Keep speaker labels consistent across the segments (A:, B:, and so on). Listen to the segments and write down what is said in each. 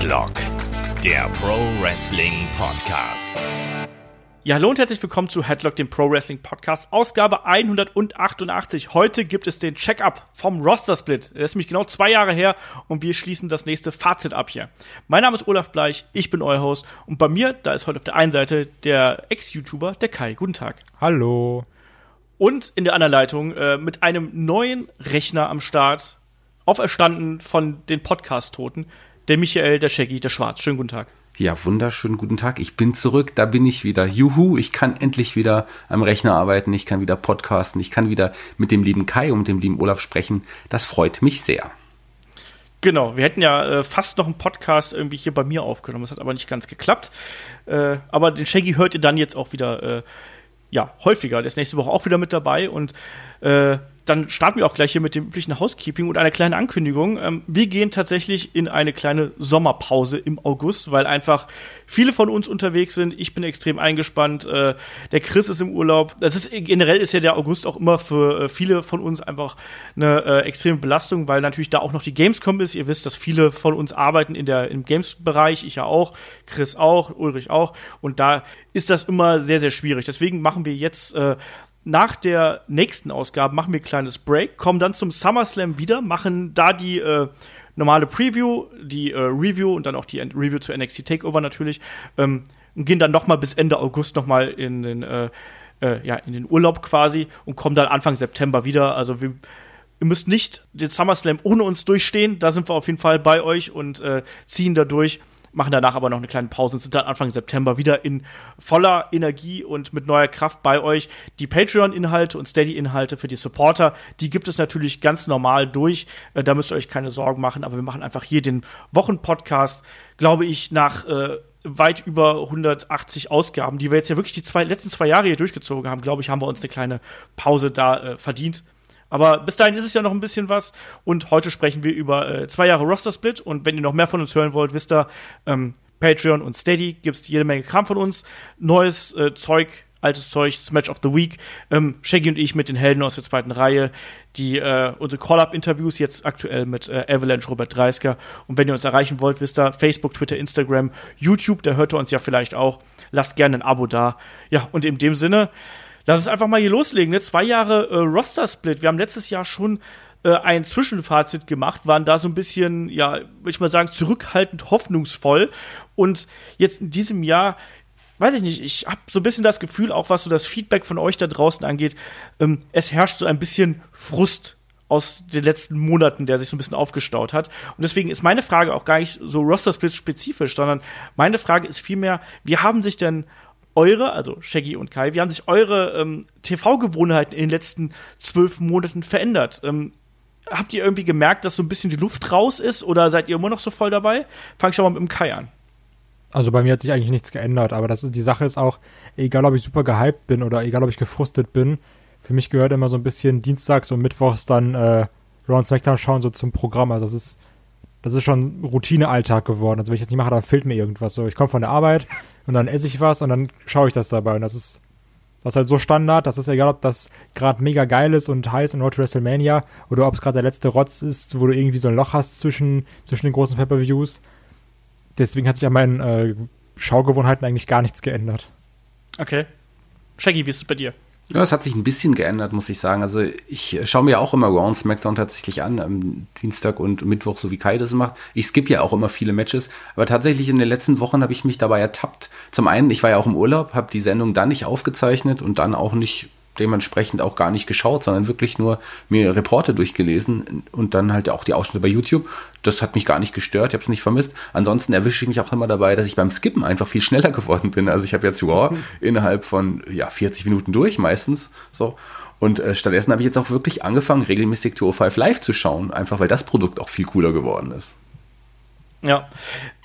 A: Headlock, der Pro Wrestling Podcast.
B: Ja, hallo und herzlich willkommen zu Headlock, dem Pro Wrestling Podcast, Ausgabe 188. Heute gibt es den Check-up vom Roster Split. Das ist nämlich genau zwei Jahre her und wir schließen das nächste Fazit ab hier. Mein Name ist Olaf Bleich, ich bin euer Host und bei mir, da ist heute auf der einen Seite der Ex-YouTuber, der Kai. Guten Tag.
C: Hallo.
B: Und in der anderen Leitung äh, mit einem neuen Rechner am Start, auferstanden von den Podcast-Toten, der Michael, der Shaggy, der Schwarz. Schönen guten Tag.
D: Ja, wunderschönen guten Tag. Ich bin zurück, da bin ich wieder. Juhu, ich kann endlich wieder am Rechner arbeiten, ich kann wieder podcasten, ich kann wieder mit dem lieben Kai und dem lieben Olaf sprechen. Das freut mich sehr.
B: Genau, wir hätten ja äh, fast noch einen Podcast irgendwie hier bei mir aufgenommen, das hat aber nicht ganz geklappt. Äh, aber den Shaggy hört ihr dann jetzt auch wieder äh, ja, häufiger. Der ist nächste Woche auch wieder mit dabei und äh, dann starten wir auch gleich hier mit dem üblichen Housekeeping und einer kleinen Ankündigung. Ähm, wir gehen tatsächlich in eine kleine Sommerpause im August, weil einfach viele von uns unterwegs sind. Ich bin extrem eingespannt. Äh, der Chris ist im Urlaub. Das ist generell ist ja der August auch immer für äh, viele von uns einfach eine äh, extreme Belastung, weil natürlich da auch noch die Gamescom ist. Ihr wisst, dass viele von uns arbeiten in der im Games-Bereich. Ich ja auch, Chris auch, Ulrich auch. Und da ist das immer sehr sehr schwierig. Deswegen machen wir jetzt äh, nach der nächsten Ausgabe machen wir ein kleines Break, kommen dann zum SummerSlam wieder, machen da die äh, normale Preview, die äh, Review und dann auch die Review zu NXT Takeover natürlich ähm, und gehen dann noch mal bis Ende August noch mal in den äh, äh, ja in den Urlaub quasi und kommen dann Anfang September wieder. Also wir Ihr müsst nicht den SummerSlam ohne uns durchstehen. Da sind wir auf jeden Fall bei euch und äh, ziehen da durch machen danach aber noch eine kleine Pause und sind dann Anfang September wieder in voller Energie und mit neuer Kraft bei euch. Die Patreon-Inhalte und Steady-Inhalte für die Supporter, die gibt es natürlich ganz normal durch. Äh, da müsst ihr euch keine Sorgen machen, aber wir machen einfach hier den Wochenpodcast, glaube ich, nach äh, weit über 180 Ausgaben, die wir jetzt ja wirklich die zwei, letzten zwei Jahre hier durchgezogen haben, glaube ich, haben wir uns eine kleine Pause da äh, verdient. Aber bis dahin ist es ja noch ein bisschen was. Und heute sprechen wir über äh, zwei Jahre Roster-Split. Und wenn ihr noch mehr von uns hören wollt, wisst ihr, ähm, Patreon und Steady gibt's jede Menge Kram von uns. Neues äh, Zeug, altes Zeug, das Match of the Week. Ähm, Shaggy und ich mit den Helden aus der zweiten Reihe. Die, äh, unsere Call-Up-Interviews jetzt aktuell mit äh, Avalanche Robert Dreisker. Und wenn ihr uns erreichen wollt, wisst ihr, Facebook, Twitter, Instagram, YouTube, da hört ihr uns ja vielleicht auch. Lasst gerne ein Abo da. Ja, und in dem Sinne, Lass uns einfach mal hier loslegen. Ne? Zwei Jahre äh, Roster-Split. Wir haben letztes Jahr schon äh, ein Zwischenfazit gemacht, waren da so ein bisschen, ja, würde ich mal sagen, zurückhaltend hoffnungsvoll. Und jetzt in diesem Jahr, weiß ich nicht, ich habe so ein bisschen das Gefühl, auch was so das Feedback von euch da draußen angeht, ähm, es herrscht so ein bisschen Frust aus den letzten Monaten, der sich so ein bisschen aufgestaut hat. Und deswegen ist meine Frage auch gar nicht so Roster-Split spezifisch, sondern meine Frage ist vielmehr, wie haben sich denn eure, also Shaggy und Kai, wie haben sich eure ähm, TV-Gewohnheiten in den letzten zwölf Monaten verändert? Ähm, habt ihr irgendwie gemerkt, dass so ein bisschen die Luft raus ist oder seid ihr immer noch so voll dabei? Fang schon mal mit dem Kai an.
C: Also bei mir hat sich eigentlich nichts geändert, aber das ist die Sache ist auch, egal ob ich super gehypt bin oder egal ob ich gefrustet bin, für mich gehört immer so ein bisschen dienstags und mittwochs dann äh, Round SmackDown schauen so zum Programm. Also das ist das ist schon Routinealltag geworden. Also wenn ich das nicht mache, dann fehlt mir irgendwas. So, ich komme von der Arbeit, und dann esse ich was und dann schaue ich das dabei. Und das ist, das ist halt so Standard, das ist egal, ob das gerade mega geil ist und heiß in Road WrestleMania oder ob es gerade der letzte Rotz ist, wo du irgendwie so ein Loch hast zwischen, zwischen den großen Pay-Per-Views. Deswegen hat sich an meinen äh, Schaugewohnheiten eigentlich gar nichts geändert.
B: Okay. Shaggy, wie ist es bei dir?
D: Ja, es hat sich ein bisschen geändert, muss ich sagen. Also ich schaue mir auch immer Round SmackDown tatsächlich an, am Dienstag und Mittwoch, so wie Kai das macht. Ich skippe ja auch immer viele Matches, aber tatsächlich in den letzten Wochen habe ich mich dabei ertappt. Zum einen, ich war ja auch im Urlaub, habe die Sendung dann nicht aufgezeichnet und dann auch nicht dementsprechend auch gar nicht geschaut, sondern wirklich nur mir Reporte durchgelesen und dann halt auch die Ausschnitte bei YouTube. Das hat mich gar nicht gestört, ich habe es nicht vermisst. Ansonsten erwische ich mich auch immer dabei, dass ich beim Skippen einfach viel schneller geworden bin. Also ich habe jetzt Raw mhm. innerhalb von ja 40 Minuten durch meistens so. Und äh, stattdessen habe ich jetzt auch wirklich angefangen, regelmäßig Tour 5 Live zu schauen, einfach weil das Produkt auch viel cooler geworden ist.
B: Ja,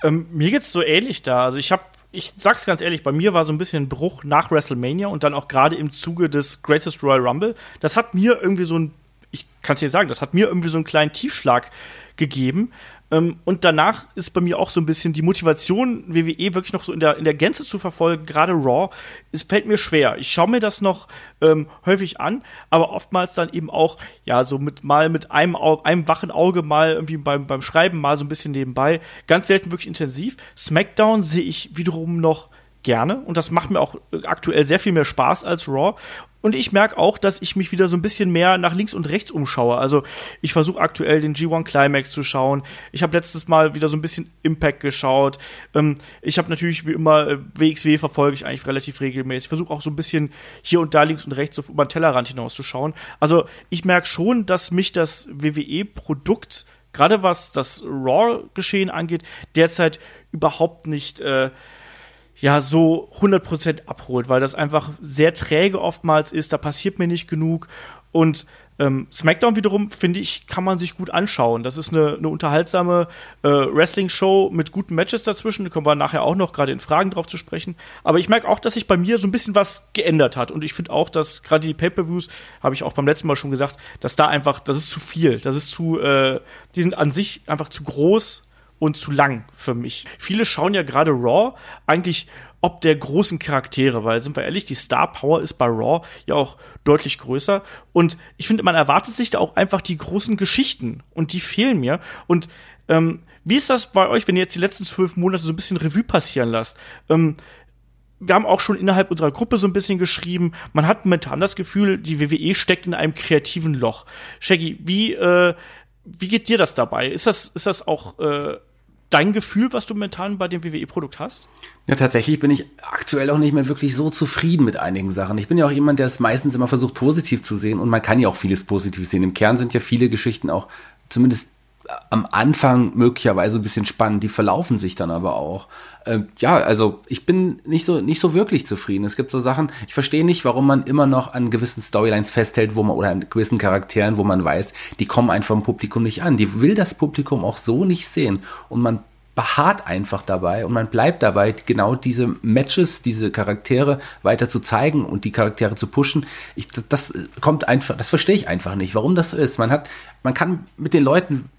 B: ähm, mir geht's so ähnlich da. Also ich habe ich sag's ganz ehrlich, bei mir war so ein bisschen ein Bruch nach WrestleMania und dann auch gerade im Zuge des Greatest Royal Rumble. Das hat mir irgendwie so ein, ich kann's dir sagen, das hat mir irgendwie so einen kleinen Tiefschlag gegeben. Ähm, und danach ist bei mir auch so ein bisschen die Motivation, WWE wirklich noch so in der, in der Gänze zu verfolgen, gerade Raw, es fällt mir schwer. Ich schaue mir das noch ähm, häufig an, aber oftmals dann eben auch, ja, so mit mal mit einem, einem wachen Auge mal irgendwie beim, beim Schreiben mal so ein bisschen nebenbei. Ganz selten wirklich intensiv. SmackDown sehe ich wiederum noch gerne und das macht mir auch aktuell sehr viel mehr Spaß als Raw. Und ich merke auch, dass ich mich wieder so ein bisschen mehr nach links und rechts umschaue. Also ich versuche aktuell den G1 Climax zu schauen. Ich habe letztes Mal wieder so ein bisschen Impact geschaut. Ähm, ich habe natürlich wie immer äh, WXW verfolge ich eigentlich relativ regelmäßig. Ich versuche auch so ein bisschen hier und da links und rechts auf über den Tellerrand hinaus zu schauen. Also ich merke schon, dass mich das WWE-Produkt gerade was das Raw-Geschehen angeht, derzeit überhaupt nicht äh, ja so 100% abholt, weil das einfach sehr träge oftmals ist, da passiert mir nicht genug und ähm, SmackDown wiederum, finde ich, kann man sich gut anschauen. Das ist eine, eine unterhaltsame äh, Wrestling-Show mit guten Matches dazwischen. Da kommen wir nachher auch noch gerade in Fragen drauf zu sprechen. Aber ich merke auch, dass sich bei mir so ein bisschen was geändert hat. Und ich finde auch, dass gerade die Pay-Per-Views, habe ich auch beim letzten Mal schon gesagt, dass da einfach, das ist zu viel. Das ist zu, äh, die sind an sich einfach zu groß und zu lang für mich. Viele schauen ja gerade Raw eigentlich ob der großen Charaktere, weil sind wir ehrlich, die Star Power ist bei Raw ja auch deutlich größer und ich finde, man erwartet sich da auch einfach die großen Geschichten und die fehlen mir und ähm, wie ist das bei euch, wenn ihr jetzt die letzten zwölf Monate so ein bisschen Revue passieren lasst? Ähm, wir haben auch schon innerhalb unserer Gruppe so ein bisschen geschrieben, man hat momentan das Gefühl, die WWE steckt in einem kreativen Loch. Shaggy, wie, äh, wie geht dir das dabei? Ist das, ist das auch äh, dein Gefühl, was du momentan bei dem WWE-Produkt hast?
D: Ja, tatsächlich bin ich aktuell auch nicht mehr wirklich so zufrieden mit einigen Sachen. Ich bin ja auch jemand, der es meistens immer versucht, positiv zu sehen und man kann ja auch vieles positiv sehen. Im Kern sind ja viele Geschichten auch zumindest am Anfang möglicherweise ein bisschen spannend, die verlaufen sich dann aber auch. Äh, ja, also ich bin nicht so nicht so wirklich zufrieden. Es gibt so Sachen, ich verstehe nicht, warum man immer noch an gewissen Storylines festhält, wo man oder an gewissen Charakteren, wo man weiß, die kommen einfach im Publikum nicht an. Die will das Publikum auch so nicht sehen und man beharrt einfach dabei und man bleibt dabei, genau diese Matches, diese Charaktere weiter zu zeigen und die Charaktere zu pushen. Ich, das kommt einfach, das verstehe ich einfach nicht, warum das ist. Man hat, man kann mit den Leuten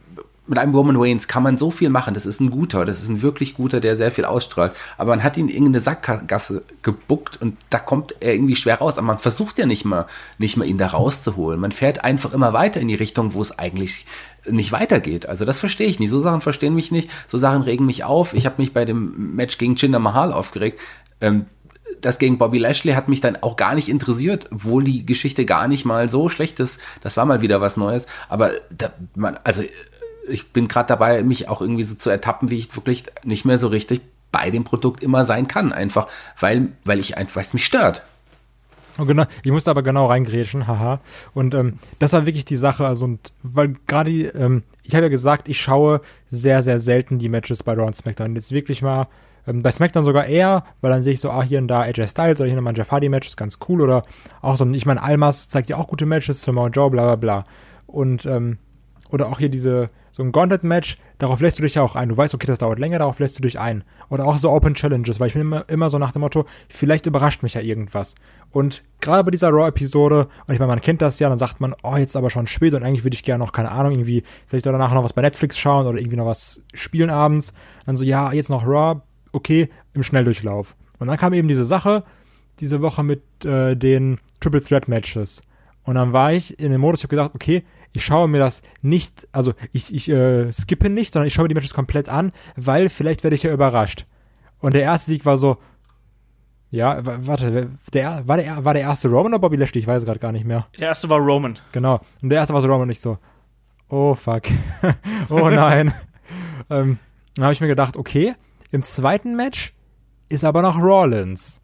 D: mit einem Roman Reigns kann man so viel machen. Das ist ein guter, das ist ein wirklich guter, der sehr viel ausstrahlt. Aber man hat ihn in irgendeine Sackgasse gebuckt und da kommt er irgendwie schwer raus. Aber man versucht ja nicht mal, nicht mal ihn da rauszuholen. Man fährt einfach immer weiter in die Richtung, wo es eigentlich nicht weitergeht. Also das verstehe ich nicht. So Sachen verstehen mich nicht. So Sachen regen mich auf. Ich habe mich bei dem Match gegen Jinder Mahal aufgeregt. Ähm, das gegen Bobby Lashley hat mich dann auch gar nicht interessiert, obwohl die Geschichte gar nicht mal so schlecht ist. Das war mal wieder was Neues. Aber da, man, also ich bin gerade dabei, mich auch irgendwie so zu ertappen, wie ich wirklich nicht mehr so richtig bei dem Produkt immer sein kann. Einfach, weil, weil ich einfach, weil es mich stört.
C: Oh, genau, ich musste aber genau reingrätschen, haha. Und ähm, das war wirklich die Sache, also und weil gerade, ähm, ich habe ja gesagt, ich schaue sehr, sehr selten die Matches bei Raw und SmackDown. Jetzt wirklich mal, ähm, bei SmackDown sogar eher, weil dann sehe ich so, ah, hier und da AJ Styles oder hier nochmal ein Jeff Hardy Match, ist ganz cool. Oder auch so, ich meine, Almas zeigt ja auch gute Matches, Samoa Joe, bla bla bla. Und, ähm, oder auch hier diese, so ein Gauntlet-Match, darauf lässt du dich ja auch ein. Du weißt, okay, das dauert länger, darauf lässt du dich ein. Oder auch so Open Challenges, weil ich bin immer, immer so nach dem Motto, vielleicht überrascht mich ja irgendwas. Und gerade bei dieser Raw-Episode, und ich meine, man kennt das ja, dann sagt man, oh, jetzt aber schon spät und eigentlich würde ich gerne noch, keine Ahnung, irgendwie, vielleicht danach noch was bei Netflix schauen oder irgendwie noch was spielen abends. Dann so, ja, jetzt noch Raw, okay, im Schnelldurchlauf. Und dann kam eben diese Sache, diese Woche mit äh, den Triple Threat Matches. Und dann war ich in dem Modus, ich habe gedacht, okay, ich schaue mir das nicht, also ich, ich äh, skippe nicht, sondern ich schaue mir die Matches komplett an, weil vielleicht werde ich ja überrascht. Und der erste Sieg war so, ja, warte, der, war, der, war der erste Roman oder Bobby Lashley? Ich weiß gerade gar nicht mehr.
B: Der erste war Roman.
C: Genau. Und der erste war so Roman nicht so, oh fuck, oh nein. ähm, dann habe ich mir gedacht, okay, im zweiten Match ist aber noch Rollins.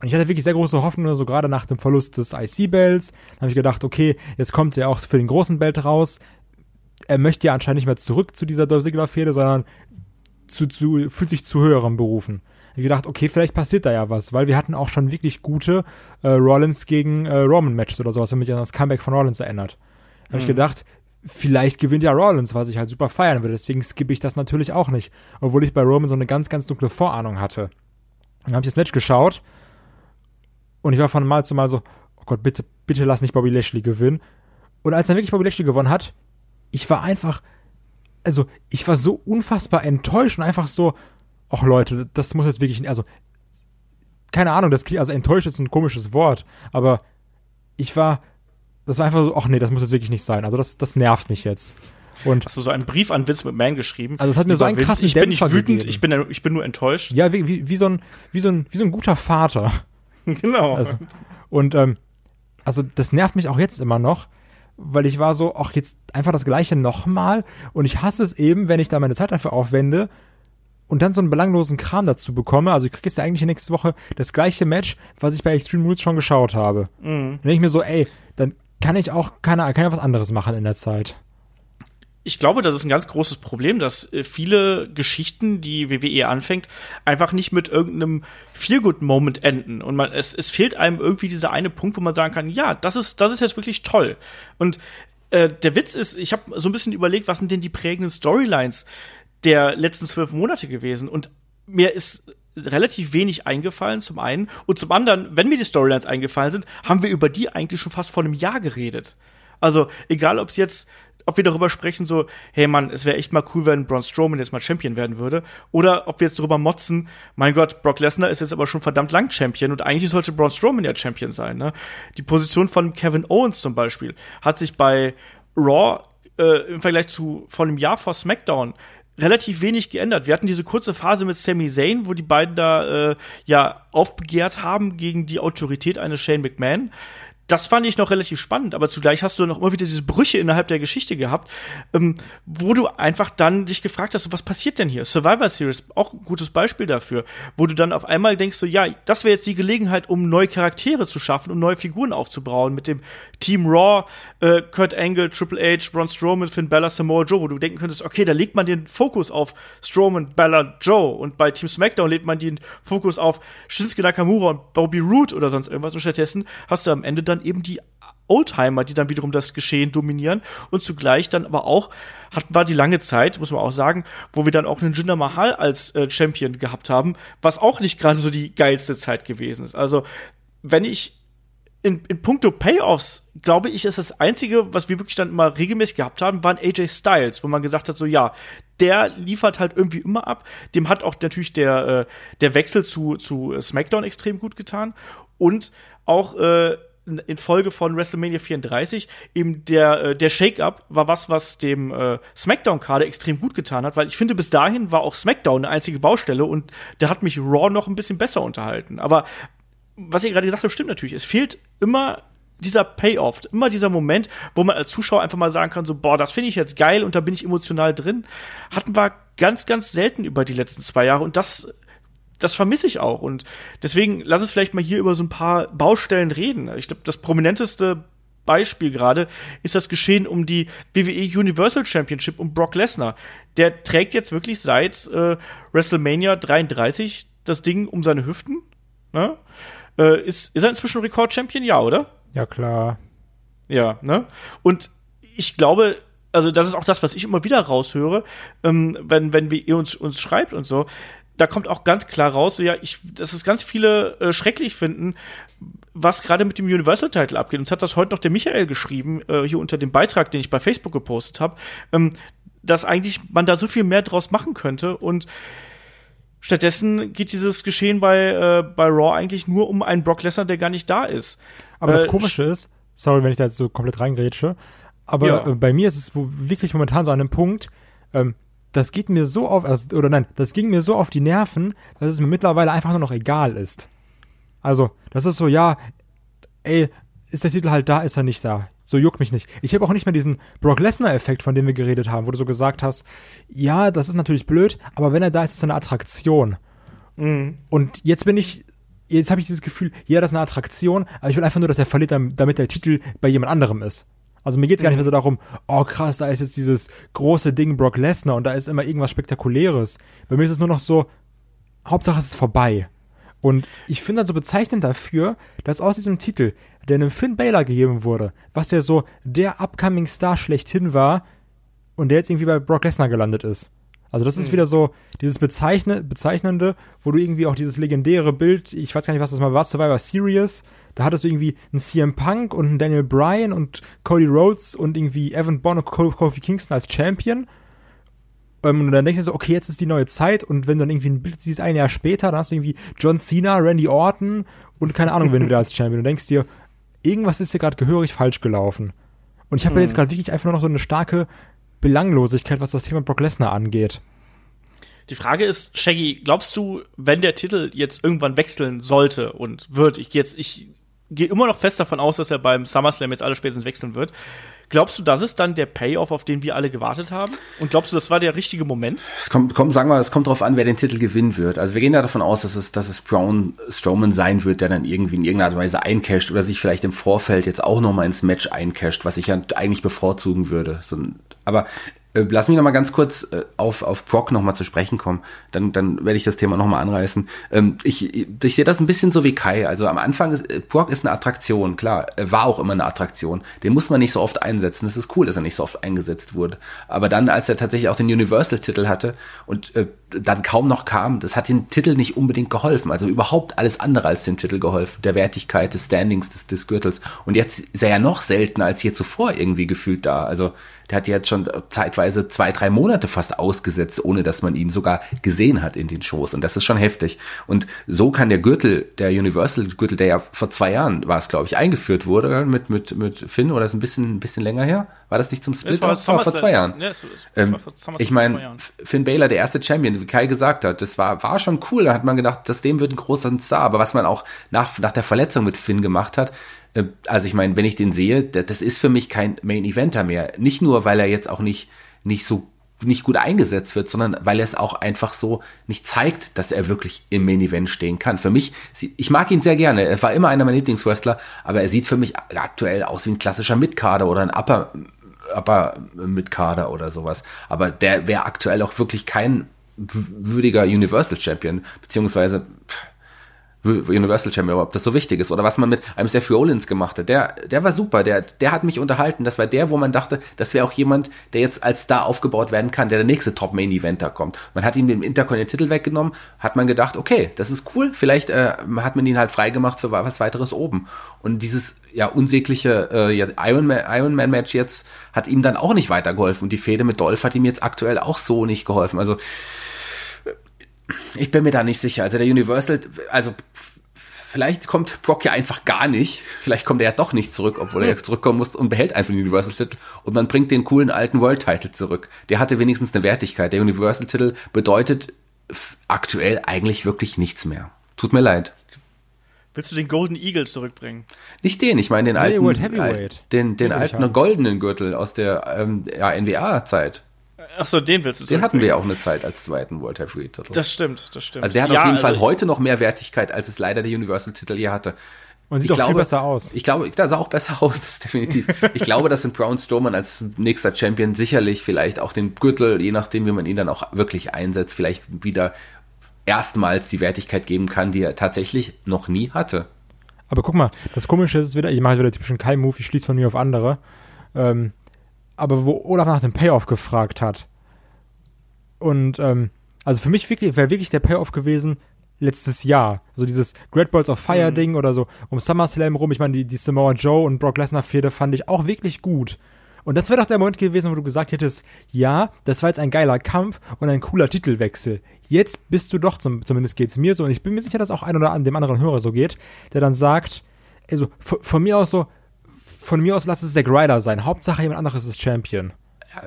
C: Und ich hatte wirklich sehr große Hoffnung, so gerade nach dem Verlust des IC-Bells. Dann habe ich gedacht, okay, jetzt kommt er auch für den großen Belt raus. Er möchte ja anscheinend nicht mehr zurück zu dieser Dolph Ziggler-Fehde, sondern zu, zu, fühlt sich zu höherem berufen. Ich habe gedacht, okay, vielleicht passiert da ja was, weil wir hatten auch schon wirklich gute äh, Rollins gegen äh, Roman-Matches oder sowas, wenn mich an das Comeback von Rollins erinnert. Da habe mhm. ich gedacht, vielleicht gewinnt ja Rollins, was ich halt super feiern würde. Deswegen skippe ich das natürlich auch nicht. Obwohl ich bei Roman so eine ganz, ganz dunkle Vorahnung hatte. Dann habe ich das Match geschaut und ich war von Mal zu Mal so, oh Gott, bitte, bitte lass nicht Bobby Lashley gewinnen. Und als dann wirklich Bobby Lashley gewonnen hat, ich war einfach also ich war so unfassbar enttäuscht und einfach so, ach Leute, das muss jetzt wirklich, also keine Ahnung, das also enttäuscht ist ein komisches Wort, aber ich war, das war einfach so, ach nee, das muss jetzt wirklich nicht sein. Also das, das nervt mich jetzt. Und
B: Hast du so einen Brief an Vince McMahon geschrieben?
C: Also es hat mir so einen
B: Vince,
C: krassen
B: Ich bin nicht wütend,
C: gegeben.
B: ich bin, ich bin nur enttäuscht.
C: ja, wie, wie, wie, so ein, wie, so ein, wie so ein guter Vater.
B: genau.
C: Also, und ähm, also das nervt mich auch jetzt immer noch, weil ich war so, ach, jetzt einfach das gleiche nochmal. Und ich hasse es eben, wenn ich da meine Zeit dafür aufwende und dann so einen belanglosen Kram dazu bekomme. Also ich kriege jetzt ja eigentlich nächste Woche das gleiche Match, was ich bei Extreme Rules schon geschaut habe.
B: Mhm.
C: Dann denke ich mir so, ey, dann kann ich auch, keine kann ich was anderes machen in der Zeit.
B: Ich glaube, das ist ein ganz großes Problem, dass äh, viele Geschichten, die WWE anfängt, einfach nicht mit irgendeinem Feel-Good-Moment enden. Und man, es, es fehlt einem irgendwie dieser eine Punkt, wo man sagen kann, ja, das ist, das ist jetzt wirklich toll. Und äh, der Witz ist, ich habe so ein bisschen überlegt, was sind denn die prägenden Storylines der letzten zwölf Monate gewesen? Und mir ist relativ wenig eingefallen, zum einen. Und zum anderen, wenn mir die Storylines eingefallen sind, haben wir über die eigentlich schon fast vor einem Jahr geredet. Also, egal ob es jetzt, ob wir darüber sprechen, so, hey Mann, es wäre echt mal cool, wenn Braun Strowman jetzt mal Champion werden würde. Oder ob wir jetzt darüber motzen, mein Gott, Brock Lesnar ist jetzt aber schon verdammt lang Champion und eigentlich sollte Braun Strowman ja Champion sein, ne? Die Position von Kevin Owens zum Beispiel hat sich bei Raw äh, im Vergleich zu vor einem Jahr vor SmackDown relativ wenig geändert. Wir hatten diese kurze Phase mit Sami Zayn, wo die beiden da äh, ja aufbegehrt haben gegen die Autorität eines Shane McMahon. Das fand ich noch relativ spannend, aber zugleich hast du noch immer wieder diese Brüche innerhalb der Geschichte gehabt, ähm, wo du einfach dann dich gefragt hast, was passiert denn hier? Survivor Series, auch ein gutes Beispiel dafür, wo du dann auf einmal denkst, so, ja, das wäre jetzt die Gelegenheit, um neue Charaktere zu schaffen, um neue Figuren aufzubauen, mit dem Team Raw, äh, Kurt Angle, Triple H, Braun Strowman, Finn Balor, Samoa Joe, wo du denken könntest, okay, da legt man den Fokus auf Strowman, Balor, Joe. Und bei Team SmackDown legt man den Fokus auf Shinsuke Nakamura und Bobby Roode oder sonst irgendwas. Und stattdessen hast du am Ende dann eben die Oldtimer, die dann wiederum das Geschehen dominieren. Und zugleich dann aber auch hatten wir die lange Zeit, muss man auch sagen, wo wir dann auch einen Jinder Mahal als äh, Champion gehabt haben, was auch nicht gerade so die geilste Zeit gewesen ist. Also, wenn ich in, in puncto Payoffs, glaube ich, ist das Einzige, was wir wirklich dann immer regelmäßig gehabt haben, waren AJ Styles, wo man gesagt hat, so ja, der liefert halt irgendwie immer ab. Dem hat auch natürlich der, äh, der Wechsel zu, zu SmackDown extrem gut getan. Und auch äh, in Folge von WrestleMania 34 eben der äh, der Shake-up war was, was dem äh, SmackDown-Kader extrem gut getan hat, weil ich finde, bis dahin war auch SmackDown eine einzige Baustelle und der hat mich Raw noch ein bisschen besser unterhalten. Aber was ihr gerade gesagt habt, stimmt natürlich. Es fehlt immer dieser Payoff, immer dieser Moment, wo man als Zuschauer einfach mal sagen kann, so, boah, das finde ich jetzt geil und da bin ich emotional drin. Hatten wir ganz, ganz selten über die letzten zwei Jahre und das, das vermisse ich auch. Und deswegen lass uns vielleicht mal hier über so ein paar Baustellen reden. Ich glaube, das prominenteste Beispiel gerade ist das Geschehen um die WWE Universal Championship um Brock Lesnar. Der trägt jetzt wirklich seit äh, WrestleMania 33 das Ding um seine Hüften. Ne? Äh, ist, ist er inzwischen Rekord-Champion? Ja, oder?
C: Ja, klar.
B: Ja, ne? Und ich glaube, also das ist auch das, was ich immer wieder raushöre, ähm, wenn, wenn wir, ihr uns, uns schreibt und so, da kommt auch ganz klar raus, so, ja, ich, dass es ganz viele äh, schrecklich finden, was gerade mit dem Universal-Title abgeht. Uns hat das heute noch der Michael geschrieben, äh, hier unter dem Beitrag, den ich bei Facebook gepostet habe, ähm, dass eigentlich man da so viel mehr draus machen könnte und Stattdessen geht dieses Geschehen bei, äh, bei Raw eigentlich nur um einen Brock Lesnar, der gar nicht da ist.
C: Aber das
B: Äh,
C: Komische ist, sorry, wenn ich da jetzt so komplett reingrätsche, aber
B: Ja.
C: äh, bei mir ist es wirklich momentan so an einem Punkt, ähm, das geht mir so auf, also, oder nein, das ging mir so auf die Nerven, dass es mir mittlerweile einfach nur noch egal ist. Also, das ist so, ja, ey, ist der Titel halt da, ist er nicht da. So juckt mich nicht. Ich habe auch nicht mehr diesen Brock Lesnar-Effekt, von dem wir geredet haben, wo du so gesagt hast, ja, das ist natürlich blöd, aber wenn er da ist, ist es eine Attraktion. Und jetzt bin ich, jetzt habe ich dieses Gefühl, ja, das ist eine Attraktion, aber ich will einfach nur, dass er verliert, dam- damit der Titel bei jemand anderem ist. Also mir geht's gar nicht mehr so darum, oh krass, da ist jetzt dieses große Ding Brock Lesnar und da ist immer irgendwas Spektakuläres. Bei mir ist es nur noch so, Hauptsache es ist vorbei. Und ich finde dann so bezeichnend dafür, dass aus diesem Titel, der einem Finn Balor gegeben wurde, was ja so der upcoming Star schlechthin war, und der jetzt irgendwie bei Brock Lesnar gelandet ist. Also das ist wieder so dieses Bezeichne Bezeichnende, wo du irgendwie auch dieses legendäre Bild, ich weiß gar nicht, was das mal war, Survivor Series, da hattest du irgendwie einen CM Punk und einen Daniel Bryan und Cody Rhodes und irgendwie Evan Bourne und Ko- Kofi Kingston als Champion. Ähm, und dann denkst du so, okay, jetzt ist die neue Zeit. Und wenn du dann irgendwie ein Bild siehst, ein Jahr später, dann hast du irgendwie John Cena, Randy Orton und keine Ahnung, wen du wieder als Champion. Du denkst dir, irgendwas ist hier gerade gehörig falsch gelaufen. Und ich habe
B: Mhm.
C: jetzt gerade wirklich einfach nur noch so eine starke Belanglosigkeit, was das Thema Brock Lesnar angeht.
B: Die Frage ist, Shaggy, glaubst du, wenn der Titel jetzt irgendwann wechseln sollte und wird, ich jetzt, ich gehe immer noch fest davon aus, dass er beim SummerSlam jetzt alle spätestens wechseln wird. Glaubst du, das ist dann der Payoff, auf den wir alle gewartet haben? Und glaubst du, das war der richtige Moment?
D: Es kommt, kommt, sagen wir, mal, es kommt drauf an, wer den Titel gewinnen wird. Also wir gehen ja davon aus, dass es, dass es Braun Strowman sein wird, der dann irgendwie in irgendeiner Weise eincasht oder sich vielleicht im Vorfeld jetzt auch nochmal ins Match eincasht, was ich ja eigentlich bevorzugen würde. So, aber lass mich noch mal ganz kurz äh, auf, auf Brock noch mal zu sprechen kommen. Dann, dann werde ich das Thema noch mal anreißen. Ähm, ich, ich sehe das ein bisschen so wie Kai. Also am Anfang, ist, äh, Brock ist eine Attraktion, klar. War auch immer eine Attraktion. Den muss man nicht so oft einsetzen. Es ist cool, dass er nicht so oft eingesetzt wurde. Aber dann, als er tatsächlich auch den Universal-Titel hatte und äh, dann kaum noch kam, das hat den Titel nicht unbedingt geholfen. Also überhaupt alles andere als dem Titel geholfen. Der Wertigkeit, des Standings, des, des Gürtels. Und jetzt ist er ja noch seltener als je zuvor irgendwie gefühlt da. Also der hat jetzt schon zeitweise zwei, drei Monate fast ausgesetzt, ohne dass man ihn sogar gesehen hat in den Shows. Und das ist schon heftig. Und so kann der Gürtel, der Universal-Gürtel, der ja vor zwei Jahren war es, glaube ich, eingeführt wurde mit, mit, mit Finn, oder ist ein bisschen, ein bisschen länger her? War das nicht zum Split?
B: war
D: auch? vor zwei Jahren.
B: Ja,
D: Ähm,
B: war
D: ich meine. Finn Baylor, der erste Champion, wie Kai gesagt hat, das war, war schon cool. Da hat man gedacht, dass dem wird ein großer Star. Aber was man auch nach, nach der Verletzung mit Finn gemacht hat, also ich meine, wenn ich den sehe, da- das ist für mich kein Main Eventer mehr. Nicht nur, weil er jetzt auch nicht, nicht so nicht gut eingesetzt wird, sondern weil er es auch einfach so nicht zeigt, dass er wirklich im Main Event stehen kann. Für mich, ich mag ihn sehr gerne. Er war immer einer meiner Lieblingswrestler, aber er sieht für mich aktuell aus wie ein klassischer Mitkader oder ein Upper aber mit Kader oder sowas. Aber der wäre aktuell auch wirklich kein würdiger Universal Champion, beziehungsweise pff, Universal Champion, ob das so wichtig ist oder was man mit einem Seth Rollins gemacht hat. Der, der war super, der, der hat mich unterhalten. Das war der, wo man dachte, das wäre auch jemand, der jetzt als Star aufgebaut werden kann, der der nächste Top Main Eventer kommt. Man hat ihm den Intercontinental weggenommen, hat man gedacht, okay, das ist cool, vielleicht äh, hat man ihn halt freigemacht für was weiteres oben. Und dieses ja unsägliche äh, ja, Iron Man, Iron Man Match jetzt hat ihm dann auch nicht weitergeholfen. Und die Fehde mit Dolph hat ihm jetzt aktuell auch so nicht geholfen. Also ich bin mir da nicht sicher. Also der Universal, also vielleicht kommt Brock ja einfach gar nicht. Vielleicht kommt er ja doch nicht zurück, obwohl er zurückkommen muss und behält einfach den Universal-Titel und man bringt den coolen alten World-Title zurück. Der hatte wenigstens eine Wertigkeit. Der Universal-Titel bedeutet f- aktuell eigentlich wirklich nichts mehr. Tut mir leid.
B: Willst du den Golden Eagle zurückbringen?
D: Nicht den, ich meine den alten,
C: World
D: den, den alten goldenen Gürtel aus der ähm, ja, NWA-Zeit.
B: Achso, den willst du
D: Den hatten wir ja auch eine Zeit als zweiten World Heavyweight-Titel.
B: Das stimmt, das stimmt.
D: Also der hat
B: Ja,
D: auf jeden Fall
B: also-
D: heute noch mehr Wertigkeit, als es leider der Universal-Titel je hatte.
C: Und sieht auch viel besser aus.
D: Ich glaube, da sah auch besser aus, das ist definitiv. ich glaube, dass ein Braun Strowman als nächster Champion sicherlich vielleicht auch den Gürtel, je nachdem, wie man ihn dann auch wirklich einsetzt, vielleicht wieder erstmals die Wertigkeit geben kann, die er tatsächlich noch nie hatte.
C: Aber guck mal, das Komische ist wieder, ich mache wieder typischen Kai-Move, ich schließe von mir auf andere. Ähm, aber wo Olaf nach dem Payoff gefragt hat. Und ähm, also für mich wirklich, wäre wirklich der Payoff gewesen letztes Jahr. Also dieses Great Balls of Fire Ding oder so um SummerSlam rum. Ich meine, die, die Samoa Joe und Brock Lesnar Fehde fand ich auch wirklich gut. Und das wäre doch der Moment gewesen, wo du gesagt hättest, ja, das war jetzt ein geiler Kampf und ein cooler Titelwechsel. Jetzt bist du doch, zum, zumindest geht's mir so, und ich bin mir sicher, dass auch ein oder an dem anderen Hörer so geht, der dann sagt, also von mir aus so, von mir aus lass es Zack Ryder sein. Hauptsache jemand anderes ist Champion.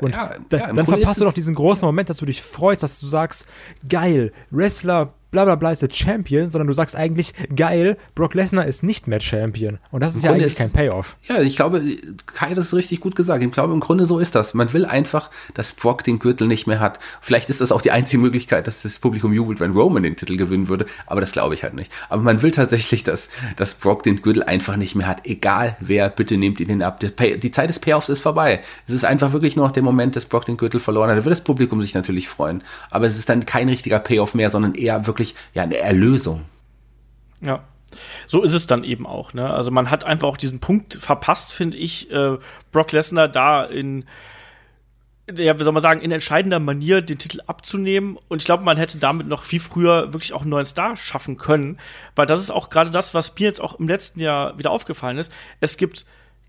C: Und
D: ja, ja,
C: dann
D: Grunde
C: verpasst du doch diesen großen Moment, dass du dich freust, dass du sagst, geil, Wrestler, bla bla bla ist der Champion, sondern du sagst eigentlich, geil, Brock Lesnar ist nicht mehr Champion. Und das ist ja
D: Grunde
C: eigentlich kein
D: ist-
C: Payoff.
D: Ja, ich glaube, Kai hat es richtig gut gesagt. Ich glaube, im Grunde so ist das. Man will einfach, dass Brock den Gürtel nicht mehr hat. Vielleicht ist das auch die einzige Möglichkeit, dass das Publikum jubelt, wenn Roman den Titel gewinnen würde. Aber das glaube ich halt nicht. Aber man will tatsächlich, dass, dass Brock den Gürtel einfach nicht mehr hat. Egal wer, bitte nehmt ihn den ab. Pay die Zeit des Payoffs ist vorbei. Es ist einfach wirklich nur noch der Moment, dass Brock den Gürtel verloren hat. Da wird das Publikum sich natürlich freuen. Aber es ist dann kein richtiger Payoff mehr, sondern eher wirklich, ja, eine Erlösung.
B: Ja. So ist es dann eben auch, ne? Also man hat einfach auch diesen Punkt verpasst, finde ich, äh, Brock Lesnar da in ja, wie soll man sagen, in entscheidender Manier den Titel abzunehmen. Und ich glaube, man hätte damit noch viel früher wirklich auch einen neuen Star schaffen können. Weil das ist auch gerade das, was mir jetzt auch im letzten Jahr wieder aufgefallen ist. Es gibt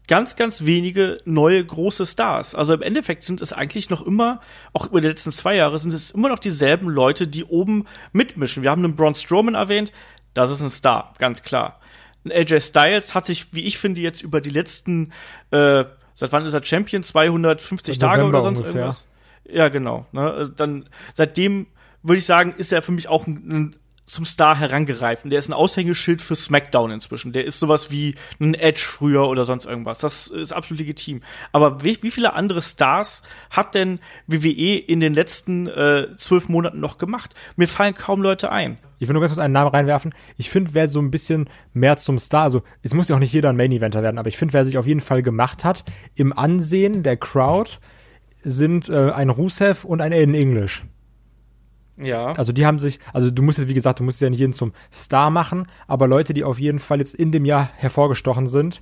B: ganz, ganz wenige neue große Stars. Also im Endeffekt sind es eigentlich noch immer, auch über die letzten zwei Jahre, sind es immer noch dieselben Leute, die oben mitmischen. Wir haben einen Braun Strowman erwähnt, das ist ein Star, ganz klar. Ein AJ Styles hat sich, wie ich finde, jetzt über die letzten, äh, seit wann ist er Champion? 250 Tage
C: November
B: oder sonst
C: ungefähr.
B: irgendwas? Ja, genau. Ne? Dann, seitdem würde ich sagen, ist er für mich auch ein, ein zum Star herangereift. Und der ist ein Aushängeschild für SmackDown inzwischen. Der ist sowas wie ein Edge früher oder sonst irgendwas. Das ist absolut legitim. Aber wie, wie viele andere Stars hat denn WWE in den letzten äh, zwölf Monaten noch gemacht? Mir fallen kaum Leute ein.
C: Ich will nur ganz kurz einen Namen reinwerfen. Ich finde, wer so ein bisschen mehr zum Star, also es muss ja auch nicht jeder ein Main-Eventer werden, aber ich finde, wer sich auf jeden Fall gemacht hat, im Ansehen der Crowd sind äh, ein Rusev und ein Aiden English.
B: Ja.
C: Also die haben sich, also du musst jetzt, wie gesagt, du musst ja nicht jeden zum Star machen, aber Leute, die auf jeden Fall jetzt in dem Jahr hervorgestochen sind,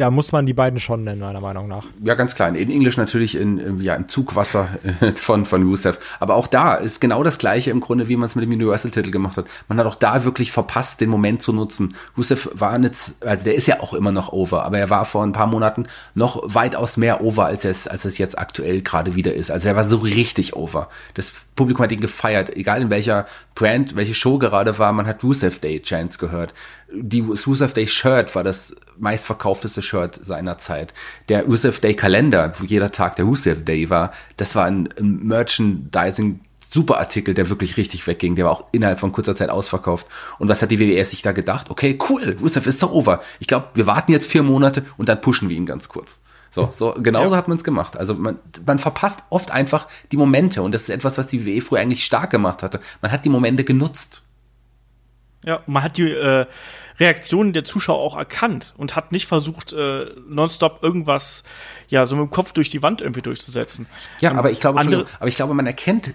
C: da muss man die beiden schon nennen, meiner Meinung nach.
D: Ja, ganz klein. In Englisch natürlich in, in, ja, im Zugwasser äh, von, von Rusev. Aber auch da ist genau das Gleiche im Grunde, wie man es mit dem Universal-Titel gemacht hat. Man hat auch da wirklich verpasst, den Moment zu nutzen. Rusev war nicht, also der ist ja auch immer noch over, aber er war vor ein paar Monaten noch weitaus mehr over, als es, als es jetzt aktuell gerade wieder ist. Also er war so richtig over. Das Publikum hat ihn gefeiert, egal in welcher Brand, welche Show gerade war, man hat Rusev Day Chants gehört. Die Rusev Day Shirt war das meistverkaufteste Shirt seiner Zeit. Der Rusev Day Kalender, wo jeder Tag der Rusev Day war, das war ein, ein Merchandising super Artikel, der wirklich richtig wegging. Der war auch innerhalb von kurzer Zeit ausverkauft. Und was hat die WWE sich da gedacht? Okay, cool, Rusev ist doch over. Ich glaube, wir warten jetzt vier Monate und dann pushen wir ihn ganz kurz. So, so genauso
B: Ja.
D: hat man es gemacht. Also man, man verpasst oft einfach die Momente und das ist etwas, was die WWE früher eigentlich stark gemacht hatte. Man hat die Momente genutzt.
B: Ja, und man hat die äh, Reaktionen der Zuschauer auch erkannt und hat nicht versucht, äh, nonstop irgendwas, ja, so mit dem Kopf durch die Wand irgendwie durchzusetzen.
D: Ja,
B: Ähm,
D: aber ich glaube,
B: andere,
D: aber ich glaube, man erkennt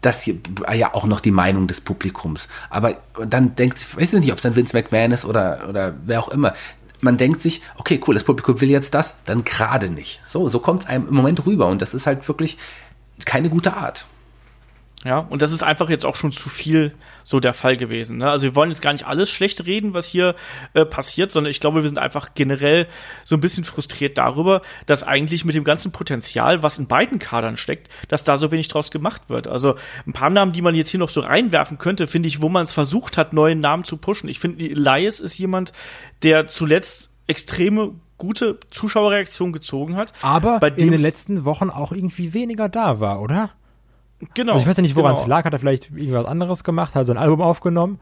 D: das hier ah ja auch noch die Meinung des Publikums. Aber dann denkt, ich weiß nicht, ob es dann Vince McMahon ist oder oder wer auch immer. Man denkt sich, okay, cool, das Publikum will jetzt das, dann gerade nicht. So, so kommt es einem im Moment rüber und das ist halt wirklich keine gute Art.
B: Ja, und das ist einfach jetzt auch schon zu viel so der Fall gewesen. Ne? Also wir wollen jetzt gar nicht alles schlecht reden, was hier äh, passiert, sondern ich glaube, wir sind einfach generell so ein bisschen frustriert darüber, dass eigentlich mit dem ganzen Potenzial, was in beiden Kadern steckt, dass da so wenig draus gemacht wird. Also ein paar Namen, die man jetzt hier noch so reinwerfen könnte, finde ich, wo man es versucht hat, neue Namen zu pushen. Ich finde, Elias ist jemand, der zuletzt extreme gute Zuschauerreaktion gezogen hat.
C: Aber
B: bei
C: in den letzten Wochen auch irgendwie weniger da war, oder?
B: Genau.
C: Also ich weiß ja nicht, woran es
B: genau.
C: lag, hat er vielleicht irgendwas anderes gemacht, hat sein Album aufgenommen.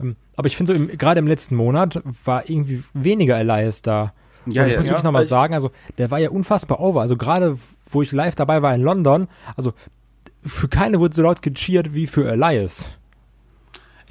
C: Ähm, Aber ich finde so, gerade im letzten Monat war irgendwie weniger Elias da.
D: Ja,
C: Und ich
D: ja,
C: muss
B: ja.
C: wirklich nochmal
B: Also-
C: sagen, also der war ja unfassbar over. Also gerade, wo ich live dabei war in London, also für keine wurde so laut gecheert wie für Elias.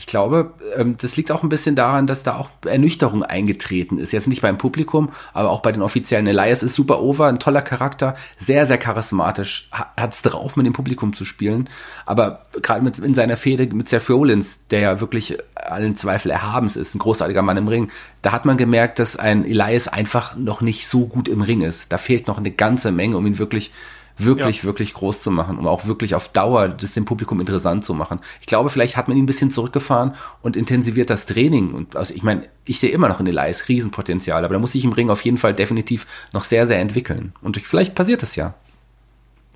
D: Ich glaube, ähm, das liegt auch ein bisschen daran, dass da auch Ernüchterung eingetreten ist. Jetzt nicht beim Publikum, aber auch bei den Offiziellen. Elias ist super over, ein toller Charakter, sehr, sehr charismatisch, ha- hat's drauf, mit dem Publikum zu spielen. Aber gerade mit in seiner Fehde mit Seth Rollins, der ja wirklich allen Zweifel erhabens ist, ein großartiger Mann im Ring, da hat man gemerkt, dass ein Elias einfach noch nicht so gut im Ring ist. Da fehlt noch eine ganze Menge, um ihn wirklich wirklich,
B: Ja.
D: wirklich groß zu machen, um auch wirklich auf Dauer das dem Publikum interessant zu machen. Ich glaube, vielleicht hat man ihn ein bisschen zurückgefahren und intensiviert das Training. Und also ich meine, ich sehe immer noch in Elias Riesenpotenzial, aber da muss sich im Ring auf jeden Fall definitiv noch sehr, sehr entwickeln. Und vielleicht passiert es ja.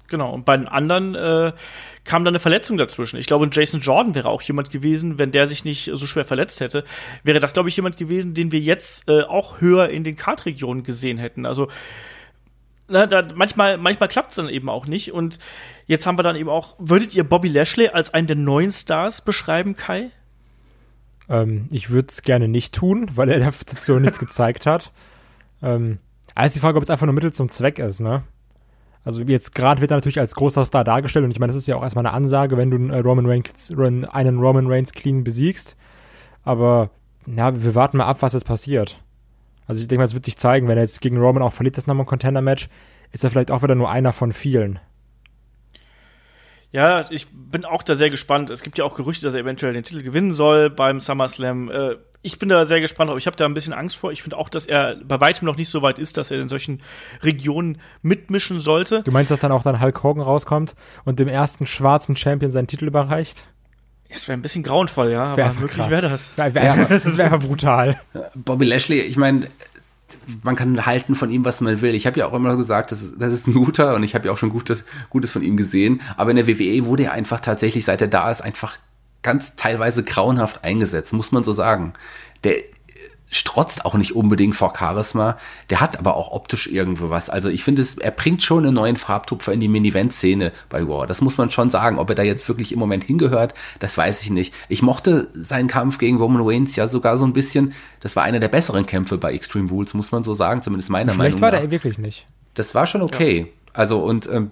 B: Genau, und bei den anderen äh, kam dann eine Verletzung dazwischen. Ich glaube, Jason Jordan wäre auch jemand gewesen, wenn der sich nicht so schwer verletzt hätte, wäre das, glaube ich, jemand gewesen, den wir jetzt äh, auch höher in den Kartregionen gesehen hätten. Also na, da, manchmal, manchmal klappt es dann eben auch nicht. Und jetzt haben wir dann eben auch, würdet ihr Bobby Lashley als einen der neuen Stars beschreiben, Kai?
C: Ähm, ich würde es gerne nicht tun, weil er Position nichts gezeigt hat. Ähm, also die Frage, ob es einfach nur Mittel zum Zweck ist, ne? Also jetzt gerade wird er natürlich als großer Star dargestellt und ich meine, das ist ja auch erstmal eine Ansage, wenn du einen, äh, Roman Reigns, einen Roman Reigns clean besiegst. Aber ja, wir warten mal ab, was jetzt passiert. Also ich denke mal, es wird sich zeigen, wenn er jetzt gegen Roman auch verliert, das nochmal ein Contender-Match, ist er vielleicht auch wieder nur einer von vielen.
B: Ja, ich bin auch da sehr gespannt. Es gibt ja auch Gerüchte, dass er eventuell den Titel gewinnen soll beim SummerSlam. Äh, ich bin da sehr gespannt, aber ich habe da ein bisschen Angst vor. Ich finde auch, dass er bei weitem noch nicht so weit ist, dass er in solchen Regionen mitmischen sollte.
C: Du meinst, dass dann auch dann Hulk Hogan rauskommt und dem ersten schwarzen Champion seinen Titel überreicht?
B: Es wäre ein bisschen grauenvoll, ja, aber
C: Wär
B: möglich wäre das.
C: Wär, wär, das wäre brutal.
D: Bobby Lashley, ich meine, man kann halten von ihm, was man will. Ich habe ja auch immer gesagt, das ist, das ist ein guter und ich habe ja auch schon Gutes, Gutes von ihm gesehen. Aber in der WWE wurde er einfach tatsächlich, seit er da ist, einfach ganz teilweise grauenhaft eingesetzt, muss man so sagen. Der strotzt auch nicht unbedingt vor Charisma, der hat aber auch optisch irgendwo was. Also ich finde, er bringt schon einen neuen Farbtupfer in die Mini-Event-Szene bei War. Das muss man schon sagen. Ob er da jetzt wirklich im Moment hingehört, das weiß ich nicht. Ich mochte seinen Kampf gegen Roman Reigns ja sogar so ein bisschen. Das war einer der besseren Kämpfe bei Extreme Rules, muss man so sagen, zumindest meiner
C: Schlecht
D: Meinung nach.
C: war der wirklich nicht.
D: Das war schon okay. Ja. Also und ähm,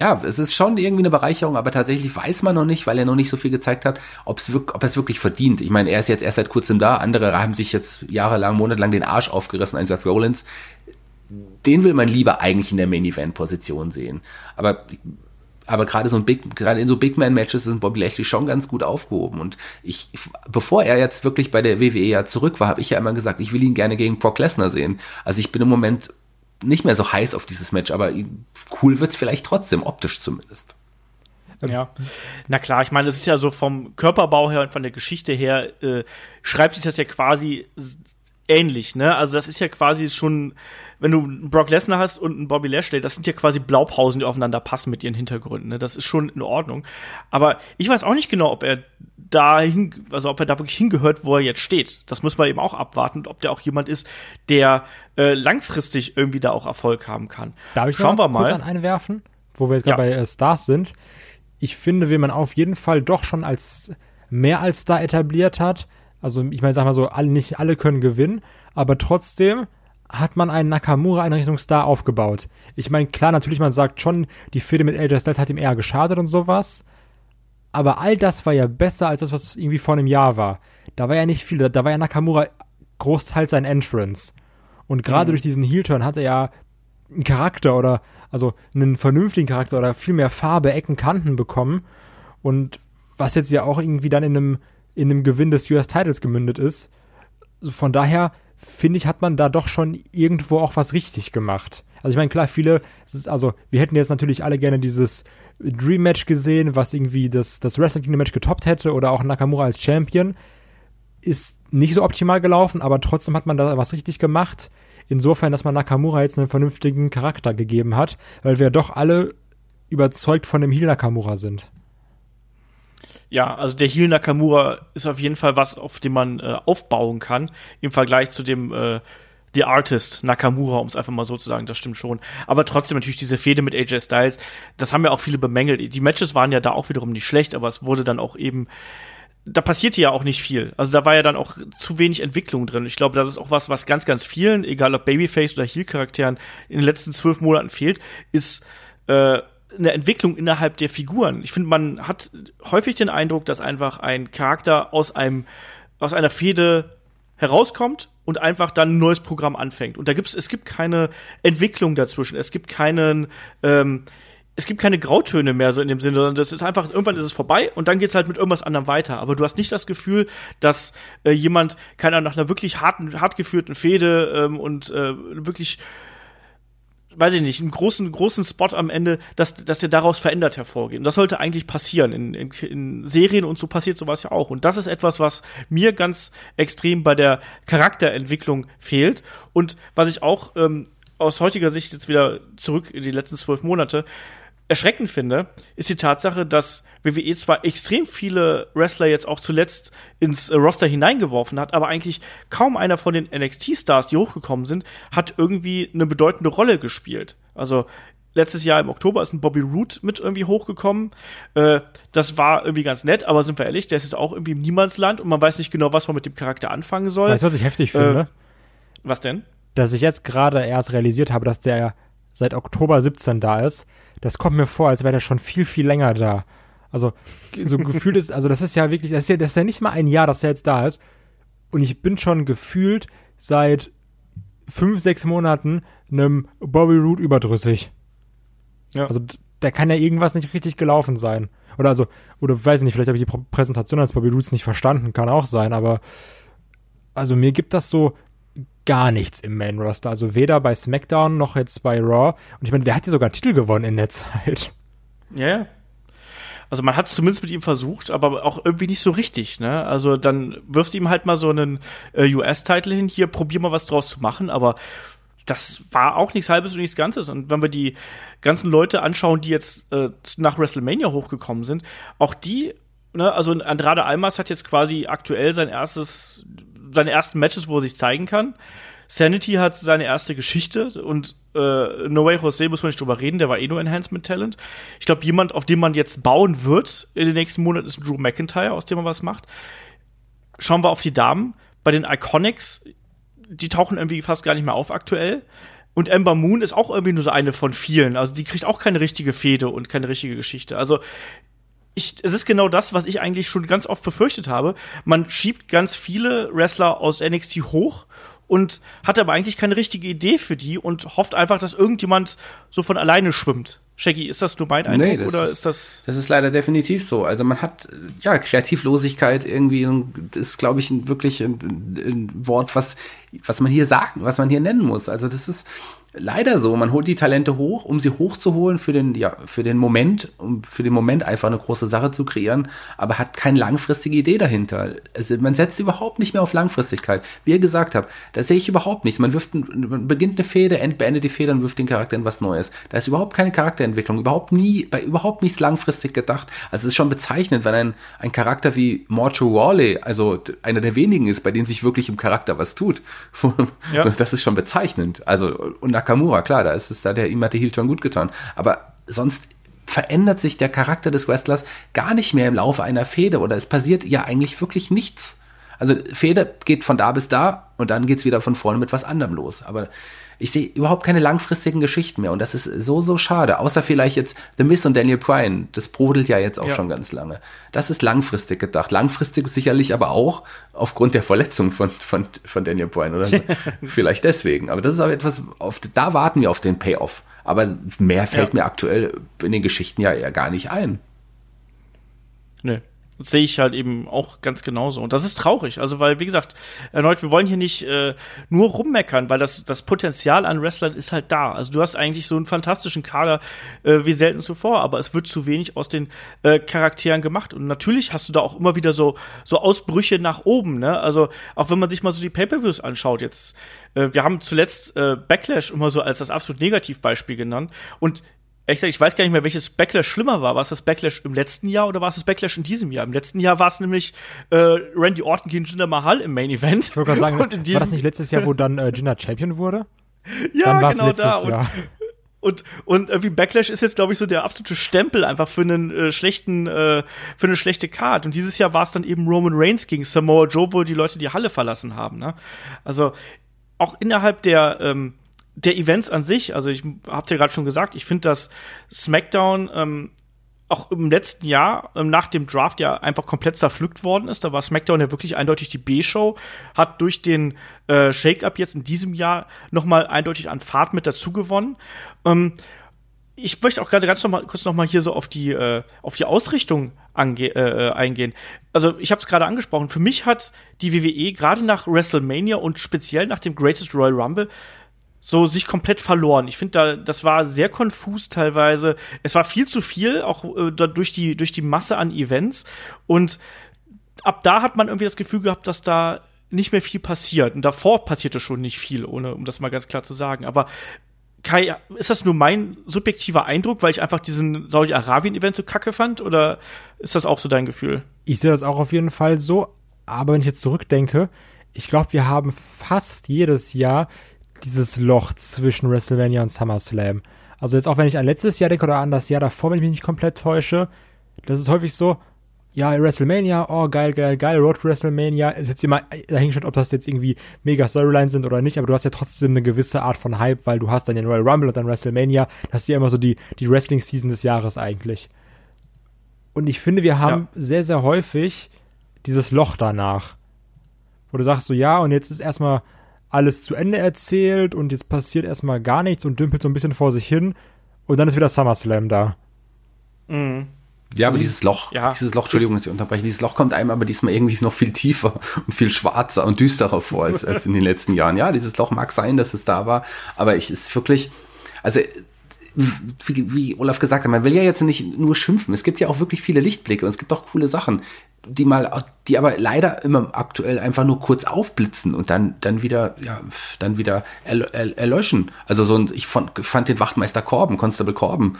D: ja, es ist schon irgendwie eine Bereicherung, aber tatsächlich weiß man noch nicht, weil er noch nicht so viel gezeigt hat, ob es wirklich, ob es wirklich verdient. Ich meine, er ist jetzt erst seit kurzem da, andere haben sich jetzt jahrelang, monatelang den Arsch aufgerissen, ein Seth Rollins. Den will man lieber eigentlich in der Main Event Position sehen. Aber aber gerade so ein Big, gerade in so Big Man Matches sind Bobby Lashley schon ganz gut aufgehoben. Und ich, bevor er jetzt wirklich bei der WWE ja zurück war, habe ich ja immer gesagt, ich will ihn gerne gegen Brock Lesnar sehen. Also ich bin im Moment nicht mehr so heiß auf dieses Match, aber cool wird es vielleicht trotzdem, optisch zumindest.
B: Ja, na klar, ich meine, das ist ja so vom Körperbau her und von der Geschichte her, äh, schreibt sich das ja quasi ähnlich, ne? Also das ist ja quasi schon, wenn du einen Brock Lesnar hast und einen Bobby Lashley, das sind ja quasi Blaupausen, die aufeinander passen mit ihren Hintergründen, ne? Das ist schon in Ordnung. Aber ich weiß auch nicht genau, ob er dahin, also ob er da wirklich hingehört, wo er jetzt steht. Das muss man eben auch abwarten, ob der auch jemand ist, der äh, langfristig irgendwie da auch Erfolg haben kann.
C: Darf ich Schauen wir mal. kurz an eine werfen, wo wir jetzt gerade ja. bei äh, Stars sind. Ich finde, wenn man auf jeden Fall doch schon als mehr als Star etabliert hat, also ich meine, sag mal so, alle, nicht alle können gewinnen, aber trotzdem hat man einen Nakamura in Richtung Star aufgebaut. Ich meine, klar, natürlich, man sagt schon, die Fehde mit AJ Styles hat ihm eher geschadet und sowas, aber all das war ja besser als das, was irgendwie vor einem Jahr war. Da war ja nicht viel, da war ja Nakamura großteils sein Entrance. Und gerade mhm. durch diesen Heel-Turn hat er ja einen Charakter oder, also einen vernünftigen Charakter oder viel mehr Farbe, Ecken, Kanten bekommen. Und was jetzt ja auch irgendwie dann in einem, in einem Gewinn des US-Titles gemündet ist. Von daher, finde ich, hat man da doch schon irgendwo auch was richtig gemacht. Also ich meine, klar, viele, also wir hätten jetzt natürlich alle gerne dieses Dream Match gesehen, was irgendwie das, das Wrestling Kingdom Match getoppt hätte oder auch Nakamura als Champion. Ist nicht so optimal gelaufen, aber trotzdem hat man da was richtig gemacht. Insofern, dass man Nakamura jetzt einen vernünftigen Charakter gegeben hat, weil wir doch alle überzeugt von dem Heel Nakamura sind.
B: Ja, also der Heel Nakamura ist auf jeden Fall was, auf dem man äh, aufbauen kann, im Vergleich zu dem äh, The Artist Nakamura, um es einfach mal so zu sagen, das stimmt schon. Aber trotzdem natürlich diese Fehde mit AJ Styles, das haben ja auch viele bemängelt. Die Matches waren ja da auch wiederum nicht schlecht, aber es wurde dann auch eben da passierte ja auch nicht viel. Also da war ja dann auch zu wenig Entwicklung drin. Ich glaube, das ist auch was, was ganz, ganz vielen, egal ob Babyface oder Heel-Charakteren, in den letzten zwölf Monaten fehlt, ist äh, eine Entwicklung innerhalb der Figuren. Ich finde, man hat häufig den Eindruck, dass einfach ein Charakter aus einem aus einer Fehde herauskommt und einfach dann ein neues Programm anfängt. Und da gibt's, es gibt keine Entwicklung dazwischen. Es gibt keinen, ähm, es gibt keine Grautöne mehr so in dem Sinne, sondern das ist einfach, irgendwann ist es vorbei und dann geht's halt mit irgendwas anderem weiter. Aber du hast nicht das Gefühl, dass äh, jemand, keiner nach einer wirklich harten, hart geführten Fehde ähm, und äh, wirklich weiß ich nicht, einen großen, großen Spot am Ende, dass, dass der daraus verändert hervorgeht. Und das sollte eigentlich passieren. In, in, in Serien und so passiert sowas ja auch. Und das ist etwas, was mir ganz extrem bei der Charakterentwicklung fehlt. Und was ich auch ähm, aus heutiger Sicht jetzt wieder zurück in die letzten zwölf Monate erschreckend finde, ist die Tatsache, dass WWE zwar extrem viele Wrestler jetzt auch zuletzt ins Roster hineingeworfen hat, aber eigentlich kaum einer von den NXT-Stars, die hochgekommen sind, hat irgendwie eine bedeutende Rolle gespielt. Also letztes Jahr im Oktober ist ein Bobby Root mit irgendwie hochgekommen. Äh, das war irgendwie ganz nett, aber sind wir ehrlich, der ist jetzt auch irgendwie im Niemandsland und man weiß nicht genau, was man mit dem Charakter anfangen soll.
C: Weißt du, was ich heftig finde? Äh,
B: was denn?
C: Dass ich jetzt gerade erst realisiert habe, dass der seit Oktober 17 da ist das kommt mir vor, als wäre der schon viel, viel länger da. Also, so gefühlt ist, also das ist ja wirklich, das ist ja, das ist ja nicht mal ein Jahr, dass er jetzt da ist. Und ich bin schon gefühlt seit fünf, sechs Monaten einem Bobby Root überdrüssig. Ja. Also, da kann ja irgendwas nicht richtig gelaufen sein. Oder also, oder weiß ich nicht, vielleicht habe ich die Präsentation als Bobby Roots nicht verstanden, kann auch sein, aber also mir gibt das so gar nichts im Main Roster. Also weder bei SmackDown noch jetzt bei Raw. Und ich meine, der hat ja sogar einen Titel gewonnen in der Zeit.
B: Ja, ja. Also man hat es zumindest mit ihm versucht, aber auch irgendwie nicht so richtig. Ne? Also dann wirft ihm halt mal so einen äh, US-Titel hin, hier probier mal was draus zu machen, aber das war auch nichts Halbes und nichts Ganzes. Und wenn wir die ganzen Leute anschauen, die jetzt äh, nach WrestleMania hochgekommen sind, auch die, ne, also Andrade Almas hat jetzt quasi aktuell sein erstes, seine ersten Matches, wo er sich zeigen kann. Sanity hat seine erste Geschichte und äh, No Way Jose muss man nicht drüber reden, der war eh nur Enhancement Talent. Ich glaube, jemand, auf den man jetzt bauen wird in den nächsten Monaten, ist Drew McIntyre, aus dem man was macht. Schauen wir auf die Damen. Bei den Iconics, die tauchen irgendwie fast gar nicht mehr auf aktuell. Und Ember Moon ist auch irgendwie nur so eine von vielen. Also die kriegt auch keine richtige Fehde und keine richtige Geschichte. Also ich, es ist genau das, was ich eigentlich schon ganz oft befürchtet habe. Man schiebt ganz viele Wrestler aus NXT hoch und hat aber eigentlich keine richtige Idee für die und hofft einfach, dass irgendjemand so von alleine schwimmt. Shaggy, ist das nur mein Eindruck nee, oder
D: ist,
B: ist, das?
D: Das ist leider definitiv so. Also man hat ja Kreativlosigkeit irgendwie ist, glaube ich, ein, wirklich ein, ein, Wort, was was man hier sagen, was man hier nennen muss. Also das ist leider so. Man holt die Talente hoch, um sie hochzuholen für den, ja, für den Moment, um für den Moment einfach eine große Sache zu kreieren, aber hat keine langfristige Idee dahinter. Also man setzt überhaupt nicht mehr auf Langfristigkeit. Wie ihr gesagt habt, da sehe ich überhaupt nichts. Man wirft, man beginnt eine Fehde, beendet die Fehde und wirft den Charakter in was Neues. Da ist überhaupt keine Charakterentwicklung, überhaupt nie, bei überhaupt nichts langfristig gedacht. Also es ist schon bezeichnend, wenn ein, ein Charakter wie Morcho Rawley, also einer der wenigen ist, bei dem sich wirklich im Charakter was tut. Ja. Das ist schon bezeichnend. Also, und Nakamura, klar, da ist es da, der ihm hat die Heel-Turn gut getan. Aber sonst verändert sich der Charakter des Wrestlers gar nicht mehr im Laufe einer Fehde oder es passiert ja eigentlich wirklich nichts. Also Fehde geht von da bis da und dann geht's wieder von vorne mit was anderem los. Aber ich sehe überhaupt keine langfristigen Geschichten mehr und das ist so, so schade. Außer vielleicht jetzt The Miss und Daniel Bryan. Das brodelt ja jetzt auch ja. schon ganz lange. Das ist langfristig gedacht. Langfristig sicherlich aber auch aufgrund der Verletzung von, von, von Daniel Bryan oder vielleicht deswegen. Aber das ist auch etwas, auf, da warten wir auf den Payoff. Aber mehr fällt ja. mir aktuell in den Geschichten ja eher gar nicht ein.
B: Nee sehe ich halt eben auch ganz genauso. Und das ist traurig. Also, weil, wie gesagt, erneut, wir wollen hier nicht äh, nur rummeckern, weil das, das Potenzial an Wrestlern ist halt da. Also, du hast eigentlich so einen fantastischen Kader äh, wie selten zuvor, aber es wird zu wenig aus den äh, Charakteren gemacht. Und natürlich hast du da auch immer wieder so, so Ausbrüche nach oben, ne? Also, auch wenn man sich mal so die Pay-Per-Views anschaut, jetzt, äh, wir haben zuletzt äh, Backlash immer so als das absolut Negativbeispiel genannt. Und Ehrlich gesagt, ich weiß gar nicht mehr, welches Backlash schlimmer war. War es das Backlash im letzten Jahr oder war es das Backlash in diesem Jahr? Im letzten Jahr war es nämlich äh, Randy Orton gegen Jinder Mahal im Main Event.
C: Ich wollte gerade sagen, war das nicht letztes Jahr, wo dann äh, Jinder Champion wurde?
B: ja, genau da. Und, und, und irgendwie Backlash ist jetzt, glaube ich, so der absolute Stempel einfach für einen äh, schlechten, äh, für eine schlechte Card. Und dieses Jahr war es dann eben Roman Reigns gegen Samoa Joe, wo die Leute die Halle verlassen haben. Ne? Also auch innerhalb der ähm, der Events an sich, also ich hab's ja gerade schon gesagt, ich finde, dass SmackDown ähm, auch im letzten Jahr ähm, nach dem Draft ja einfach komplett zerpflückt worden ist. Da war SmackDown ja wirklich eindeutig die B-Show, hat durch den äh, Shake-up jetzt in diesem Jahr noch mal eindeutig an Fahrt mit dazu gewonnen. Ähm, ich möchte auch gerade ganz noch mal, kurz noch mal hier so auf die äh, auf die Ausrichtung ange äh, eingehen. Also ich habe es gerade angesprochen. Für mich hat die WWE gerade nach WrestleMania und speziell nach dem Greatest Royal Rumble so sich komplett verloren. Ich finde, da das war sehr konfus teilweise. Es war viel zu viel, auch äh, durch die durch die Masse an Events und ab da hat man irgendwie das Gefühl gehabt, dass da nicht mehr viel passiert. Und davor passierte schon nicht viel, ohne um das mal ganz klar zu sagen. Aber Kai, ist das nur mein subjektiver Eindruck, weil ich einfach diesen Saudi-Arabien-Event so kacke fand? Oder ist das auch so dein Gefühl?
C: Ich sehe das auch auf jeden Fall so. Aber wenn ich jetzt zurückdenke, ich glaube, wir haben fast jedes Jahr dieses Loch zwischen WrestleMania und SummerSlam. Also jetzt auch wenn ich an letztes Jahr denke oder an das Jahr davor, wenn ich mich nicht komplett täusche, das ist häufig so, ja, WrestleMania, oh geil, geil, geil, Road to WrestleMania, ist jetzt immer dahingestellt, ob das jetzt irgendwie mega Storylines sind oder nicht, aber du hast ja trotzdem eine gewisse Art von Hype, weil du hast dann den Royal Rumble und dann WrestleMania, das ist ja immer so die, die Wrestling-Season des Jahres eigentlich. Und ich finde, wir haben ja. sehr, sehr häufig dieses Loch danach, wo du sagst so, ja, und jetzt ist erstmal alles zu Ende erzählt und jetzt passiert erstmal gar nichts und dümpelt so ein bisschen vor sich hin und dann ist wieder SummerSlam da.
D: Mhm. Ja, aber also, dieses Loch, ja, dieses Loch, Entschuldigung, dass ich unterbreche, dieses Loch kommt einem aber diesmal irgendwie noch viel tiefer und viel schwarzer und düsterer vor als, als in den letzten Jahren. Ja, dieses Loch mag sein, dass es da war, aber ich ist wirklich, also wie, wie Olaf gesagt hat, man will ja jetzt nicht nur schimpfen. Es gibt ja auch wirklich viele Lichtblicke und es gibt auch coole Sachen, die mal, die aber leider immer aktuell einfach nur kurz aufblitzen und dann, dann wieder, ja, dann wieder erlöschen. Also so ein, ich fand, fand den Wachtmeister Korben, Constable Korben,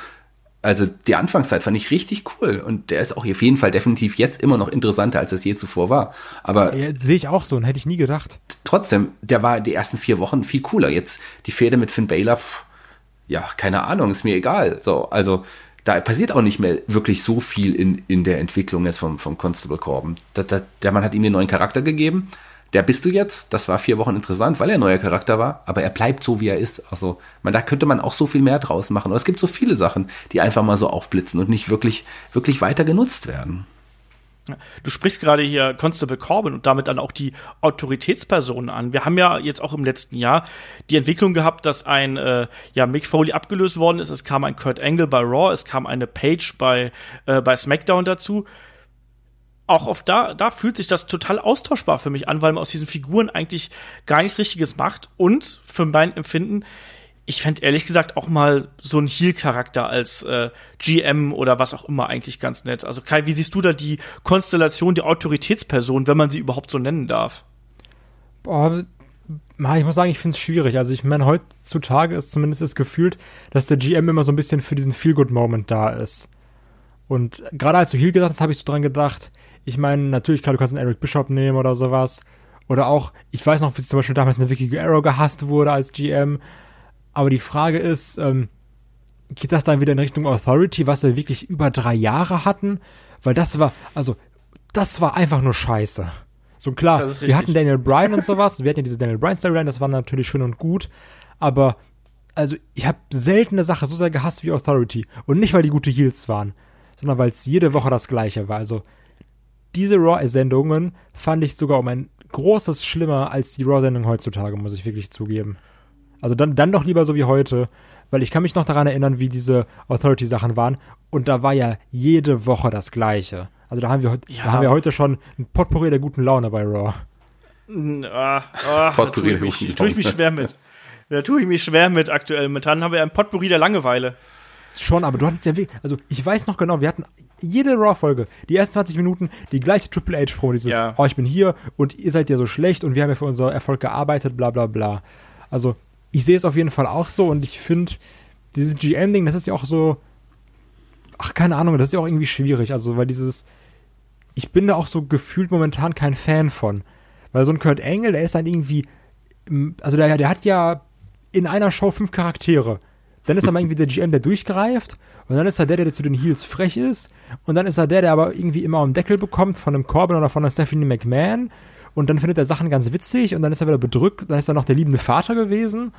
D: also die Anfangszeit fand ich richtig cool und der ist auch auf jeden Fall definitiv jetzt immer noch interessanter, als es je zuvor war. Aber
C: ja, sehe ich auch so und hätte ich nie gedacht.
D: Trotzdem, der war die ersten vier Wochen viel cooler. Jetzt die Fehde mit Finn Baylor, pff, ja, keine Ahnung, ist mir egal. So, also da passiert auch nicht mehr wirklich so viel in, in der Entwicklung jetzt vom, vom Constable Corben. Da, da, der Mann hat ihm den neuen Charakter gegeben der bist du jetzt. Das war vier Wochen interessant, weil er ein neuer Charakter war, aber er bleibt so, wie er ist. Also, man, da könnte man auch so viel mehr draus machen. Und es gibt so viele Sachen, die einfach mal so aufblitzen und nicht wirklich, wirklich weiter genutzt werden.
B: Du sprichst gerade hier Constable Corbin und damit dann auch die Autoritätspersonen an. Wir haben ja jetzt auch im letzten Jahr die Entwicklung gehabt, dass ein äh, ja, Mick Foley abgelöst worden ist. Es kam ein Kurt Angle bei Raw, es kam eine Page bei, äh, bei SmackDown dazu auch auf da, da fühlt sich das total austauschbar für mich an, weil man aus diesen Figuren eigentlich gar nichts Richtiges macht. Und für mein Empfinden, ich fände ehrlich gesagt auch mal so einen Heal-Charakter als äh, GM oder was auch immer eigentlich ganz nett. Also Kai, wie siehst du da die Konstellation der Autoritätsperson, wenn man sie überhaupt so nennen darf?
C: Boah, ich muss sagen, ich finde es schwierig. Also ich meine, heutzutage ist zumindest das gefühlt, dass der GM immer so ein bisschen für diesen Feel-Good-Moment da ist. Und gerade als du Heal gesagt hast, habe ich so dran gedacht, ich meine, natürlich, klar, du kannst einen Eric Bishop nehmen oder sowas. Oder auch, ich weiß noch, wie zum Beispiel damals eine Vicky Guerrero gehasst wurde als GM. Aber die Frage ist, ähm, geht das dann wieder in Richtung Authority, was wir wirklich über drei Jahre hatten? Weil das war, also, das war einfach nur scheiße. So klar, wir hatten Daniel Bryan und sowas, wir hatten ja diese Daniel Bryan Storyline, das war natürlich schön und gut, aber also ich habe selten eine Sache so sehr gehasst wie Authority und nicht weil die gute Heels waren, sondern weil es jede Woche das gleiche war. Also diese Raw-Sendungen fand ich sogar um ein großes schlimmer als die Raw-Sendung heutzutage, muss ich wirklich zugeben. Also dann, dann doch lieber so wie heute, weil ich kann mich noch daran erinnern, wie diese Authority-Sachen waren und da war ja jede Woche das Gleiche. Also da haben wir, ja. da haben wir heute schon ein Potpourri der guten Laune bei Raw.
B: Ah, ah, Potpourri da tue ich, mich, tue ich mich schwer mit. Da tue ich mich schwer mit aktuell. Momentan haben wir ein Potpourri der Langeweile.
C: Schon, aber du hattest ja, also ich weiß noch genau, wir hatten jede Raw-Folge, die ersten 20 Minuten, die gleiche Triple H-Pro, dieses, ja. oh, ich bin hier und ihr seid ja so schlecht und wir haben ja für unseren Erfolg gearbeitet, bla bla bla. Also, ich sehe es auf jeden Fall auch so und ich finde, dieses GM-Ding, das ist ja auch so, ach, keine Ahnung, das ist ja auch irgendwie schwierig, also, weil dieses, ich bin da auch so gefühlt momentan kein Fan von. Weil so ein Kurt Angle, der ist dann irgendwie, also der, der hat ja in einer Show fünf Charaktere. Dann ist er mal irgendwie der GM, der durchgreift und dann ist er der, der zu den Heels frech ist. Und dann ist er der, der aber irgendwie immer einen Deckel bekommt von einem Corbin oder von einer Stephanie McMahon. Und dann findet er Sachen ganz witzig und dann ist er wieder bedrückt. Dann ist er noch der liebende Vater gewesen.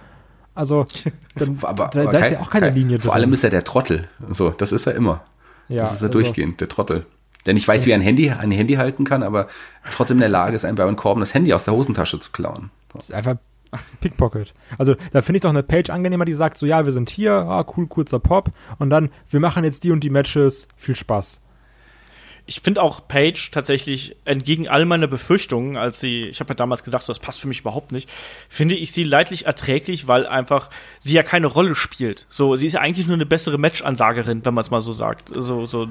C: Also, dann,
D: aber, da, aber da kein, ist ja auch keine kein, Linie drin. Vor allem ist er der Trottel. So, das ist er immer. Ja, das ist er also, durchgehend, der Trottel. Der nicht weiß, wie er ein Handy, ein Handy halten kann, aber trotzdem in der Lage ist, einem Baron Corbin das Handy aus der Hosentasche zu klauen.
C: So. Ist einfach Pickpocket. Also da finde ich doch eine Page angenehmer, die sagt so, ja, wir sind hier, ah, cool, kurzer Pop und dann, wir machen jetzt die und die Matches, viel Spaß
B: ich finde auch Paige tatsächlich entgegen all meiner Befürchtungen, als sie, ich habe ja damals gesagt, so, das passt für mich überhaupt nicht, finde ich sie leidlich erträglich, weil einfach sie ja keine Rolle spielt. So, sie ist ja eigentlich nur eine bessere Match-Ansagerin, wenn man es mal so sagt, so, so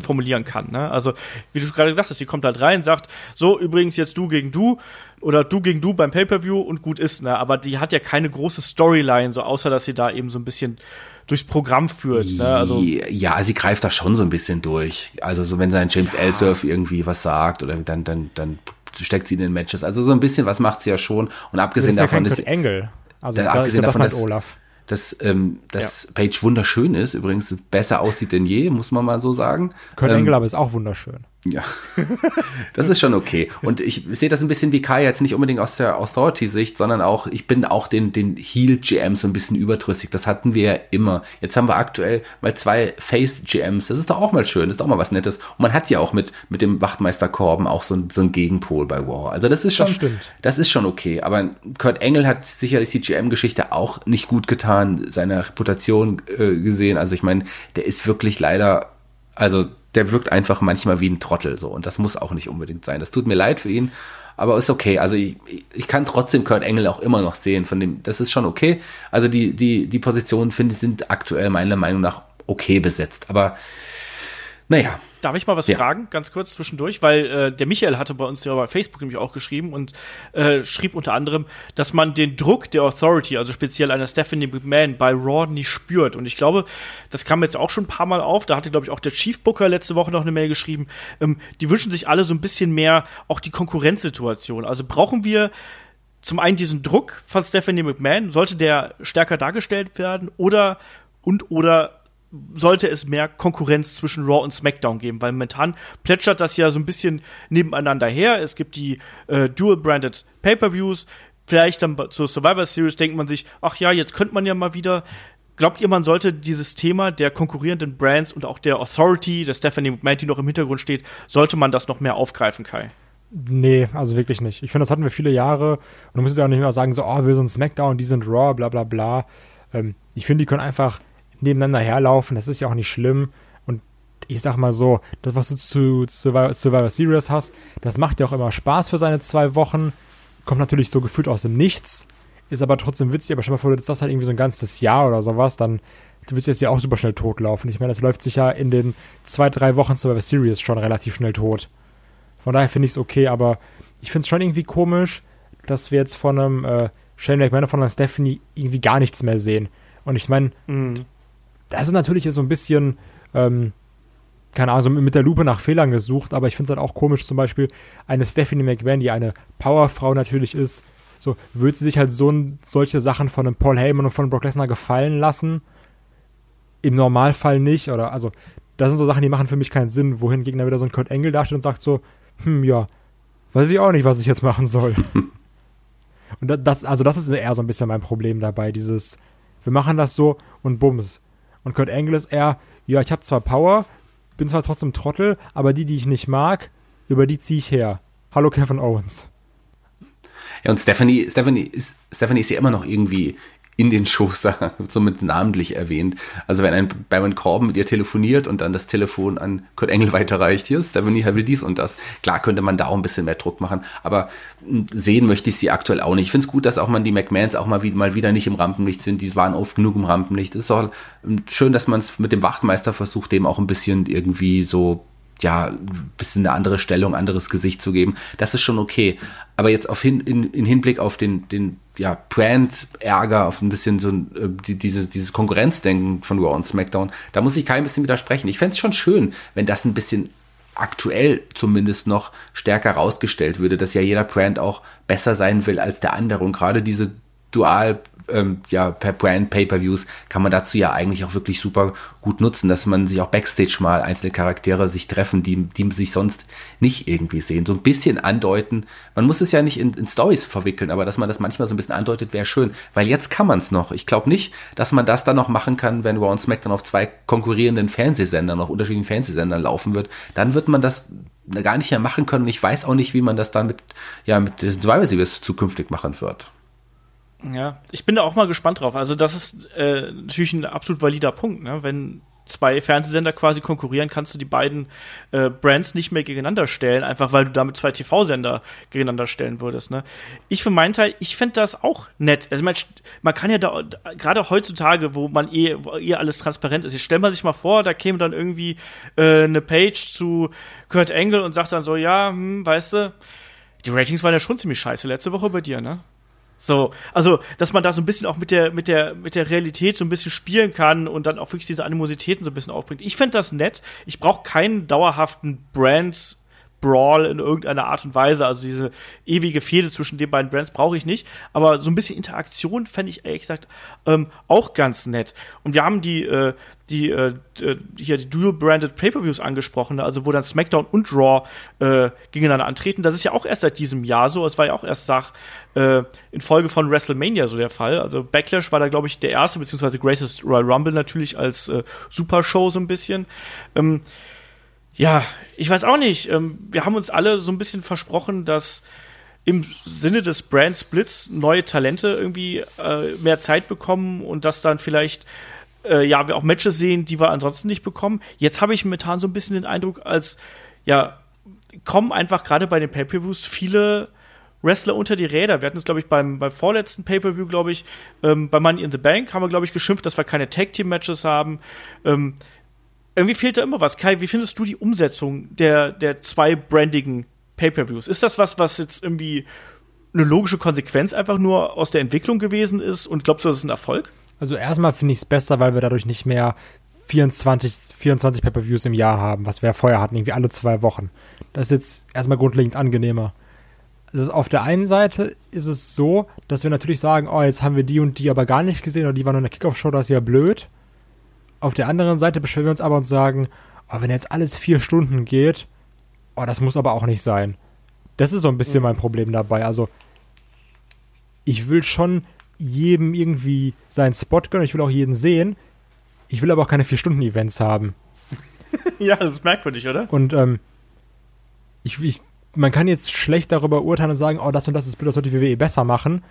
B: formulieren kann. Ne? Also, wie du gerade gesagt hast, sie kommt halt rein, sagt, so, übrigens jetzt du gegen du oder du gegen du beim Pay-Per-View und gut ist, ne? Aber die hat ja keine große Storyline, so außer dass sie da eben so ein bisschen durchs Programm führt. Ne? Also
D: ja, sie greift da schon so ein bisschen durch. Also so wenn sein James ja. Ellsworth irgendwie was sagt oder dann dann dann steckt sie in den Matches. Also so ein bisschen was macht sie ja schon. Und abgesehen
C: das ist
D: davon
C: ja ist Engel. Also
D: da, abgesehen davon, dass, Olaf dass, ähm, dass ja. Page wunderschön ist, übrigens besser aussieht denn je, muss man mal so sagen.
C: Kurt ähm, Engel aber ist auch wunderschön.
D: Ja, das ist schon okay. Und ich sehe das ein bisschen wie Kai jetzt nicht unbedingt aus der Authority-Sicht, sondern auch, ich bin auch den, den Heel-GMs so ein bisschen überdrüssig. Das hatten wir ja immer. Jetzt haben wir aktuell mal zwei Face-GMs. Das ist doch auch mal schön, das ist doch mal was Nettes. Und man hat ja auch mit, mit dem Wachtmeister Korben auch so, so einen Gegenpol bei War. Also das ist schon, das, das ist schon okay. Aber Kurt Engel hat sicherlich die GM-Geschichte auch nicht gut getan, seine Reputation äh, gesehen. Also ich meine, der ist wirklich leider, also der wirkt einfach manchmal wie ein Trottel so und das muss auch nicht unbedingt sein. Das tut mir leid für ihn, aber ist okay. Also ich, ich kann trotzdem Kurt Engel auch immer noch sehen. Von dem, das ist schon okay. Also die, die, die Positionen, finde ich, sind aktuell meiner Meinung nach okay besetzt. Aber naja,
B: Darf ich mal was
D: Ja.
B: fragen, ganz kurz zwischendurch? Weil äh, der Michael hatte bei uns ja bei Facebook nämlich auch geschrieben und äh, schrieb unter anderem, dass man den Druck der Authority, also speziell einer Stephanie McMahon, bei Raw nicht spürt. Und ich glaube, das kam jetzt auch schon ein paar Mal auf. Da hatte, glaube ich, auch der Chief Booker letzte Woche noch eine Mail geschrieben. Ähm, die wünschen sich alle so ein bisschen mehr auch die Konkurrenzsituation. Also brauchen wir zum einen diesen Druck von Stephanie McMahon, sollte der stärker dargestellt werden oder und oder sollte es mehr Konkurrenz zwischen Raw und SmackDown geben, weil momentan plätschert das ja so ein bisschen nebeneinander her. Es gibt die äh, Dual-Branded Pay-Per-Views, vielleicht dann zur Survivor Series denkt man sich, ach ja, jetzt könnte man ja mal wieder. Glaubt ihr, man sollte dieses Thema der konkurrierenden Brands und auch der Authority, der Stephanie McMahon, die noch im Hintergrund steht, sollte man das noch mehr aufgreifen, Kai?
C: Nee, also wirklich nicht. Ich finde, das hatten wir viele Jahre. Und du musst ja auch nicht mehr sagen, so, oh, wir sind SmackDown, die sind Raw, bla bla bla. Ähm, ich finde, die können einfach nebeneinander herlaufen. Das ist ja auch nicht schlimm. Und ich sag mal so, das, was du zu Survivor, Survivor Series hast, das macht ja auch immer Spaß für seine zwei Wochen. Kommt natürlich so gefühlt aus dem Nichts. Ist aber trotzdem witzig. Aber stell mal vor, du das halt irgendwie so ein ganzes Jahr oder sowas, dann du wirst jetzt ja auch super schnell totlaufen. Ich meine, das läuft sich ja in den zwei, drei Wochen Survivor Series schon relativ schnell tot. Von daher finde ich es okay, aber ich finde es schon irgendwie komisch, dass wir jetzt von einem äh, Shane McMahon und von einer Stephanie irgendwie gar nichts mehr sehen. Und ich meine,
B: Mhm.
C: Das ist natürlich jetzt so ein bisschen, ähm, keine Ahnung, so mit der Lupe nach Fehlern gesucht, aber ich finde es halt auch komisch, zum Beispiel eine Stephanie McMahon, die eine Powerfrau natürlich ist, so würde sie sich halt so solche Sachen von einem Paul Heyman und von Brock Lesnar gefallen lassen. Im Normalfall nicht, oder also, das sind so Sachen, die machen für mich keinen Sinn, wohingegen dann wieder so ein Kurt Engel dasteht und sagt so, hm, ja, weiß ich auch nicht, was ich jetzt machen soll. und da- das, also das ist eher so ein bisschen mein Problem dabei, dieses, wir machen das so und bums. Und Kurt Angle ist eher, ja, ich habe zwar Power, bin zwar trotzdem Trottel, aber die, die ich nicht mag, über die ziehe ich her. Hallo Kevin Owens.
D: Ja, und Stephanie, Stephanie ist, Stephanie ist ja immer noch irgendwie in den Shows somit namentlich erwähnt. Also wenn ein Baron Corbin mit ihr telefoniert und dann das Telefon an Kurt Engel weiterreicht, hier, Stephanie will dies und das. Klar könnte man da auch ein bisschen mehr Druck machen, aber mh, sehen möchte ich sie aktuell auch nicht. Ich finde es gut, dass auch man die McMahons auch mal, wie, mal wieder nicht im Rampenlicht sind. Die waren oft genug im Rampenlicht. Es ist auch ähm, schön, dass man es mit dem Wachtmeister versucht, dem auch ein bisschen irgendwie so ja, ein bisschen eine andere Stellung, anderes Gesicht zu geben. Das ist schon okay. Aber jetzt auf hin, in, in Hinblick auf den, den ja, Brand-Ärger, auf ein bisschen so ein, äh, die, diese, dieses Konkurrenzdenken von Raw und SmackDown, da muss ich kein bisschen widersprechen. Ich fände es schon schön, wenn das ein bisschen aktuell zumindest noch stärker rausgestellt würde, dass ja jeder Brand auch besser sein will als der andere. Und gerade diese Dual ähm, ja, per Brand Pay-per-Views kann man dazu ja eigentlich auch wirklich super gut nutzen, dass man sich auch Backstage mal einzelne Charaktere sich treffen, die, die sich sonst nicht irgendwie sehen. So ein bisschen andeuten. Man muss es ja nicht in, in Stories verwickeln, aber dass man das manchmal so ein bisschen andeutet, wäre schön. Weil jetzt kann man es noch. Ich glaube nicht, dass man das dann noch machen kann, wenn Raw und SmackDown auf zwei konkurrierenden Fernsehsendern, auf unterschiedlichen Fernsehsendern laufen wird. Dann wird man das gar nicht mehr machen können. Und ich weiß auch nicht, wie man das dann mit, ja, mit Survivor Series zukünftig machen wird.
B: Ja, ich bin da auch mal gespannt drauf. Also, das ist äh, natürlich ein absolut valider Punkt, ne? Wenn zwei Fernsehsender quasi konkurrieren, kannst du die beiden äh, Brands nicht mehr gegeneinander stellen, einfach weil du damit zwei TV-Sender gegeneinander stellen würdest. Ne? Ich für meinen Teil, ich fände das auch nett. Also man, man kann ja da, gerade heutzutage, wo man eh, wo eh alles transparent ist, jetzt stellt man sich mal vor, da käme dann irgendwie äh, eine Page zu Kurt Angle und sagt dann so, ja, hm, weißt du, die Ratings waren ja schon ziemlich scheiße letzte Woche bei dir, ne? So, also, dass man da so ein bisschen auch mit der, mit der, mit der Realität so ein bisschen spielen kann und dann auch wirklich diese Animositäten so ein bisschen aufbringt. Ich fände das nett. Ich brauche keinen dauerhaften Brand Brawl in irgendeiner Art und Weise. Also diese ewige Fehde zwischen den beiden Brands brauche ich nicht. Aber so ein bisschen Interaktion fände ich ehrlich gesagt ähm, auch ganz nett. Und wir haben die, äh, die, äh, d- hier die Dual-Branded Pay-Per-Views angesprochen, also wo dann SmackDown und Raw äh, gegeneinander antreten. Das ist ja auch erst seit diesem Jahr so. Es war ja auch erst nach, äh, in Folge von WrestleMania so der Fall. Also Backlash war da, glaube ich, der erste, beziehungsweise Greatest Royal Rumble natürlich als äh, Supershow so ein bisschen. Ähm, ja, ich weiß auch nicht. Ähm, wir haben uns alle so ein bisschen versprochen, dass im Sinne des Brand Splits neue Talente irgendwie äh, mehr Zeit bekommen und dass dann vielleicht äh, ja wir auch Matches sehen, die wir ansonsten nicht bekommen. Jetzt habe ich momentan so ein bisschen den Eindruck, als ja kommen einfach gerade bei den Pay-per-Views viele Wrestler unter die Räder. Wir hatten es, glaube ich, beim, beim vorletzten Pay-Per-View, glaube ich, ähm, bei Money in the Bank haben wir, glaube ich, geschimpft, dass wir keine Tag-Team-Matches haben. Ähm, irgendwie fehlt da immer was. Kai, wie findest du die Umsetzung der, der zwei brandigen Pay-Per-Views? Ist das was, was jetzt irgendwie eine logische Konsequenz einfach nur aus der Entwicklung gewesen ist und glaubst du, das ist ein Erfolg?
C: Also erstmal finde ich es besser, weil wir dadurch nicht mehr 24, 24 Pay-Per-Views im Jahr haben, was wir ja vorher hatten, irgendwie alle zwei Wochen. Das ist jetzt erstmal grundlegend angenehmer. Also auf der einen Seite ist es so, dass wir natürlich sagen, oh, jetzt haben wir die und die aber gar nicht gesehen oder die waren nur in der Kickoff-Show, das ist ja blöd. Auf der anderen Seite beschweren wir uns aber und sagen, oh, wenn jetzt alles vier Stunden geht, oh, das muss aber auch nicht sein. Das ist so ein bisschen mhm. mein Problem dabei. Also, ich will schon jedem irgendwie seinen Spot gönnen, ich will auch jeden sehen. Ich will aber auch keine Vier-Stunden-Events haben.
B: ja, das ist merkwürdig, oder?
C: Und ähm, ich, ich, man kann jetzt schlecht darüber urteilen und sagen, oh, das und das ist blöd, das sollte die WWE besser machen.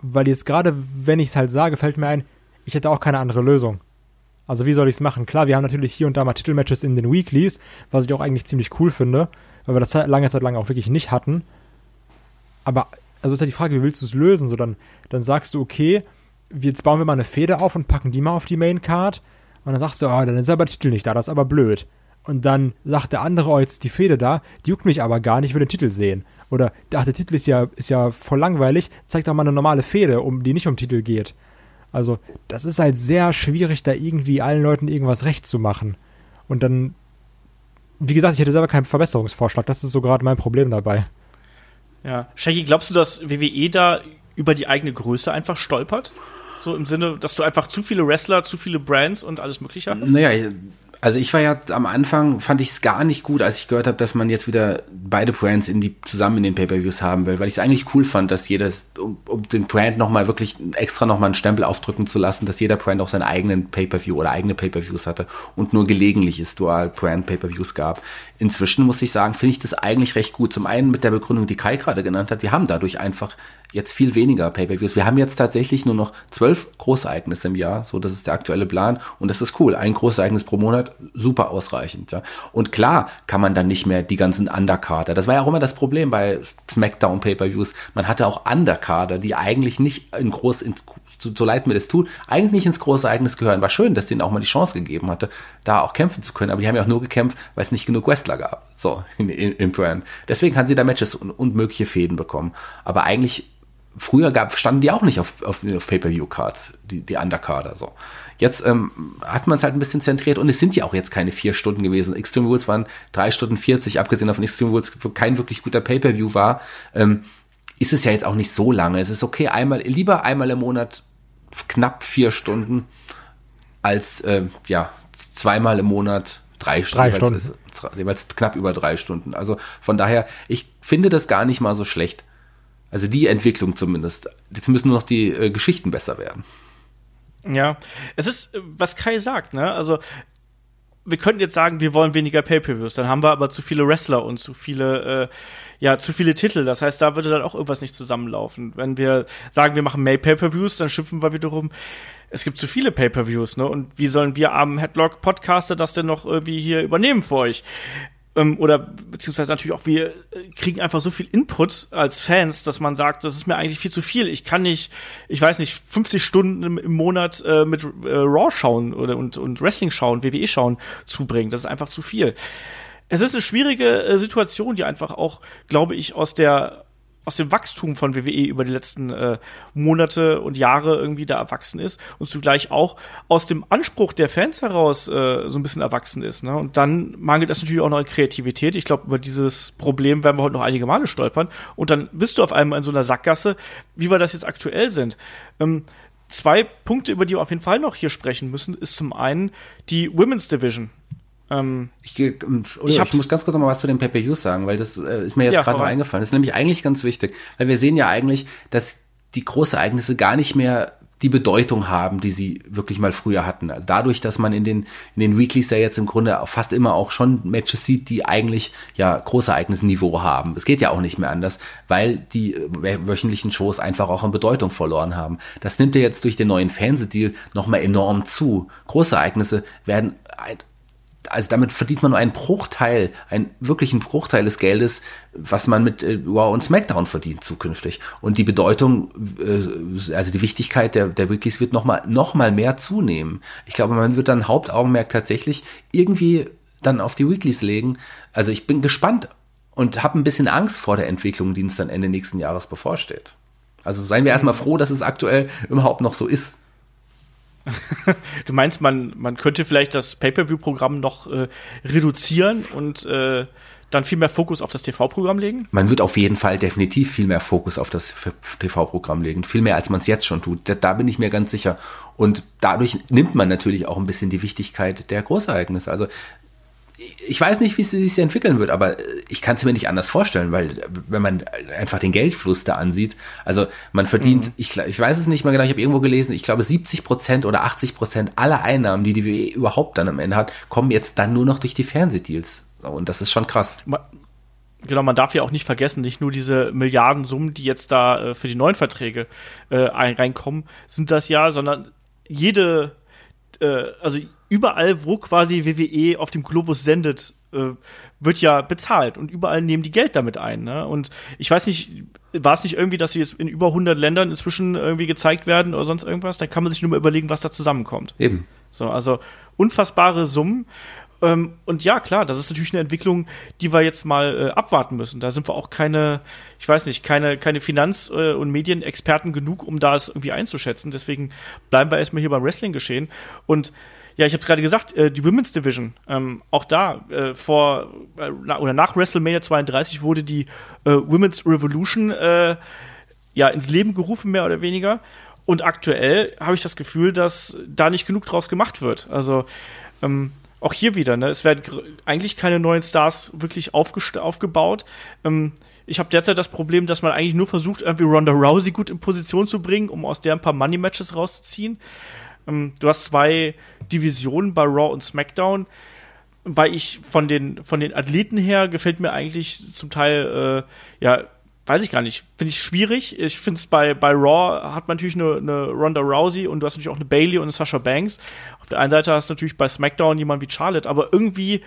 C: Weil jetzt gerade, wenn ich es halt sage, fällt mir ein, ich hätte auch keine andere Lösung. Also wie soll ich es machen? Klar, wir haben natürlich hier und da mal Titelmatches in den Weeklies, was ich auch eigentlich ziemlich cool finde, weil wir das lange Zeit lang auch wirklich nicht hatten. Aber also ist ja die Frage, wie willst du es lösen? So dann, dann sagst du, okay, jetzt bauen wir mal eine Feder auf und packen die mal auf die Main Card. Und dann sagst du, oh, dann ist aber der Titel nicht da, das ist aber blöd. Und dann sagt der andere, oh, jetzt die Feder da, die juckt mich aber gar nicht, ich will den Titel sehen. Oder, ach, der Titel ist ja, ist ja voll langweilig, zeig doch mal eine normale Fede, um, die nicht um Titel geht. Also, das ist halt sehr schwierig, da irgendwie allen Leuten irgendwas recht zu machen. Und dann, wie gesagt, ich hätte selber keinen Verbesserungsvorschlag. Das ist so gerade mein Problem dabei.
B: Ja. Shaggy, glaubst du, dass WWE da über die eigene Größe einfach stolpert? So im Sinne, dass du einfach zu viele Wrestler, zu viele Brands und alles Mögliche hast?
D: Naja, also ich war ja am Anfang, fand ich es gar nicht gut, als ich gehört habe, dass man jetzt wieder beide Brands in die, zusammen in den Pay-Per-Views haben will, weil ich es eigentlich cool fand, dass jedes, um, um den Brand nochmal wirklich extra nochmal einen Stempel aufdrücken zu lassen, dass jeder Brand auch seinen eigenen Pay-Per-View oder eigene Pay-Per-Views hatte und nur gelegentlich es Dual-Brand Pay-Per-Views gab. Inzwischen muss ich sagen, finde ich das eigentlich recht gut. Zum einen mit der Begründung, die Kai gerade genannt hat, wir haben dadurch einfach jetzt viel weniger Pay-per-Views. Wir haben jetzt tatsächlich nur noch zwölf Großereignisse im Jahr, so das ist der aktuelle Plan und das ist cool. Ein Großereignis pro Monat, super ausreichend. Ja. Und klar kann man dann nicht mehr die ganzen Undercarder. Das war ja auch immer das Problem bei SmackDown Pay-per-Views. Man hatte auch Undercarder, die eigentlich nicht in groß ins so, so leid mir das tut, eigentlich nicht ins große Ereignis gehören. War schön, dass denen auch mal die Chance gegeben hatte, da auch kämpfen zu können. Aber die haben ja auch nur gekämpft, weil es nicht genug Wrestler gab. So, in, in, im Brand. Deswegen haben sie da Matches und, und mögliche Fäden bekommen. Aber eigentlich früher gab, standen die auch nicht auf, auf, auf Pay-Per-View-Cards, die, die Undercarder, so. Jetzt ähm, hat man es halt ein bisschen zentriert und es sind ja auch jetzt keine vier Stunden gewesen. Extreme Rules waren drei Stunden 40, abgesehen davon Extreme Rules kein wirklich guter Pay-Per-View war, ähm, ist es ja jetzt auch nicht so lange. Es ist okay, einmal, lieber einmal im Monat knapp vier Stunden als, äh, ja, zweimal im Monat drei,
C: drei Stunden.
D: Jeweils knapp über drei Stunden. Also von daher, ich finde das gar nicht mal so schlecht. Also die Entwicklung zumindest. Jetzt müssen nur noch die äh, Geschichten besser werden.
B: Ja, es ist, äh, was Kai sagt, ne? Also, wir könnten jetzt sagen, wir wollen weniger Pay-Per-Views, dann haben wir aber zu viele Wrestler und zu viele, äh, ja, zu viele Titel. Das heißt, da würde dann auch irgendwas nicht zusammenlaufen. Wenn wir sagen, wir machen mehr Pay-Per-Views, dann schimpfen wir wiederum, es gibt zu viele Pay-Per-Views, ne? Und wie sollen wir armen Headlock-Podcaster das denn noch irgendwie hier übernehmen für euch? Ähm, oder beziehungsweise natürlich auch, wir äh, kriegen einfach so viel Input als Fans, dass man sagt, das ist mir eigentlich viel zu viel. Ich kann nicht, ich weiß nicht, 50 Stunden im, Monat äh, mit äh, Raw schauen oder und, und Wrestling schauen, WWE schauen zubringen. Das ist einfach zu viel. Es ist eine schwierige äh, Situation, die einfach auch, glaube ich, aus der aus dem Wachstum von WWE über die letzten äh, Monate und Jahre irgendwie da erwachsen ist und zugleich auch aus dem Anspruch der Fans heraus äh, so ein bisschen erwachsen ist. Ne? Und dann mangelt es natürlich auch noch an Kreativität. Ich glaube, über dieses Problem werden wir heute noch einige Male stolpern. Und dann bist du auf einmal in so einer Sackgasse, wie wir das jetzt aktuell sind. Ähm, zwei Punkte, über die wir auf jeden Fall noch hier sprechen müssen, ist zum einen die Women's Division.
D: Ähm, ich, ähm, ich, ich muss ganz kurz noch mal was zu den pay sagen, weil das äh, ist mir jetzt ja, gerade noch eingefallen. Das ist nämlich eigentlich ganz wichtig, weil wir sehen ja eigentlich, dass die Großereignisse gar nicht mehr die Bedeutung haben, die sie wirklich mal früher hatten. Also dadurch, dass man in den, in den Weeklies ja jetzt im Grunde fast immer auch schon Matches sieht, die eigentlich ja Großereignisniveau haben. Es geht ja auch nicht mehr anders, weil die äh, wöchentlichen Shows einfach auch an Bedeutung verloren haben. Das nimmt ja jetzt durch den neuen Fernsehdeal nochmal enorm zu. Großereignisse werden also damit verdient man nur einen Bruchteil, einen wirklichen Bruchteil des Geldes, was man mit äh, Raw und SmackDown verdient zukünftig. Und die Bedeutung, äh, also die Wichtigkeit der, der Weeklies wird nochmal noch mal mehr zunehmen. Ich glaube, man wird dann Hauptaugenmerk tatsächlich irgendwie dann auf die Weeklies legen. Also ich bin gespannt und habe ein bisschen Angst vor der Entwicklung, die uns dann Ende nächsten Jahres bevorsteht. Also seien wir erstmal froh, dass es aktuell überhaupt noch so ist.
B: du meinst, man, man könnte vielleicht das Pay-Per-View-Programm noch äh, reduzieren und äh, dann viel mehr Fokus auf das TV-Programm legen?
D: Man wird auf jeden Fall definitiv viel mehr Fokus auf das TV-Programm legen. Viel mehr, als man es jetzt schon tut. Da, da, bin ich mir ganz sicher. Und dadurch nimmt man natürlich auch ein bisschen die Wichtigkeit der Großereignisse. Also ich weiß nicht, wie es sich entwickeln wird, aber ich kann es mir nicht anders vorstellen, weil wenn man einfach den Geldfluss da ansieht, also man verdient, mhm. ich, ich weiß es nicht mal genau, ich habe irgendwo gelesen, ich glaube 70 Prozent oder 80 Prozent aller Einnahmen, die die WWE überhaupt dann am Ende hat, kommen jetzt dann nur noch durch die Fernsehdeals. Und das ist schon krass.
B: Genau, man darf ja auch nicht vergessen, nicht nur diese Milliardensummen, die jetzt da äh, für die neuen Verträge äh, reinkommen, sind das ja, sondern jede, äh, also überall, wo quasi WWE auf dem Globus sendet, äh, wird ja bezahlt und überall nehmen die Geld damit ein. Ne? Und ich weiß nicht, war es nicht irgendwie, dass sie jetzt in über 100 Ländern inzwischen irgendwie gezeigt werden oder sonst irgendwas? Dann kann man sich nur mal überlegen, was da zusammenkommt.
D: Eben.
B: So, also unfassbare Summen. Ähm, und ja, klar, das ist natürlich eine Entwicklung, die wir jetzt mal äh, abwarten müssen. Da sind wir auch keine, ich weiß nicht, keine, keine Finanz- äh, und Medienexperten genug, um da es irgendwie einzuschätzen. Deswegen bleiben wir erstmal hier beim Wrestling geschehen. Und ja, ich habe es gerade gesagt, äh, die Women's Division. Ähm, auch da äh, vor äh, oder nach WrestleMania 32 wurde die äh, Women's Revolution äh, ja ins Leben gerufen mehr oder weniger. Und aktuell habe ich das Gefühl, dass da nicht genug draus gemacht wird. Also ähm, auch hier wieder, ne? es werden eigentlich keine neuen Stars wirklich aufgebaut. Ähm, ich habe derzeit das Problem, dass man eigentlich nur versucht, irgendwie Ronda Rousey gut in Position zu bringen, um aus der ein paar Money-Matches rauszuziehen. Ähm, du hast zwei Divisionen bei Raw und SmackDown. Weil ich von den, von den Athleten her gefällt mir eigentlich zum Teil, äh, ja, weiß ich gar nicht, finde ich schwierig. Ich finde es bei, bei Raw hat man natürlich eine, eine Ronda Rousey und du hast natürlich auch eine Bailey und eine Sasha Banks. Auf der einen Seite hast du natürlich bei SmackDown jemand wie Charlotte, aber irgendwie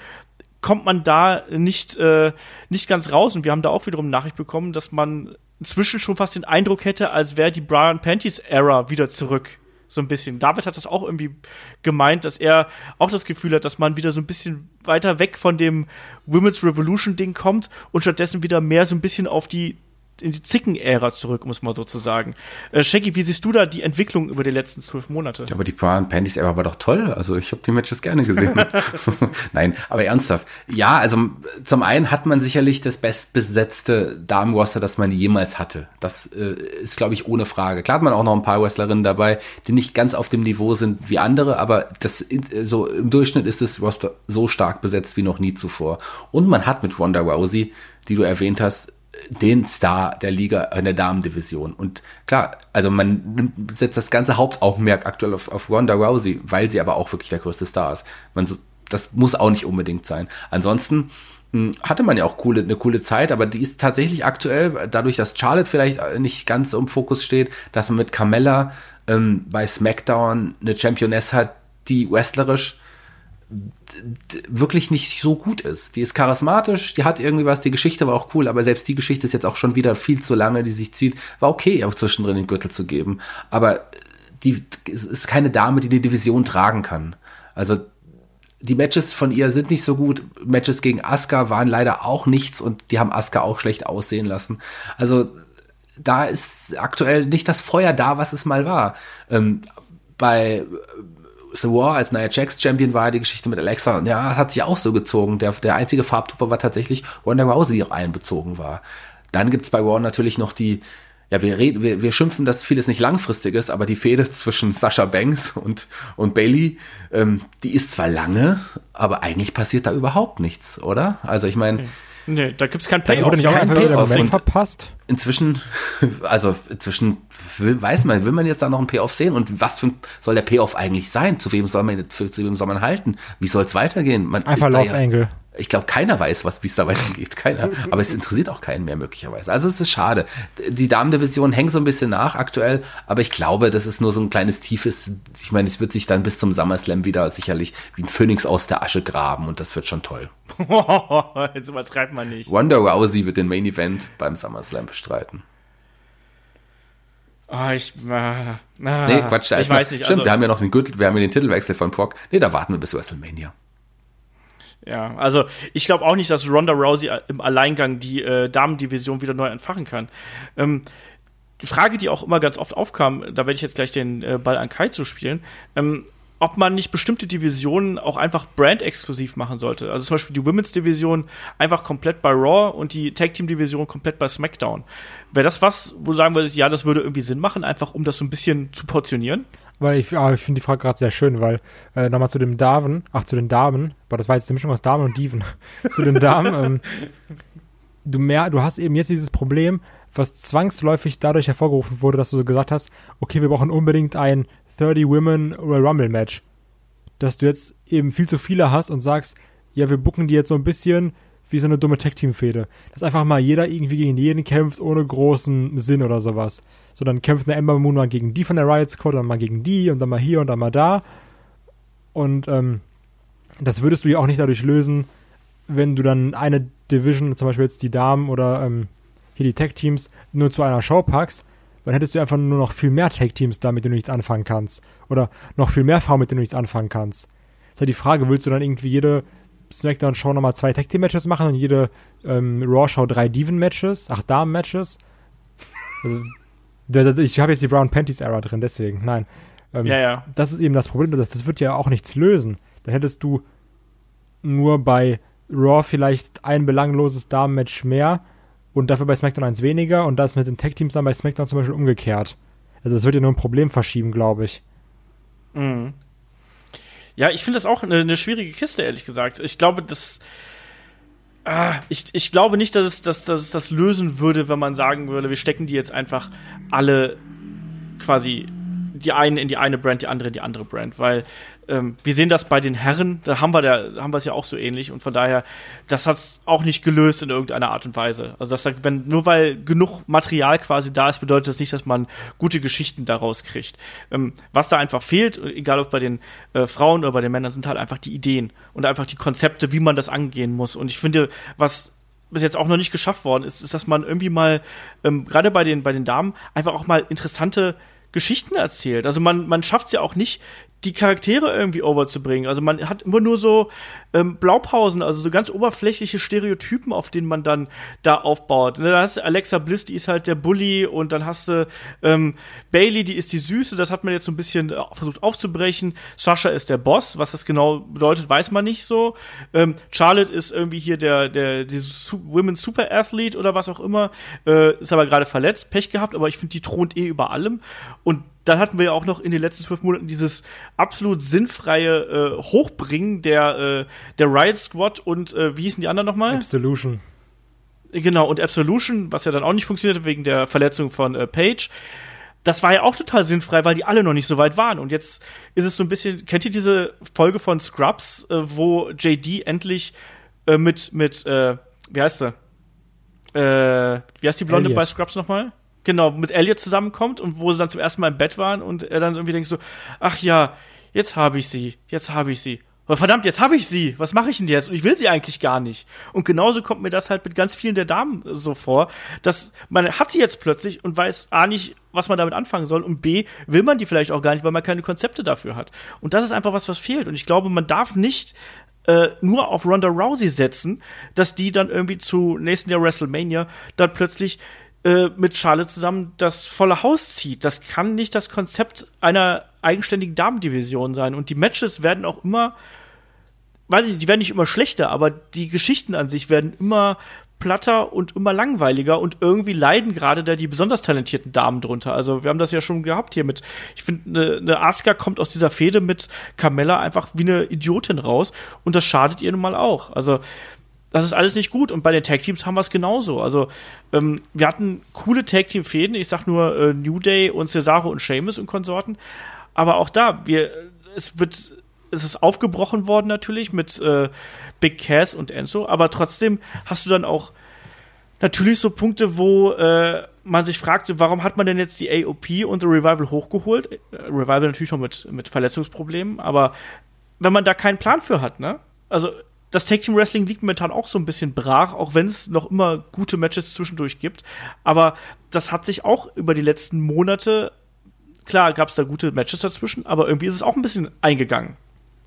B: kommt man da nicht, äh, nicht ganz raus. Und wir haben da auch wiederum Nachricht bekommen, dass man inzwischen schon fast den Eindruck hätte, als wäre die Brian Panties Era wieder zurück so ein bisschen. David hat das auch irgendwie gemeint, dass er auch das Gefühl hat, dass man wieder so ein bisschen weiter weg von dem Women's Revolution Ding kommt und stattdessen wieder mehr so ein bisschen auf die in die Zicken-Ära zurück, muss man so zu sagen. Äh, Shaggy, wie siehst du da die Entwicklung über die letzten zwölf Monate?
D: Ja, aber die Brian Panties-Ära war doch toll. Also ich habe die Matches gerne gesehen. Nein, aber ernsthaft. Ja, also zum einen hat man sicherlich das bestbesetzte Damenroster, das man jemals hatte. Das äh, ist, glaube ich, ohne Frage. Klar hat man auch noch ein paar Wrestlerinnen dabei, die nicht ganz auf dem Niveau sind wie andere, aber das so im Durchschnitt ist das Roster so stark besetzt wie noch nie zuvor. Und man hat mit Ronda Rousey, die du erwähnt hast, den Star der Liga in der Damendivision. Und klar, also man setzt das ganze Hauptaugenmerk aktuell auf, auf Ronda Rousey, weil sie aber auch wirklich der größte Star ist. Man so, das muss auch nicht unbedingt sein. Ansonsten hm, hatte man ja auch coole, eine coole Zeit, aber die ist tatsächlich aktuell, dadurch, dass Charlotte vielleicht nicht ganz im Fokus steht, dass man mit Carmella ähm, bei SmackDown eine Championess hat, die wrestlerisch wirklich nicht so gut ist. Die ist charismatisch, die hat irgendwie was, die Geschichte war auch cool, aber selbst die Geschichte ist jetzt auch schon wieder viel zu lange, die sich zieht. War okay, auch zwischendrin den Gürtel zu geben. Aber die ist keine Dame, die die Division tragen kann. Also die Matches von ihr sind nicht so gut. Matches gegen Asuka waren leider auch nichts und die haben Asuka auch schlecht aussehen lassen. Also da ist aktuell nicht das Feuer da, was es mal war. Ähm, bei The War als Nia Jax Champion war, die Geschichte mit Alexa, ja, hat sich auch so gezogen. Der, der einzige Farbtupper war tatsächlich Ronda Rousey, die auch einbezogen war. Dann gibt's bei War natürlich noch die, ja, wir reden, wir, wir schimpfen, dass vieles nicht langfristig ist, aber die Fehde zwischen Sascha Banks und, und Bailey, ähm, die ist zwar lange, aber eigentlich passiert da überhaupt nichts, oder? Also ich meine,
B: Nee, da gibt's kein Payoff.
C: Wurde nicht auch
B: kein
C: Moment verpasst?
D: Inzwischen, also inzwischen will, weiß man, will man jetzt da noch einen Payoff sehen und was für, soll der Payoff eigentlich sein? Zu wem soll man, zu wem soll man halten? Wie soll es weitergehen? Man
C: Einfach Love ja, Angle
D: ich glaube, keiner weiß, was, wie es da weitergeht. Keiner. Aber es interessiert auch keinen mehr möglicherweise. Also es ist schade. Die Damendivision hängt so ein bisschen nach aktuell, aber ich glaube, das ist nur so ein kleines tiefes. Ich meine, es wird sich dann bis zum SummerSlam wieder sicherlich wie ein Phönix aus der Asche graben und das wird schon toll.
B: Jetzt übertreibt man nicht.
D: Wonder Rousey wird den Main Event beim SummerSlam bestreiten.
B: Oh, ich, äh,
D: nee, Quatsch, ich weiß nicht. Stimmt, also, wir haben ja noch den Gürtel, wir haben ja den Titelwechsel von Brock. Nee, da warten wir bis WrestleMania.
B: Ja, also ich glaube auch nicht, dass Ronda Rousey im Alleingang die äh, Damendivision wieder neu entfachen kann. Ähm, die Frage, die auch immer ganz oft aufkam, da werde ich jetzt gleich den äh, Ball an Kai zu spielen, ähm, ob man nicht bestimmte Divisionen auch einfach brand-exklusiv machen sollte. Also zum Beispiel die Women's Division einfach komplett bei Raw und die Tag Team Division komplett bei SmackDown. Wäre das was, wo du sagen würdest, ja, das würde irgendwie Sinn machen, einfach um das so ein bisschen zu portionieren?
C: Weil ich, ah, ich finde die Frage gerade sehr schön, weil äh, nochmal zu dem Damen, ach zu den Damen, aber das war jetzt eine Mischung aus Damen und Dieven. zu den Damen, ähm, du mehr, du hast eben jetzt dieses Problem, was zwangsläufig dadurch hervorgerufen wurde, dass du so gesagt hast, okay, wir brauchen unbedingt ein 30 Women Royal Rumble Match. Dass du jetzt eben viel zu viele hast und sagst, ja, wir bucken die jetzt so ein bisschen wie so eine dumme Tech-Team-Fehde. Dass einfach mal jeder irgendwie gegen jeden kämpft, ohne großen Sinn oder sowas. So, dann kämpft eine Ember Moon mal gegen die von der Riot Squad, dann mal gegen die und dann mal hier und dann mal da. Und ähm, das würdest du ja auch nicht dadurch lösen, wenn du dann eine Division, zum Beispiel jetzt die Damen oder ähm, hier die Tech-Teams, nur zu einer Show packst, dann hättest du einfach nur noch viel mehr Tech-Teams da, mit denen du nichts anfangen kannst. Oder noch viel mehr Frauen, mit denen du nichts anfangen kannst. Das ist ja die Frage, willst du dann irgendwie jede SmackDown-Show nochmal zwei Tag-Team-Matches machen und jede ähm, Raw-Show drei Diven-Matches, ach, Damen-Matches? Also, ich habe jetzt die Brown Panties-Era drin, deswegen, nein. Ähm, ja, ja. Das ist eben das Problem, das, das wird ja auch nichts lösen. Dann hättest du nur bei Raw vielleicht ein belangloses Damen-Match mehr und dafür bei SmackDown eins weniger und das mit den Tag-Teams dann bei SmackDown zum Beispiel umgekehrt. Also das wird ja nur ein Problem verschieben, glaube ich.
B: Mhm. Ja, ich finde das auch eine, eine, schwierige Kiste, ehrlich gesagt. Ich glaube, das. Ah, ich, ich glaube nicht, dass es, dass, dass es das lösen würde, wenn man sagen würde, wir stecken die jetzt einfach alle quasi die eine in die eine Brand, die andere in die andere Brand, weil ähm, wir sehen das bei den Herren, da haben wir da haben wir es ja auch so ähnlich und von daher, das hat es auch nicht gelöst in irgendeiner Art und Weise. Also das, wenn nur weil genug Material quasi da ist, bedeutet das nicht, dass man gute Geschichten daraus kriegt. Ähm, was da einfach fehlt, egal ob bei den äh, Frauen oder bei den Männern, sind halt einfach die Ideen und einfach die Konzepte, wie man das angehen muss. Und ich finde, was bis jetzt auch noch nicht geschafft worden ist, ist, dass man irgendwie mal, ähm, gerade bei den, bei den Damen, einfach auch mal interessante Geschichten erzählt. Also man, man schafft es ja auch nicht, die Charaktere irgendwie overzubringen. Also man hat immer nur so ähm, Blaupausen, also so ganz oberflächliche Stereotypen, auf denen man dann da aufbaut. Und dann hast du Alexa Bliss, die ist halt der Bully und dann hast du ähm, Bailey, die ist die Süße, das hat man jetzt so ein bisschen äh, versucht aufzubrechen. Sascha ist der Boss, was das genau bedeutet, weiß man nicht so. Ähm, Charlotte ist irgendwie hier der, der, der Su Women's Super Athlete oder was auch immer, äh, ist aber gerade verletzt, Pech gehabt, aber ich finde, die thront eh über allem. Und dann hatten wir ja auch noch in den letzten zwölf Monaten dieses absolut sinnfreie äh, Hochbringen der, äh, der Riot Squad und äh, wie hießen die anderen nochmal?
C: Absolution.
B: Genau, und Absolution, was ja dann auch nicht funktionierte wegen der Verletzung von äh, Page. Das war ja auch total sinnfrei, weil die alle noch nicht so weit waren. Und jetzt ist es so ein bisschen, kennt ihr diese Folge von Scrubs, äh, wo JD endlich äh, mit, mit, äh, wie heißt sie? Wie heißt die Blonde Elliot. bei Scrubs nochmal? Genau, mit Elliot zusammenkommt und wo sie dann zum ersten Mal im Bett waren und er dann irgendwie denkt so, ach ja, jetzt habe ich sie, jetzt habe ich sie. Aber verdammt, jetzt habe ich sie. Was mache ich denn jetzt? Und ich will sie eigentlich gar nicht. Und genauso kommt mir das halt mit ganz vielen der Damen so vor, dass man hat sie jetzt plötzlich und weiß A nicht, was man damit anfangen soll und B will man die vielleicht auch gar nicht, weil man keine Konzepte dafür hat. Und das ist einfach was, was fehlt. Und ich glaube, man darf nicht äh, nur auf Ronda Rousey setzen, dass die dann irgendwie zu nächsten Jahr WrestleMania dann plötzlich äh, mit Charlotte zusammen das volle Haus zieht. Das kann nicht das Konzept einer eigenständigen Damendivision sein. Und die Matches werden auch immer, weiß ich die werden nicht immer schlechter, aber die Geschichten an sich werden immer platter und immer langweiliger und irgendwie leiden gerade da die besonders talentierten Damen drunter. Also wir haben das ja schon gehabt hier mit, ich finde, eine, eine Asuka kommt aus dieser Fehde mit Carmella einfach wie eine Idiotin raus und das schadet ihr nun mal auch. Also das ist alles nicht gut. Und bei den Tag Teams haben wir es genauso. Also, ähm, wir hatten coole Tag Team Fäden. Ich sag nur äh, New Day und Cesaro und Sheamus und Konsorten. Aber auch da, wir, es wird, es ist aufgebrochen worden natürlich mit äh, Big Cass und Enzo. Aber trotzdem hast du dann auch natürlich so Punkte, wo äh, man sich fragt, warum hat man denn jetzt die AOP und The Revival hochgeholt? Äh, Revival natürlich noch mit, mit Verletzungsproblemen, aber wenn man da keinen Plan für hat, ne? Also das Tag Team Wrestling liegt momentan auch so ein bisschen brach, auch wenn es noch immer gute Matches zwischendurch gibt. Aber das hat sich auch über die letzten Monate, klar gab es da gute Matches dazwischen, aber irgendwie ist es auch ein bisschen eingegangen.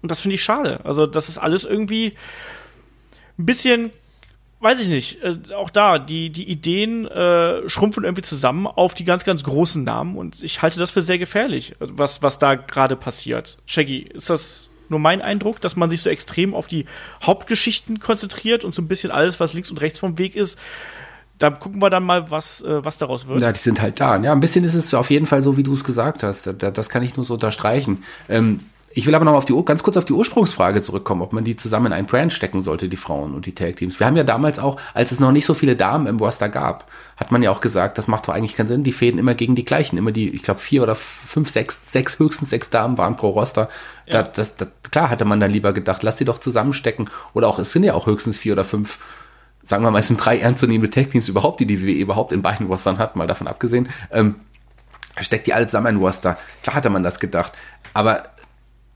B: Und das finde ich schade. Also das ist alles irgendwie ein bisschen, weiß ich nicht, äh, auch da, die, die Ideen äh, schrumpfen irgendwie zusammen auf die ganz, ganz großen Namen und ich halte das für sehr gefährlich, was, was da gerade passiert. Shaggy, ist das nur mein Eindruck, dass man sich so extrem auf die Hauptgeschichten konzentriert und so ein bisschen alles, was links und rechts vom Weg ist. Da gucken wir dann mal, was, äh, was daraus wird.
D: Ja, die sind halt da. Ja, ein bisschen ist es auf jeden Fall so, wie du es gesagt hast. Das kann ich nur so unterstreichen. Ähm, ich will aber noch auf die, ganz kurz auf die Ursprungsfrage zurückkommen, ob man die zusammen in ein Brand stecken sollte, die Frauen und die Tag Teams. Wir haben ja damals auch, als es noch nicht so viele Damen im Roster gab, hat man ja auch gesagt, das macht doch eigentlich keinen Sinn, die Fäden immer gegen die gleichen. Immer die, ich glaube, vier oder fünf, sechs, sechs, höchstens sechs Damen waren pro Roster. Ja. Da, das, das, klar hatte man dann lieber gedacht, lass die doch zusammenstecken. Oder auch, es sind ja auch höchstens vier oder fünf sagen wir mal, es sind drei ernstzunehmende Tag-Teams überhaupt, die die WWE überhaupt in beiden Rostern hat, mal davon abgesehen. Ähm, steckt die alle zusammen in Roster. Klar hatte man das gedacht. Aber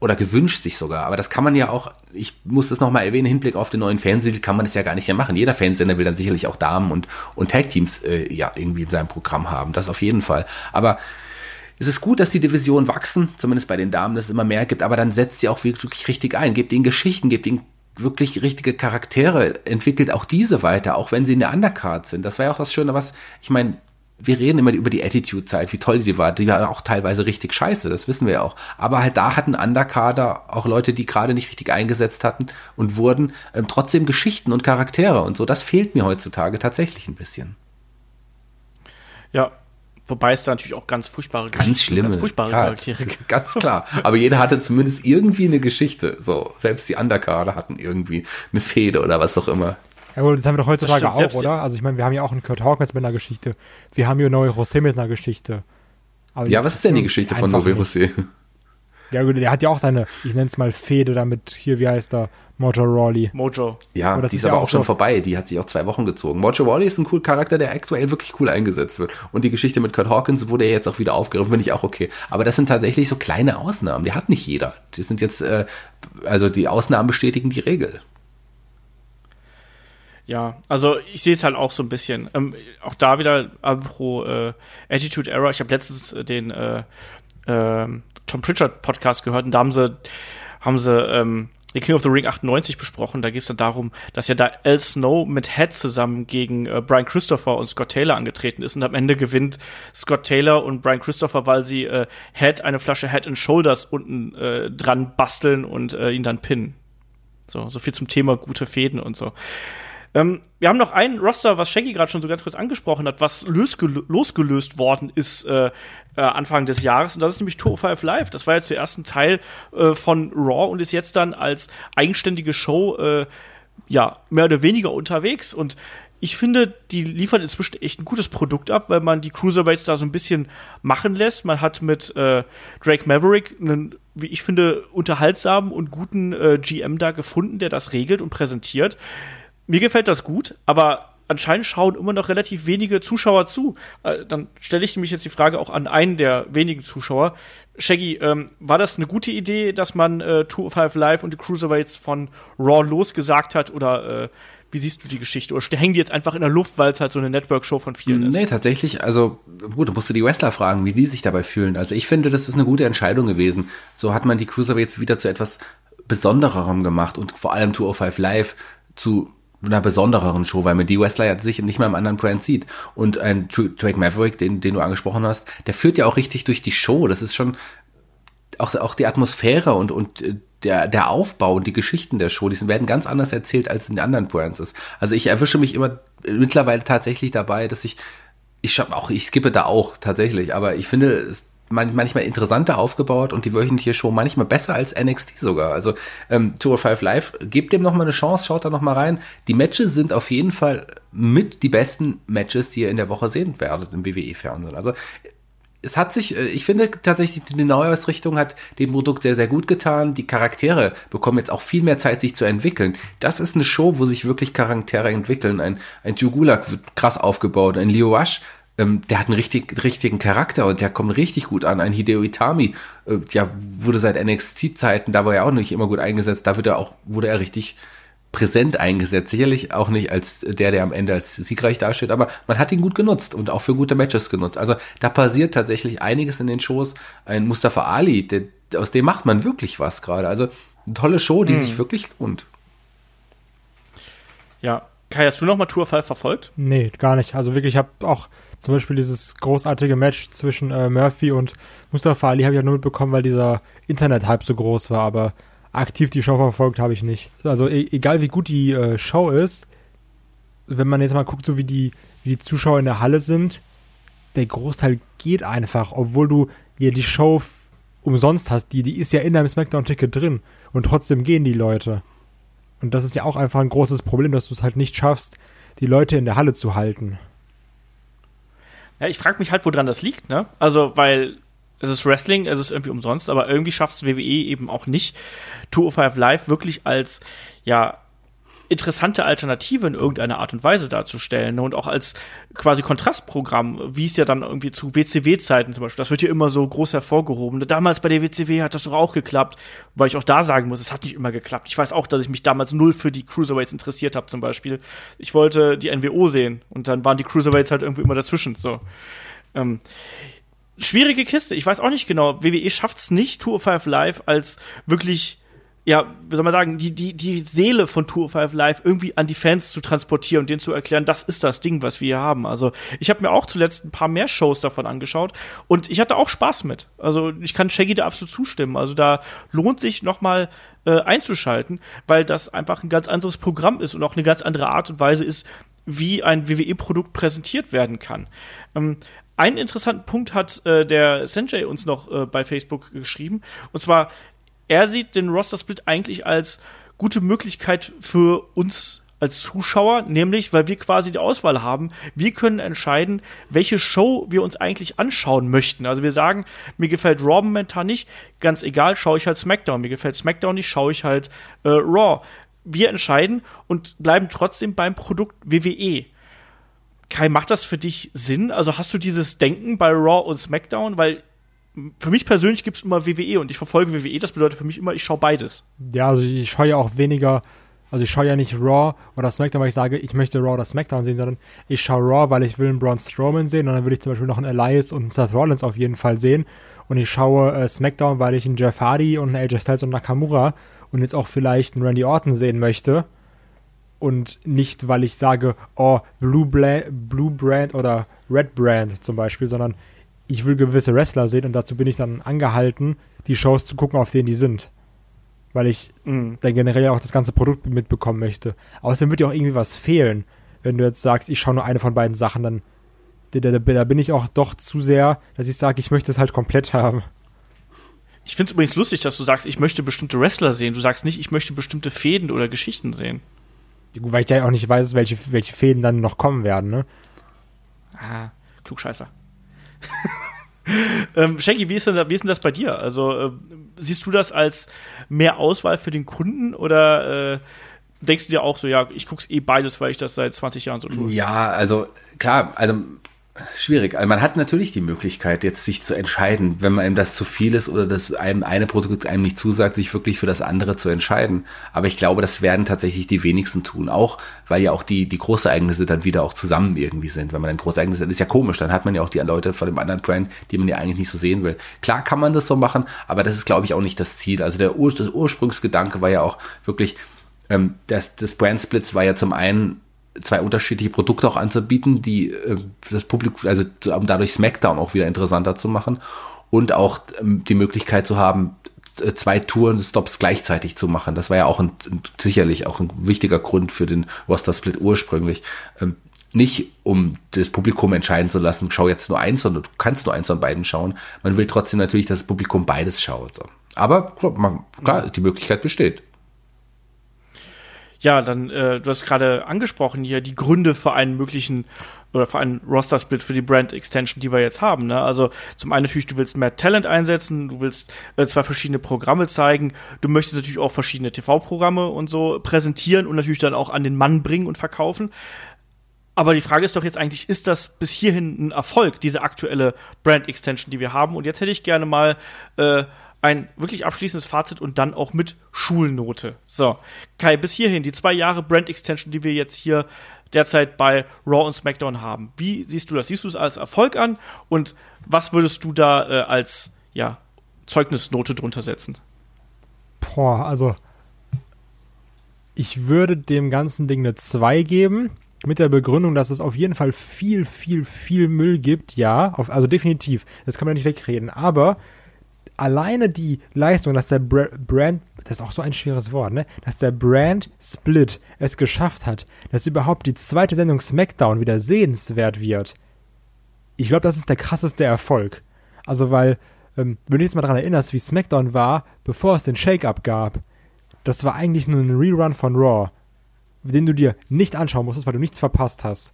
D: oder gewünscht sich sogar. Aber das kann man ja auch, ich muss das nochmal erwähnen, Hinblick auf den neuen Fernsehdeal kann man das ja gar nicht mehr machen. Jeder Fernsehsender will dann sicherlich auch Damen und, und Tag-Teams äh, ja irgendwie in seinem Programm haben. Das auf jeden Fall. Aber es ist gut, dass die Divisionen wachsen, zumindest bei den Damen, dass es immer mehr gibt, aber dann setzt sie auch wirklich richtig ein. Gebt ihnen Geschichten, gebt ihnen wirklich richtige Charaktere, entwickelt auch diese weiter, auch wenn sie in der Undercard sind. Das war ja auch das Schöne, was, ich meine, wir reden immer über die Attitude-Zeit, wie toll sie war. Die war auch teilweise richtig scheiße, das wissen wir ja auch. Aber halt da hatten Underkader auch Leute, die gerade nicht richtig eingesetzt hatten und wurden, ähm, trotzdem Geschichten und Charaktere und so. Das fehlt mir heutzutage tatsächlich ein bisschen.
B: Ja, Wobei es da natürlich auch ganz furchtbare
D: ganz schlimme,
B: ganz furchtbare
D: ja,
B: Charaktere
D: gibt. Ganz klar. Aber jeder hatte zumindest irgendwie eine Geschichte. So, selbst die Underkader hatten irgendwie eine Fehde oder was auch immer.
C: Ja gut, das haben wir doch heutzutage auch, oder? Also ich meine, wir haben ja auch einen Kurt Hawkins mit einer Geschichte. Wir haben hier Noé José mit einer Geschichte.
D: Aber ja, was ist denn die Geschichte von Noé José?
C: Ja gut, der hat ja auch seine, ich nenne es mal Fehde damit, hier, wie heißt er, Mojo Rawley.
B: Mojo.
D: Ja, die ist, aber ja auch schon so vorbei. Die hat sich auch zwei Wochen gezogen. Mojo Rawley ist ein cooler Charakter, der aktuell wirklich cool eingesetzt wird. Und die Geschichte mit Kurt Hawkins wurde ja jetzt auch wieder aufgegriffen, finde ich auch okay. Aber das sind tatsächlich so kleine Ausnahmen. Die hat nicht jeder. Die sind jetzt, äh, also die Ausnahmen bestätigen die Regel.
B: Ja, also ich sehe es halt auch so ein bisschen. Ähm, auch da wieder pro äh, Attitude Error. Ich habe letztens äh, den äh, äh, Tom Pritchard Podcast gehört und da haben sie haben sie ähm, den King of the Ring 98 besprochen. Da geht es dann darum, dass ja da Al Snow mit Head zusammen gegen äh, Brian Christopher und Scott Taylor angetreten ist und am Ende gewinnt Scott Taylor und Brian Christopher, weil sie äh, Head eine Flasche Head and Shoulders unten äh, dran basteln und äh, ihn dann pinnen. So, so viel zum Thema gute Fäden und so. Ähm, wir haben noch ein Roster, was Shaggy gerade schon so ganz kurz angesprochen hat, was losgelöst worden ist äh, äh, Anfang des Jahres. Und das ist nämlich Tour 5 Live. Das war jetzt der erste Teil äh, von Raw und ist jetzt dann als eigenständige Show äh, ja mehr oder weniger unterwegs. Und ich finde, die liefern inzwischen echt ein gutes Produkt ab, weil man die Cruiserweights da so ein bisschen machen lässt. Man hat mit äh, Drake Maverick einen, wie ich finde, unterhaltsamen und guten äh, GM da gefunden, der das regelt und präsentiert mir gefällt das gut, aber anscheinend schauen immer noch relativ wenige Zuschauer zu. Äh, dann stelle ich mich jetzt die Frage auch an einen der wenigen Zuschauer. Shaggy, ähm, war das eine gute Idee, dass man äh, 205 Live und die Cruiserweights von Raw losgesagt hat oder äh, wie siehst du die Geschichte? Oder hängen die jetzt einfach in der Luft, weil es halt so eine Network-Show von vielen ist?
D: Nee, tatsächlich, also gut, du musst du die Wrestler fragen, wie die sich dabei fühlen. Also ich finde, das ist eine gute Entscheidung gewesen. So hat man die Cruiserweights wieder zu etwas Besondererem gemacht und vor allem 205 Live zu einer besondereren Show, weil man die Wrestler ja sich nicht mehr im anderen Brand sieht. Und ein Drake Maverick, den, den du angesprochen hast, der führt ja auch richtig durch die Show. Das ist schon auch, auch die Atmosphäre und, und äh, der, der Aufbau und die Geschichten der Show, die werden ganz anders erzählt, als in den anderen Brands. Also ich erwische mich immer mittlerweile tatsächlich dabei, dass ich, ich auch, ich skippe da auch tatsächlich, aber ich finde, manchmal interessanter aufgebaut und die wöchentliche Show manchmal besser als NXT sogar. Also ähm, Tour 5 Live, gebt dem nochmal eine Chance, schaut da nochmal rein. Die Matches sind auf jeden Fall mit die besten Matches, die ihr in der Woche sehen werdet im WWE-Fernsehen. Also es hat sich, äh, ich finde tatsächlich, die Neuausrichtung hat dem Produkt sehr, sehr gut getan. Die Charaktere bekommen jetzt auch viel mehr Zeit, sich zu entwickeln. Das ist eine Show, wo sich wirklich Charaktere entwickeln. Ein, ein Jugulak wird krass aufgebaut, ein Leo Rush ähm, der hat einen richtig, richtigen Charakter und der kommt richtig gut an. Ein Hideo Itami, äh, ja, wurde seit NXT-Zeiten, da war er auch nicht immer gut eingesetzt, da wird er auch, wurde er richtig präsent eingesetzt. Sicherlich auch nicht als der, der am Ende als siegreich dasteht, aber man hat ihn gut genutzt und auch für gute Matches genutzt. Also da passiert tatsächlich einiges in den Shows. Ein Mustafa Ali, der, aus dem macht man wirklich was gerade. Also eine tolle Show, die hm. sich wirklich lohnt.
B: Ja. Kai, hast du noch mal Tour 5 verfolgt?
C: Nee, gar nicht. Also wirklich, ich habe auch zum Beispiel dieses großartige Match zwischen äh, Murphy und Mustafa Ali habe ich ja nur mitbekommen, weil dieser Internet-Hype so groß war, aber aktiv die Show verfolgt habe ich nicht. Also e egal wie gut die äh, Show ist, wenn man jetzt mal guckt, so wie die, wie die Zuschauer in der Halle sind, der Großteil geht einfach, obwohl du ja die Show umsonst hast. Die, die ist ja in deinem Smackdown-Ticket drin und trotzdem gehen die Leute. Und das ist ja auch einfach ein großes Problem, dass du es halt nicht schaffst, die Leute in der Halle zu halten.
B: Ja, ich frage mich halt, woran das liegt, ne? Also, weil es ist Wrestling, es ist irgendwie umsonst, aber irgendwie schafft es WWE eben auch nicht, 205 Live wirklich als, ja, interessante Alternative in irgendeiner Art und Weise darzustellen ne? und auch als quasi Kontrastprogramm, wie es ja dann irgendwie zu WCW-Zeiten zum Beispiel, das wird ja immer so groß hervorgehoben. Damals bei der WCW hat das doch auch geklappt, weil ich auch da sagen muss, es hat nicht immer geklappt. Ich weiß auch, dass ich mich damals null für die Cruiserweights interessiert habe zum Beispiel. Ich wollte die NWO sehen und dann waren die Cruiserweights halt irgendwie immer dazwischen. So. Ähm, schwierige Kiste. Ich weiß auch nicht genau. WWE schafft es nicht, Tour 5 Live als wirklich ja, wie soll man sagen, die, die, die Seele von Tour 5 Live irgendwie an die Fans zu transportieren und denen zu erklären, das ist das Ding, was wir hier haben. Also, ich habe mir auch zuletzt ein paar mehr Shows davon angeschaut und ich hatte auch Spaß mit. Also, ich kann Shaggy da absolut zustimmen. Also, da lohnt sich nochmal äh, einzuschalten, weil das einfach ein ganz anderes Programm ist und auch eine ganz andere Art und Weise ist, wie ein WWE-Produkt präsentiert werden kann. Ähm, einen interessanten Punkt hat äh, der Sanjay uns noch äh, bei Facebook geschrieben. Und zwar, er sieht den Roster-Split eigentlich als gute Möglichkeit für uns als Zuschauer, nämlich weil wir quasi die Auswahl haben. Wir können entscheiden, welche Show wir uns eigentlich anschauen möchten. Also wir sagen, mir gefällt Raw momentan nicht, ganz egal, schaue ich halt SmackDown. Mir gefällt SmackDown nicht, schaue ich halt äh, Raw. Wir entscheiden und bleiben trotzdem beim Produkt WWE. Kai, macht das für dich Sinn? Also hast du dieses Denken bei Raw und SmackDown? Weil für mich persönlich gibt es immer WWE und ich verfolge WWE. Das bedeutet für mich immer, ich schaue beides.
C: Ja, also ich schaue ja auch weniger, also ich schaue ja nicht Raw oder SmackDown, weil ich sage, ich möchte Raw oder SmackDown sehen, sondern ich schaue Raw, weil ich will einen Braun Strowman sehen und dann will ich zum Beispiel noch einen Elias und einen Seth Rollins auf jeden Fall sehen. Und ich schaue äh, SmackDown, weil ich einen Jeff Hardy und einen AJ Styles und Nakamura und jetzt auch vielleicht einen Randy Orton sehen möchte. Und nicht, weil ich sage, oh, Blue, Bla Blue Brand oder Red Brand zum Beispiel, sondern ich will gewisse Wrestler sehen und dazu bin ich dann angehalten, die Shows zu gucken, auf denen die sind. Weil ich mhm. dann generell auch das ganze Produkt mitbekommen möchte. Außerdem wird dir auch irgendwie was fehlen, wenn du jetzt sagst, ich schaue nur eine von beiden Sachen, dann da, da, da bin ich auch doch zu sehr, dass ich sage, ich möchte es halt komplett haben.
B: Ich finde es übrigens lustig, dass du sagst, ich möchte bestimmte Wrestler sehen. Du sagst nicht, ich möchte bestimmte Fäden oder Geschichten sehen.
C: Weil ich ja auch nicht weiß, welche, welche Fäden dann noch kommen werden, ne?
B: Ah, Klugscheißer. ähm, Shaggy, wie ist, denn, wie ist denn das bei dir? Also äh, siehst du das als mehr Auswahl für den Kunden oder äh, denkst du dir auch so, ja, ich guck's eh beides, weil ich das seit 20 Jahren so tue?
D: Ja, also klar, also schwierig. Also man hat natürlich die Möglichkeit, jetzt sich zu entscheiden, wenn man einem das zu viel ist oder das einem eine Produkt einem nicht zusagt, sich wirklich für das andere zu entscheiden. Aber ich glaube, das werden tatsächlich die wenigsten tun. Auch, weil ja auch die, die Großereignisse dann wieder auch zusammen irgendwie sind. Wenn man ein Großereignis hat, ist ja komisch. Dann hat man ja auch die Leute von dem anderen Brand, die man ja eigentlich nicht so sehen will. Klar kann man das so machen, aber das ist, glaube ich, auch nicht das Ziel. Also der Ur Ursprungsgedanke war ja auch wirklich, ähm, das, das Brand Splits war ja zum einen zwei unterschiedliche Produkte auch anzubieten, die äh, das Publikum, also um dadurch SmackDown auch wieder interessanter zu machen und auch ähm, die Möglichkeit zu haben, äh, zwei Touren-Stops gleichzeitig zu machen. Das war ja auch ein, sicherlich auch ein wichtiger Grund für den Roster-Split ursprünglich. Ähm, nicht um das Publikum entscheiden zu lassen, schau jetzt nur eins, sondern du kannst nur eins von beiden schauen. Man will trotzdem natürlich, dass das Publikum beides schaut. Aber klar, die Möglichkeit besteht.
B: Ja, dann, äh, du hast gerade angesprochen hier die Gründe für einen möglichen oder für einen Roster-Split für die Brand-Extension, die wir jetzt haben. Ne? Also zum einen natürlich, du willst mehr Talent einsetzen, du willst äh, zwei verschiedene Programme zeigen, du möchtest natürlich auch verschiedene TV-Programme und so präsentieren und natürlich dann auch an den Mann bringen und verkaufen. Aber die Frage ist doch jetzt eigentlich, ist das bis hierhin ein Erfolg, diese aktuelle Brand-Extension, die wir haben? Und jetzt hätte ich gerne mal äh, ein wirklich abschließendes Fazit und dann auch mit Schulnote. So, Kai, bis hierhin die zwei Jahre Brand Extension, die wir jetzt hier derzeit bei Raw und SmackDown haben. Wie siehst du das? Siehst du es als Erfolg an und was würdest du da äh, als ja, Zeugnisnote drunter setzen?
C: Boah, also ich würde dem ganzen Ding eine 2 geben. Mit der Begründung, dass es auf jeden Fall viel, viel, viel Müll gibt, ja, auf, also definitiv, das kann man nicht wegreden. Aber alleine die Leistung, dass der Brand, das ist auch so ein schweres Wort, ne, dass der Brand Split es geschafft hat, dass überhaupt die zweite Sendung SmackDown wieder sehenswert wird. Ich glaube, das ist der krasseste Erfolg. Also, weil, ähm, wenn du jetzt mal daran erinnerst, wie SmackDown war, bevor es den Shake-Up gab, das war eigentlich nur ein Rerun von Raw, den du dir nicht anschauen musstest, weil du nichts verpasst hast.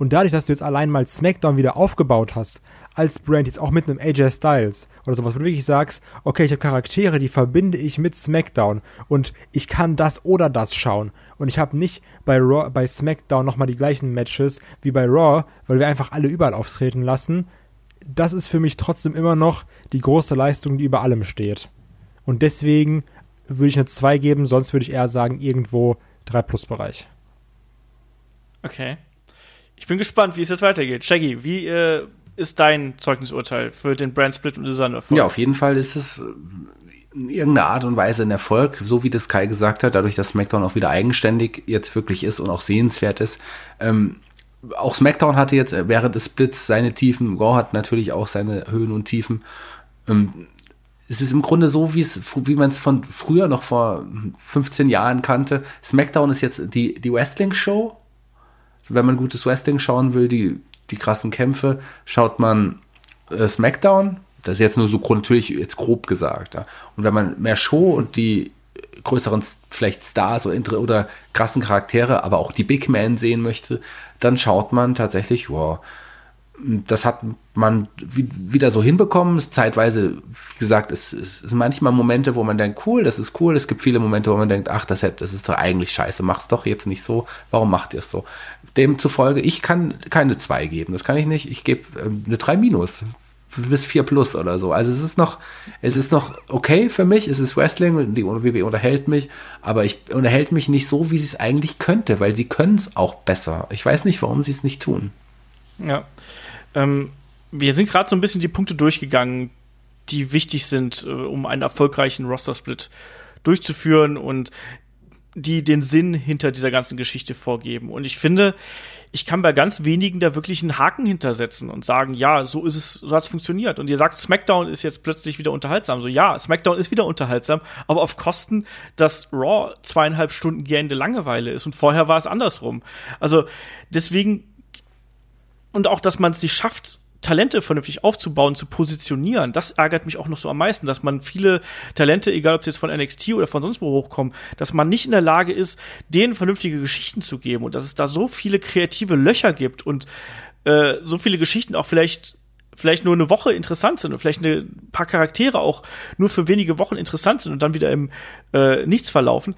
C: Und dadurch, dass du jetzt allein mal SmackDown wieder aufgebaut hast, als Brand, jetzt auch mit einem AJ Styles oder sowas, wo du wirklich sagst, okay, ich habe Charaktere, die verbinde ich mit SmackDown und ich kann das oder das schauen. Und ich habe nicht bei Raw, bei SmackDown nochmal die gleichen Matches wie bei Raw, weil wir einfach alle überall auftreten lassen. Das ist für mich trotzdem immer noch die große Leistung, die über allem steht. Und deswegen würde ich eine 2 geben, sonst würde ich eher sagen, irgendwo 3 Plus Bereich.
B: Okay. Ich bin gespannt, wie es jetzt weitergeht. Shaggy, wie äh, ist dein Zeugnisurteil für den Brand Split und Design Erfolg?
D: Ja, auf jeden Fall ist es in irgendeiner Art und Weise ein Erfolg, so wie das Kai gesagt hat, dadurch, dass SmackDown auch wieder eigenständig jetzt wirklich ist und auch sehenswert ist. Ähm, auch SmackDown hatte jetzt während des Splits seine Tiefen, Raw hat natürlich auch seine Höhen und Tiefen. Ähm, es ist im Grunde so, wie wie man es von früher noch vor 15 Jahren kannte. SmackDown ist jetzt die, die Wrestling-Show wenn man gutes Wrestling schauen will, die, die krassen Kämpfe, schaut man äh, SmackDown. Das ist jetzt nur so natürlich jetzt grob gesagt. Ja. Und wenn man mehr Show und die größeren vielleicht Stars oder, oder krassen Charaktere, aber auch die Big Man sehen möchte, dann schaut man tatsächlich, wow, das hat man wieder so hinbekommen. Zeitweise, wie gesagt, es, es sind manchmal Momente, wo man denkt, cool, das ist cool. Es gibt viele Momente, wo man denkt, ach, das, das ist doch eigentlich scheiße, mach's doch jetzt nicht so. Warum macht ihr es so? Demzufolge, ich kann keine 2 geben, das kann ich nicht. Ich gebe äh, eine 3 minus bis 4 plus oder so. Also es ist noch, es ist noch okay für mich, es ist Wrestling und die WWE unterhält mich, aber ich unterhält mich nicht so, wie sie es eigentlich könnte, weil sie können es auch besser. Ich weiß nicht, warum sie es nicht tun.
B: Ja. Ähm, wir sind gerade so ein bisschen die Punkte durchgegangen, die wichtig sind, äh, um einen erfolgreichen Roster-Split durchzuführen und die den Sinn hinter dieser ganzen Geschichte vorgeben. Und ich finde, ich kann bei ganz wenigen da wirklich einen Haken hintersetzen und sagen, ja, so ist es, so hat es funktioniert. Und ihr sagt, SmackDown ist jetzt plötzlich wieder unterhaltsam. So, ja, SmackDown ist wieder unterhaltsam, aber auf Kosten, dass Raw zweieinhalb Stunden gähnende Langeweile ist. Und vorher war es andersrum. Also deswegen und auch, dass man es nicht schafft, Talente vernünftig aufzubauen, zu positionieren, das ärgert mich auch noch so am meisten, dass man viele Talente, egal ob sie jetzt von NXT oder von sonst wo hochkommen, dass man nicht in der Lage ist, denen vernünftige Geschichten zu geben und dass es da so viele kreative Löcher gibt und äh, so viele Geschichten auch vielleicht vielleicht nur eine Woche interessant sind und vielleicht ein paar Charaktere auch nur für wenige Wochen interessant sind und dann wieder im äh, Nichts verlaufen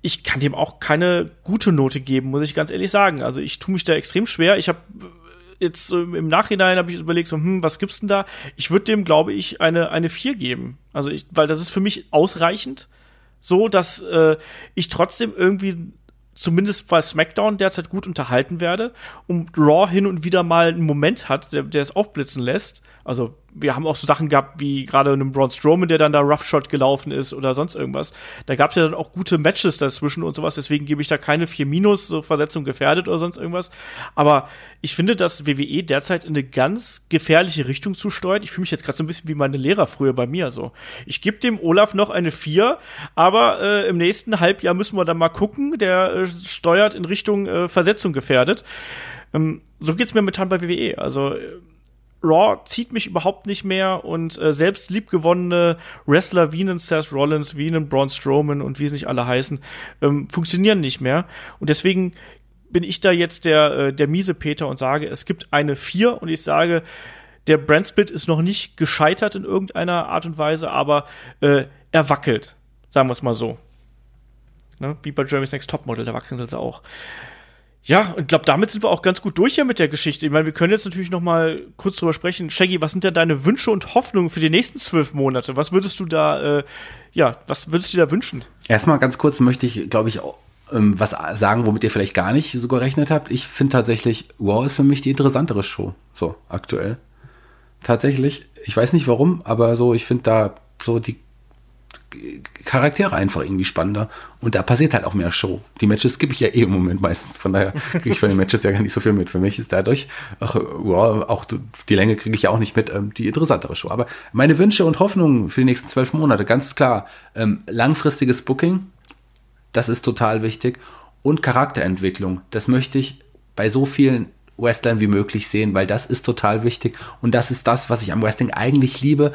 B: ich kann dem auch keine gute Note geben, muss ich ganz ehrlich sagen. Also ich tue mich da extrem schwer. Ich habe jetzt äh, im Nachhinein habe ich überlegt, so, hm, was gibt's denn da? Ich würde dem, glaube ich, eine, eine 4 geben. Also ich, weil das ist für mich ausreichend, so dass äh, ich trotzdem irgendwie zumindest bei SmackDown derzeit gut unterhalten werde und Raw hin und wieder mal einen Moment hat, der, der es aufblitzen lässt. Also wir haben auch so Sachen gehabt, wie gerade einem Braun Strowman, der dann da Roughshot gelaufen ist oder sonst irgendwas. Da gab es ja dann auch gute Matches dazwischen und sowas, deswegen gebe ich da keine 4 Minus, so Versetzung gefährdet oder sonst irgendwas. Aber ich finde, dass WWE derzeit in eine ganz gefährliche Richtung zusteuert. Ich fühle mich jetzt gerade so ein bisschen wie meine Lehrer früher bei mir so. Ich gebe dem Olaf noch eine 4, aber äh, im nächsten Halbjahr müssen wir dann mal gucken. Der äh, steuert in Richtung äh, Versetzung gefährdet. Ähm, so geht's mir momentan bei WWE. Also äh, Raw zieht mich überhaupt nicht mehr und äh, selbst liebgewonnene Wrestler wie einen Seth Rollins, wie einen Braun Strowman und wie sie nicht alle heißen, ähm, funktionieren nicht mehr. Und deswegen bin ich da jetzt der, äh, der miese Peter und sage, es gibt eine 4 und ich sage, der Brandsplit ist noch nicht gescheitert in irgendeiner Art und Weise, aber äh, er wackelt, sagen wir es mal so. Ne? Wie bei Jeremy's Next Topmodel, da wachsen sie auch. Ja, und glaube, damit sind wir auch ganz gut durch hier mit der Geschichte. Ich meine, wir können jetzt natürlich noch mal kurz drüber sprechen. Shaggy, was sind denn deine Wünsche und Hoffnungen für die nächsten zwölf Monate? Was würdest du da, äh, ja, was würdest du dir da wünschen?
D: Erstmal ganz kurz möchte ich, glaube ich, ähm, was sagen, womit ihr vielleicht gar nicht so gerechnet habt. Ich finde tatsächlich, Wow ist für mich die interessantere Show, so aktuell. Tatsächlich, ich weiß nicht warum, aber so, ich finde da so die Charaktere einfach irgendwie spannender. Und da passiert halt auch mehr Show. Die Matches gebe ich ja eh im Moment meistens. Von daher kriege ich von den Matches ja gar nicht so viel mit. Für mich ist dadurch, ach, wow, auch die Länge kriege ich ja auch nicht mit, ähm, die interessantere Show. Aber meine Wünsche und Hoffnungen für die nächsten zwölf Monate, ganz klar, ähm, langfristiges Booking, das ist total wichtig. Und Charakterentwicklung, das möchte ich bei so vielen Wrestlern wie möglich sehen, weil das ist total wichtig. Und das ist das, was ich am Wrestling eigentlich liebe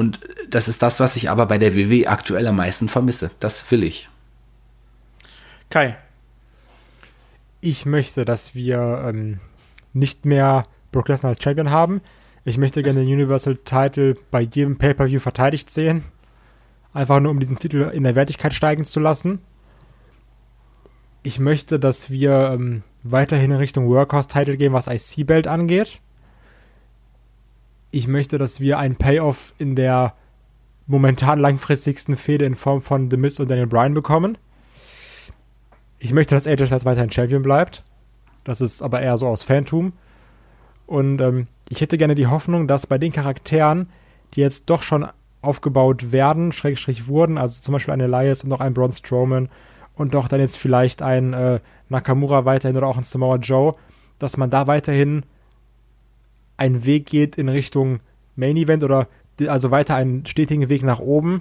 D: und das ist das, was ich aber bei der WW aktuell am meisten vermisse. Das will ich.
B: Kai.
C: Ich möchte, dass wir ähm, nicht mehr Brock Lesnar als Champion haben. Ich möchte gerne den Universal Title bei jedem Pay-Per-View verteidigt sehen. Einfach nur, um diesen Titel in der Wertigkeit steigen zu lassen. Ich möchte, dass wir ähm, weiterhin in Richtung Workhorse-Title gehen, was IC-Belt angeht ich möchte, dass wir einen Payoff in der momentan langfristigsten Fehde in Form von The Miz und Daniel Bryan bekommen. Ich möchte, dass AJ Styles weiterhin Champion bleibt. Das ist aber eher so aus Phantom. Und ähm, ich hätte gerne die Hoffnung, dass bei den Charakteren, die jetzt doch schon aufgebaut werden, Schrägstrich wurden, also zum Beispiel ein Elias und noch ein Braun Strowman und doch dann jetzt vielleicht ein äh, Nakamura weiterhin oder auch ein Samoa Joe, dass man da weiterhin ein Weg geht in Richtung Main Event oder also weiter einen stetigen Weg nach oben.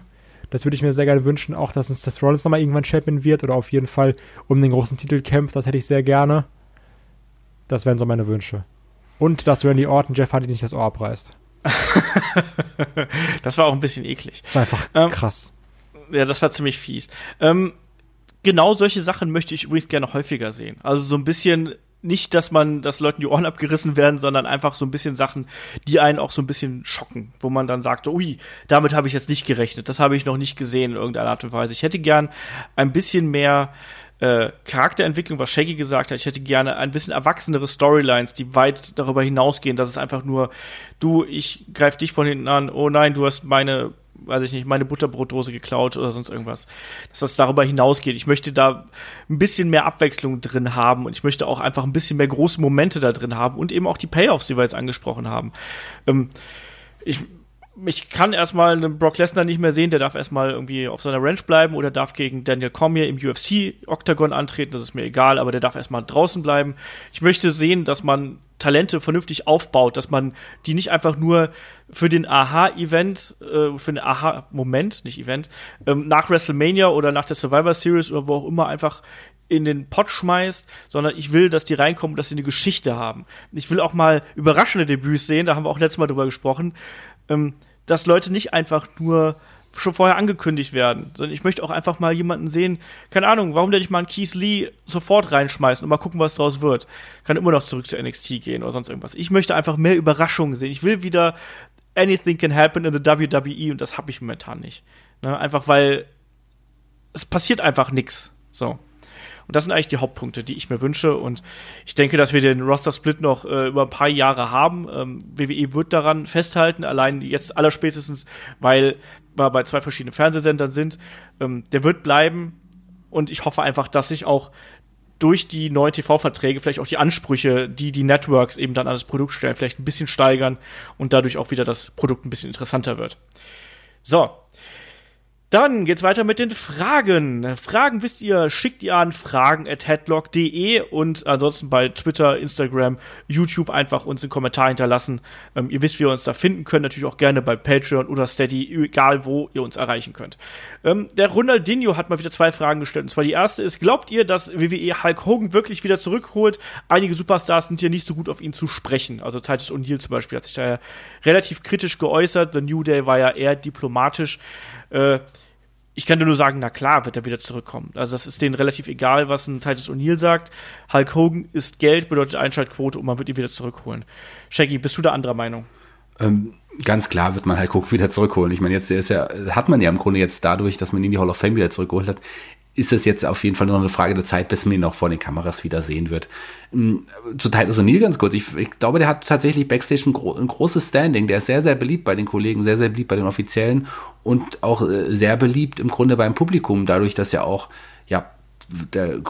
C: Das würde ich mir sehr gerne wünschen, auch dass ein Seth Rollins nochmal irgendwann Champion wird oder auf jeden Fall um den großen Titel kämpft. Das hätte ich sehr gerne. Das wären so meine Wünsche. Und dass Randy Orton Jeff Hardy nicht das Ohr abreißt.
B: das war auch ein bisschen eklig.
C: Das war einfach ähm, krass.
B: Ja, das war ziemlich fies. Ähm, genau solche Sachen möchte ich übrigens gerne häufiger sehen. Also so ein bisschen nicht, dass man, dass Leuten die Ohren abgerissen werden, sondern einfach so ein bisschen Sachen, die einen auch so ein bisschen schocken, wo man dann sagt, ui, damit habe ich jetzt nicht gerechnet, das habe ich noch nicht gesehen in irgendeiner Art und Weise. Ich hätte gern ein bisschen mehr äh, Charakterentwicklung, was Shaggy gesagt hat. Ich hätte gerne ein bisschen erwachsenere Storylines, die weit darüber hinausgehen, dass es einfach nur, du, ich greif dich von hinten an, oh nein, du hast meine weiß ich nicht, meine Butterbrotdose geklaut oder sonst irgendwas. Dass das darüber hinausgeht. Ich möchte da ein bisschen mehr Abwechslung drin haben und ich möchte auch einfach ein bisschen mehr große Momente da drin haben und eben auch die Payoffs, die wir jetzt angesprochen haben. Ähm, ich, ich kann erstmal einen Brock Lesnar nicht mehr sehen, der darf erstmal irgendwie auf seiner Ranch bleiben oder darf gegen Daniel Cormier im UFC-Oktagon antreten, das ist mir egal, aber der darf erstmal draußen bleiben. Ich möchte sehen, dass man Talente vernünftig aufbaut, dass man die nicht einfach nur für den Aha-Event, äh, für den Aha-Moment, nicht Event, ähm, nach WrestleMania oder nach der Survivor Series oder wo auch immer einfach in den Pott schmeißt, sondern ich will, dass die reinkommen, dass sie eine Geschichte haben. Ich will auch mal überraschende Debüts sehen, da haben wir auch letztes Mal drüber gesprochen, ähm, dass Leute nicht einfach nur schon vorher angekündigt werden, sondern ich möchte auch einfach mal jemanden sehen, keine Ahnung, warum der nicht mal einen Keith Lee sofort reinschmeißen und mal gucken, was draus wird. Kann immer noch zurück zu NXT gehen oder sonst irgendwas. Ich möchte einfach mehr Überraschungen sehen. Ich will wieder anything can happen in the WWE und das habe ich momentan nicht. Ne? Einfach weil es passiert einfach nichts. So. Und das sind eigentlich die Hauptpunkte, die ich mir wünsche. Und ich denke, dass wir den Roster-Split noch äh, über ein paar Jahre haben. Ähm, WWE wird daran festhalten, allein jetzt allerspätestens, weil wir bei zwei verschiedenen Fernsehsendern sind. Ähm, der wird bleiben. Und ich hoffe einfach, dass sich auch durch die neuen TV-Verträge vielleicht auch die Ansprüche, die die Networks eben dann an das Produkt stellen, vielleicht ein bisschen steigern und dadurch auch wieder das Produkt ein bisschen interessanter wird. So. Dann geht's weiter mit den Fragen. Fragen wisst ihr, schickt ihr an fragen at headlock.de und ansonsten bei Twitter, Instagram, YouTube einfach uns einen Kommentar hinterlassen. Ähm, ihr wisst, wie ihr uns da finden könnt. Natürlich auch gerne bei Patreon oder Steady, egal wo ihr uns erreichen könnt. Ähm, der Ronaldinho hat mal wieder zwei Fragen gestellt. Und zwar die erste ist, glaubt ihr, dass WWE Hulk Hogan wirklich wieder zurückholt? Einige Superstars sind hier nicht so gut auf ihn zu sprechen. Also Titus O'Neill zum Beispiel hat sich da ja relativ kritisch geäußert. The New Day war ja eher diplomatisch. Äh, ich kann dir nur sagen, na klar, wird er wieder zurückkommen. Also das ist denen relativ egal, was ein Titus O'Neill sagt. Hulk Hogan ist Geld, bedeutet Einschaltquote und man wird ihn wieder zurückholen. Shaggy, bist du da anderer Meinung?
D: Ähm, ganz klar wird man Hulk Hogan wieder zurückholen. Ich meine, jetzt ist ja, hat man ja im Grunde jetzt dadurch, dass man ihn die Hall of Fame wieder zurückgeholt hat, ist es jetzt auf jeden Fall nur eine Frage der Zeit, bis man ihn auch vor den Kameras wieder sehen wird. Hm, zu Titus O'Neill ganz kurz. Ich, ich, glaube, der hat tatsächlich Backstage ein, gro ein, großes Standing. Der ist sehr, sehr beliebt bei den Kollegen, sehr, sehr beliebt bei den Offiziellen und auch äh, sehr beliebt im Grunde beim Publikum, dadurch, dass ja auch, ja, der,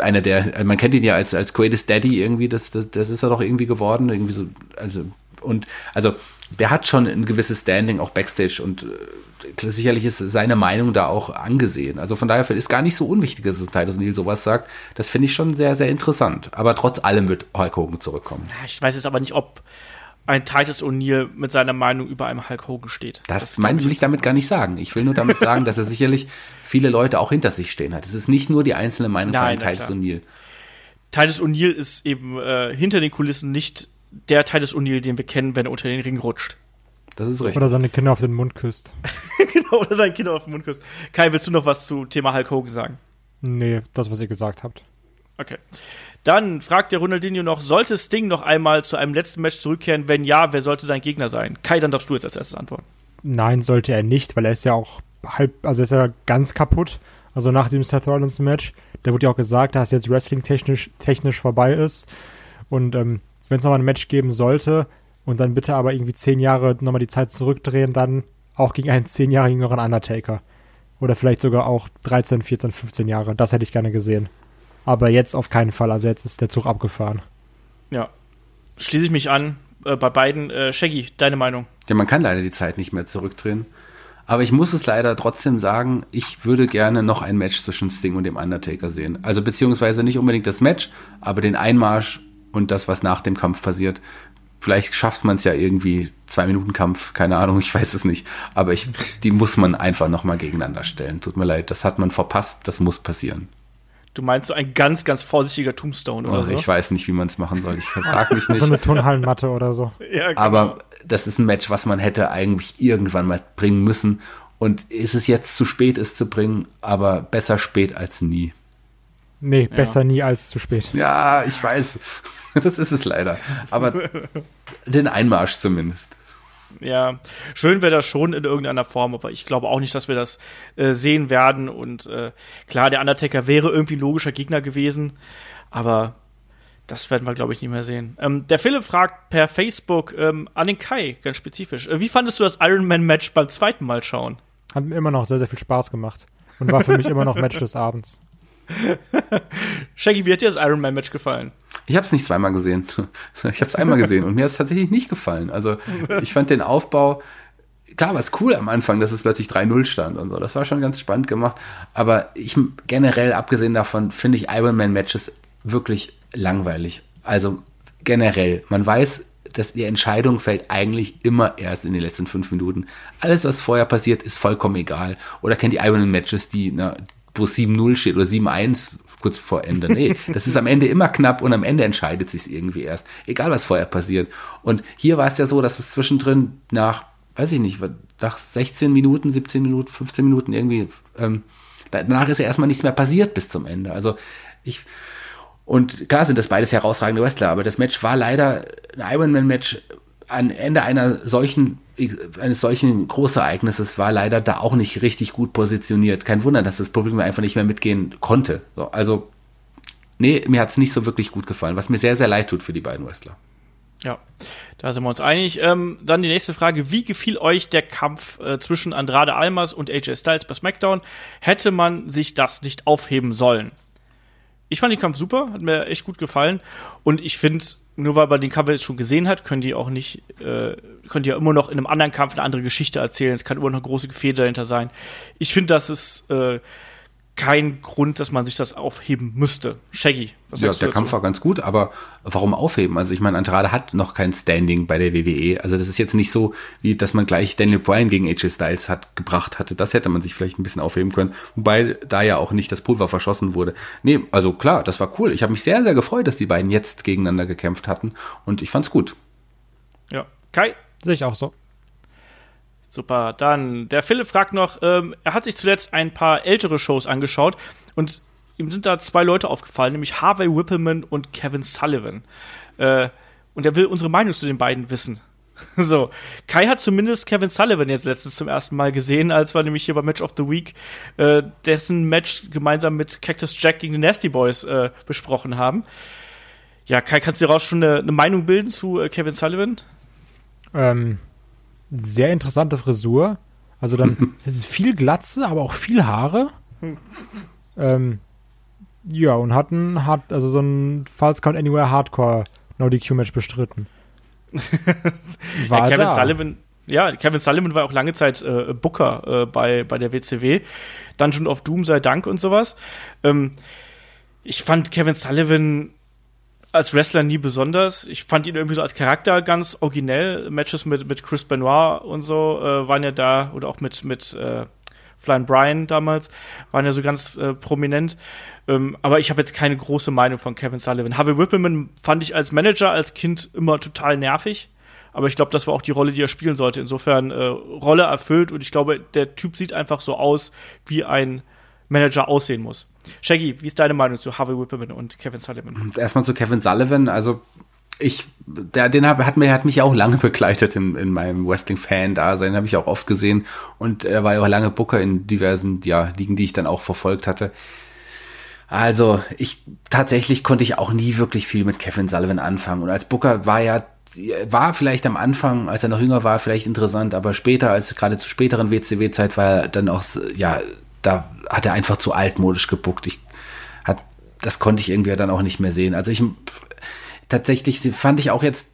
D: einer der, man kennt ihn ja als, als Greatest Daddy irgendwie, das, das, das ist er doch irgendwie geworden, irgendwie so, also, und, also, der hat schon ein gewisses Standing auch Backstage und äh, sicherlich ist seine Meinung da auch angesehen. Also von daher ist gar nicht so unwichtig, dass es Titus Neil sowas sagt. Das finde ich schon sehr, sehr interessant. Aber trotz allem wird Hulk Hogan zurückkommen.
B: Ich weiß jetzt aber nicht, ob ein Titus O'Neill mit seiner Meinung über einem Hulk Hogan steht.
D: Das, das mein, will ich damit gar nicht sagen. Ich will nur damit sagen, dass er sicherlich viele Leute auch hinter sich stehen hat. Es ist nicht nur die einzelne Meinung Nein, von Titus O'Neill.
B: Titus O'Neill ist eben äh, hinter den Kulissen nicht der Titus O'Neill, den wir kennen, wenn er unter den Ring rutscht.
C: Das ist richtig. Oder seine Kinder auf den Mund küsst.
B: genau, oder seine Kinder auf den Mund küsst. Kai, willst du noch was zu Thema Hulk Hogan sagen?
C: Nee, das, was ihr gesagt habt.
B: Okay. Dann fragt der Ronaldinho noch, sollte Sting noch einmal zu einem letzten Match zurückkehren? Wenn ja, wer sollte sein Gegner sein? Kai, dann darfst du jetzt als erstes antworten.
C: Nein, sollte er nicht, weil er ist ja auch halb, also ist ja ganz kaputt. Also nach dem Seth Rollins Match, da wurde ja auch gesagt, dass jetzt Wrestling technisch, technisch vorbei ist. Und ähm, wenn es nochmal ein Match geben sollte und dann bitte aber irgendwie zehn Jahre nochmal die Zeit zurückdrehen, dann auch gegen einen zehn Jahre jüngeren Undertaker. Oder vielleicht sogar auch 13, 14, 15 Jahre. Das hätte ich gerne gesehen. Aber jetzt auf keinen Fall. Also jetzt ist der Zug abgefahren.
B: Ja. Schließe ich mich an. Äh, bei beiden. Äh, Shaggy, deine Meinung?
D: Ja, man kann leider die Zeit nicht mehr zurückdrehen. Aber ich muss es leider trotzdem sagen, ich würde gerne noch ein Match zwischen Sting und dem Undertaker sehen. Also beziehungsweise nicht unbedingt das Match, aber den Einmarsch und das, was nach dem Kampf passiert. Vielleicht schafft man es ja irgendwie, zwei Minuten Kampf, keine Ahnung, ich weiß es nicht. Aber ich, die muss man einfach nochmal gegeneinander stellen. Tut mir leid, das hat man verpasst, das muss passieren.
B: Du meinst so ein ganz, ganz vorsichtiger Tombstone oder oh, so?
D: Ich weiß nicht, wie man es machen soll. Ich frage mich nicht.
C: So eine Turnhallenmatte oder so.
D: Ja, genau. Aber das ist ein Match, was man hätte eigentlich irgendwann mal bringen müssen. Und ist es jetzt zu spät, es zu bringen, aber besser spät als nie.
C: Nee, besser ja. nie als zu spät.
D: Ja, ich weiß. Das ist es leider. Aber den Einmarsch zumindest.
B: Ja, schön wäre das schon in irgendeiner Form, aber ich glaube auch nicht, dass wir das äh, sehen werden. Und äh, klar, der Undertaker wäre irgendwie logischer Gegner gewesen, aber das werden wir, glaube ich, nicht mehr sehen. Ähm, der Philipp fragt per Facebook ähm, an den Kai, ganz spezifisch. Äh, wie fandest du das Iron Man Match beim zweiten Mal schauen?
C: Hat mir immer noch sehr, sehr viel Spaß gemacht und war für mich immer noch Match des Abends.
B: Shaggy, wie hat dir das Iron Man Match gefallen?
D: Ich habe es nicht zweimal gesehen. Ich habe es einmal gesehen und mir hat es tatsächlich nicht gefallen. Also ich fand den Aufbau, klar war es cool am Anfang, dass es plötzlich 3-0 stand und so. Das war schon ganz spannend gemacht. Aber ich generell, abgesehen davon, finde ich Iron Man Matches wirklich langweilig. Also generell, man weiß, dass die Entscheidung fällt eigentlich immer erst in den letzten fünf Minuten. Alles, was vorher passiert, ist vollkommen egal. Oder kennt die Iron Man Matches, die, na, wo 7-0 steht oder 7-1 kurz vor Ende. Nee, das ist am Ende immer knapp und am Ende entscheidet sich irgendwie erst. Egal, was vorher passiert. Und hier war es ja so, dass es zwischendrin nach, weiß ich nicht, nach 16 Minuten, 17 Minuten, 15 Minuten irgendwie, ähm, danach ist ja erstmal nichts mehr passiert bis zum Ende. Also ich, und klar sind das beides herausragende Wrestler, aber das Match war leider ein Ironman-Match am Ende einer solchen eines solchen Großereignisses war leider da auch nicht richtig gut positioniert. Kein Wunder, dass das Publikum einfach nicht mehr mitgehen konnte. So, also, nee, mir hat es nicht so wirklich gut gefallen, was mir sehr, sehr leid tut für die beiden Wrestler.
B: Ja, da sind wir uns einig. Ähm, dann die nächste Frage. Wie gefiel euch der Kampf äh, zwischen Andrade Almas und AJ Styles bei SmackDown? Hätte man sich das nicht aufheben sollen? Ich fand den Kampf super, hat mir echt gut gefallen. Und ich finde, nur weil man den Kampf jetzt schon gesehen hat, können die auch nicht, äh, können die ja immer noch in einem anderen Kampf eine andere Geschichte erzählen. Es kann immer noch eine große Gefäde dahinter sein. Ich finde, das ist äh, kein Grund, dass man sich das aufheben müsste. Shaggy,
D: was ja, der Kampf war ganz gut, aber warum aufheben? Also ich meine, Andrade hat noch kein Standing bei der WWE. Also das ist jetzt nicht so, wie dass man gleich Daniel Bryan gegen AJ Styles hat gebracht hatte. Das hätte man sich vielleicht ein bisschen aufheben können, wobei da ja auch nicht das Pulver verschossen wurde. Nee, also klar, das war cool. Ich habe mich sehr, sehr gefreut, dass die beiden jetzt gegeneinander gekämpft hatten und ich fand's gut.
B: Ja, Kai?
C: Sehe ich auch so.
B: Super. Dann, der Philipp fragt noch, ähm, er hat sich zuletzt ein paar ältere Shows angeschaut und ihm sind da zwei Leute aufgefallen, nämlich Harvey Whippleman und Kevin Sullivan. Äh, und er will unsere Meinung zu den beiden wissen. so, Kai hat zumindest Kevin Sullivan jetzt letztens zum ersten Mal gesehen, als wir nämlich hier beim Match of the Week äh, dessen Match gemeinsam mit Cactus Jack gegen die Nasty Boys äh, besprochen haben. Ja, Kai, kannst du dir raus schon eine, eine Meinung bilden zu äh, Kevin Sullivan?
C: Ähm, sehr interessante Frisur. Also dann es ist viel Glatze, aber auch viel Haare. ähm, ja, und hatten hat also so ein Falls Count Anywhere Hardcore No DQ Match bestritten.
B: war ja, Kevin da. Sullivan, ja, Kevin Sullivan war auch lange Zeit äh, Booker äh, bei, bei der WCW. Dungeon of Doom sei Dank und sowas. Ähm, ich fand Kevin Sullivan als Wrestler nie besonders. Ich fand ihn irgendwie so als Charakter ganz originell. Matches mit, mit Chris Benoit und so äh, waren ja da, oder auch mit, mit äh, Flying Brian damals, waren ja so ganz äh, prominent. Ähm, aber ich habe jetzt keine große Meinung von Kevin Sullivan. Harvey Whippleman fand ich als Manager, als Kind immer total nervig. Aber ich glaube, das war auch die Rolle, die er spielen sollte. Insofern äh, Rolle erfüllt und ich glaube, der Typ sieht einfach so aus, wie ein Manager aussehen muss. Shaggy, wie ist deine Meinung zu Harvey Whippleman und Kevin Sullivan?
D: Erstmal zu Kevin Sullivan, also ich, der, den hab, hat mir, hat mich auch lange begleitet in, in meinem Wrestling-Fan-Dasein, habe ich auch oft gesehen und er war ja auch lange Booker in diversen, ja, Ligen, die ich dann auch verfolgt hatte. Also, ich, tatsächlich konnte ich auch nie wirklich viel mit Kevin Sullivan anfangen und als Booker war ja war vielleicht am Anfang, als er noch jünger war, vielleicht interessant, aber später, als gerade zu späteren WCW-Zeit, war er dann auch, ja, da hat er einfach zu altmodisch gebuckt. Ich hat, das konnte ich irgendwie dann auch nicht mehr sehen. Also ich tatsächlich fand ich auch jetzt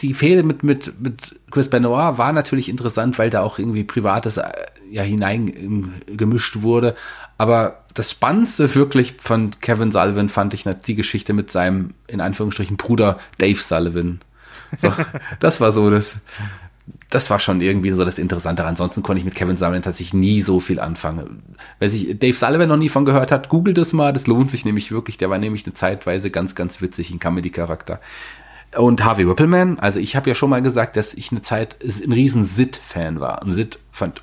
D: die Fehde mit, mit, mit Chris Benoit war natürlich interessant, weil da auch irgendwie Privates äh, ja hineingemischt wurde. Aber das Spannendste wirklich von Kevin Sullivan fand ich die Geschichte mit seinem, in Anführungsstrichen, Bruder Dave Sullivan. So, das war so das, das war schon irgendwie so das Interessante. Ansonsten konnte ich mit Kevin Sullivan tatsächlich nie so viel anfangen. Wer sich Dave Sullivan noch nie von gehört hat, googelt das mal. Das lohnt sich nämlich wirklich. Der war nämlich eine Zeitweise ganz, ganz witzig, ein Comedy-Charakter. Und Harvey Whippleman, also ich habe ja schon mal gesagt, dass ich eine Zeit ein riesen Sid-Fan war. Und Sid fand,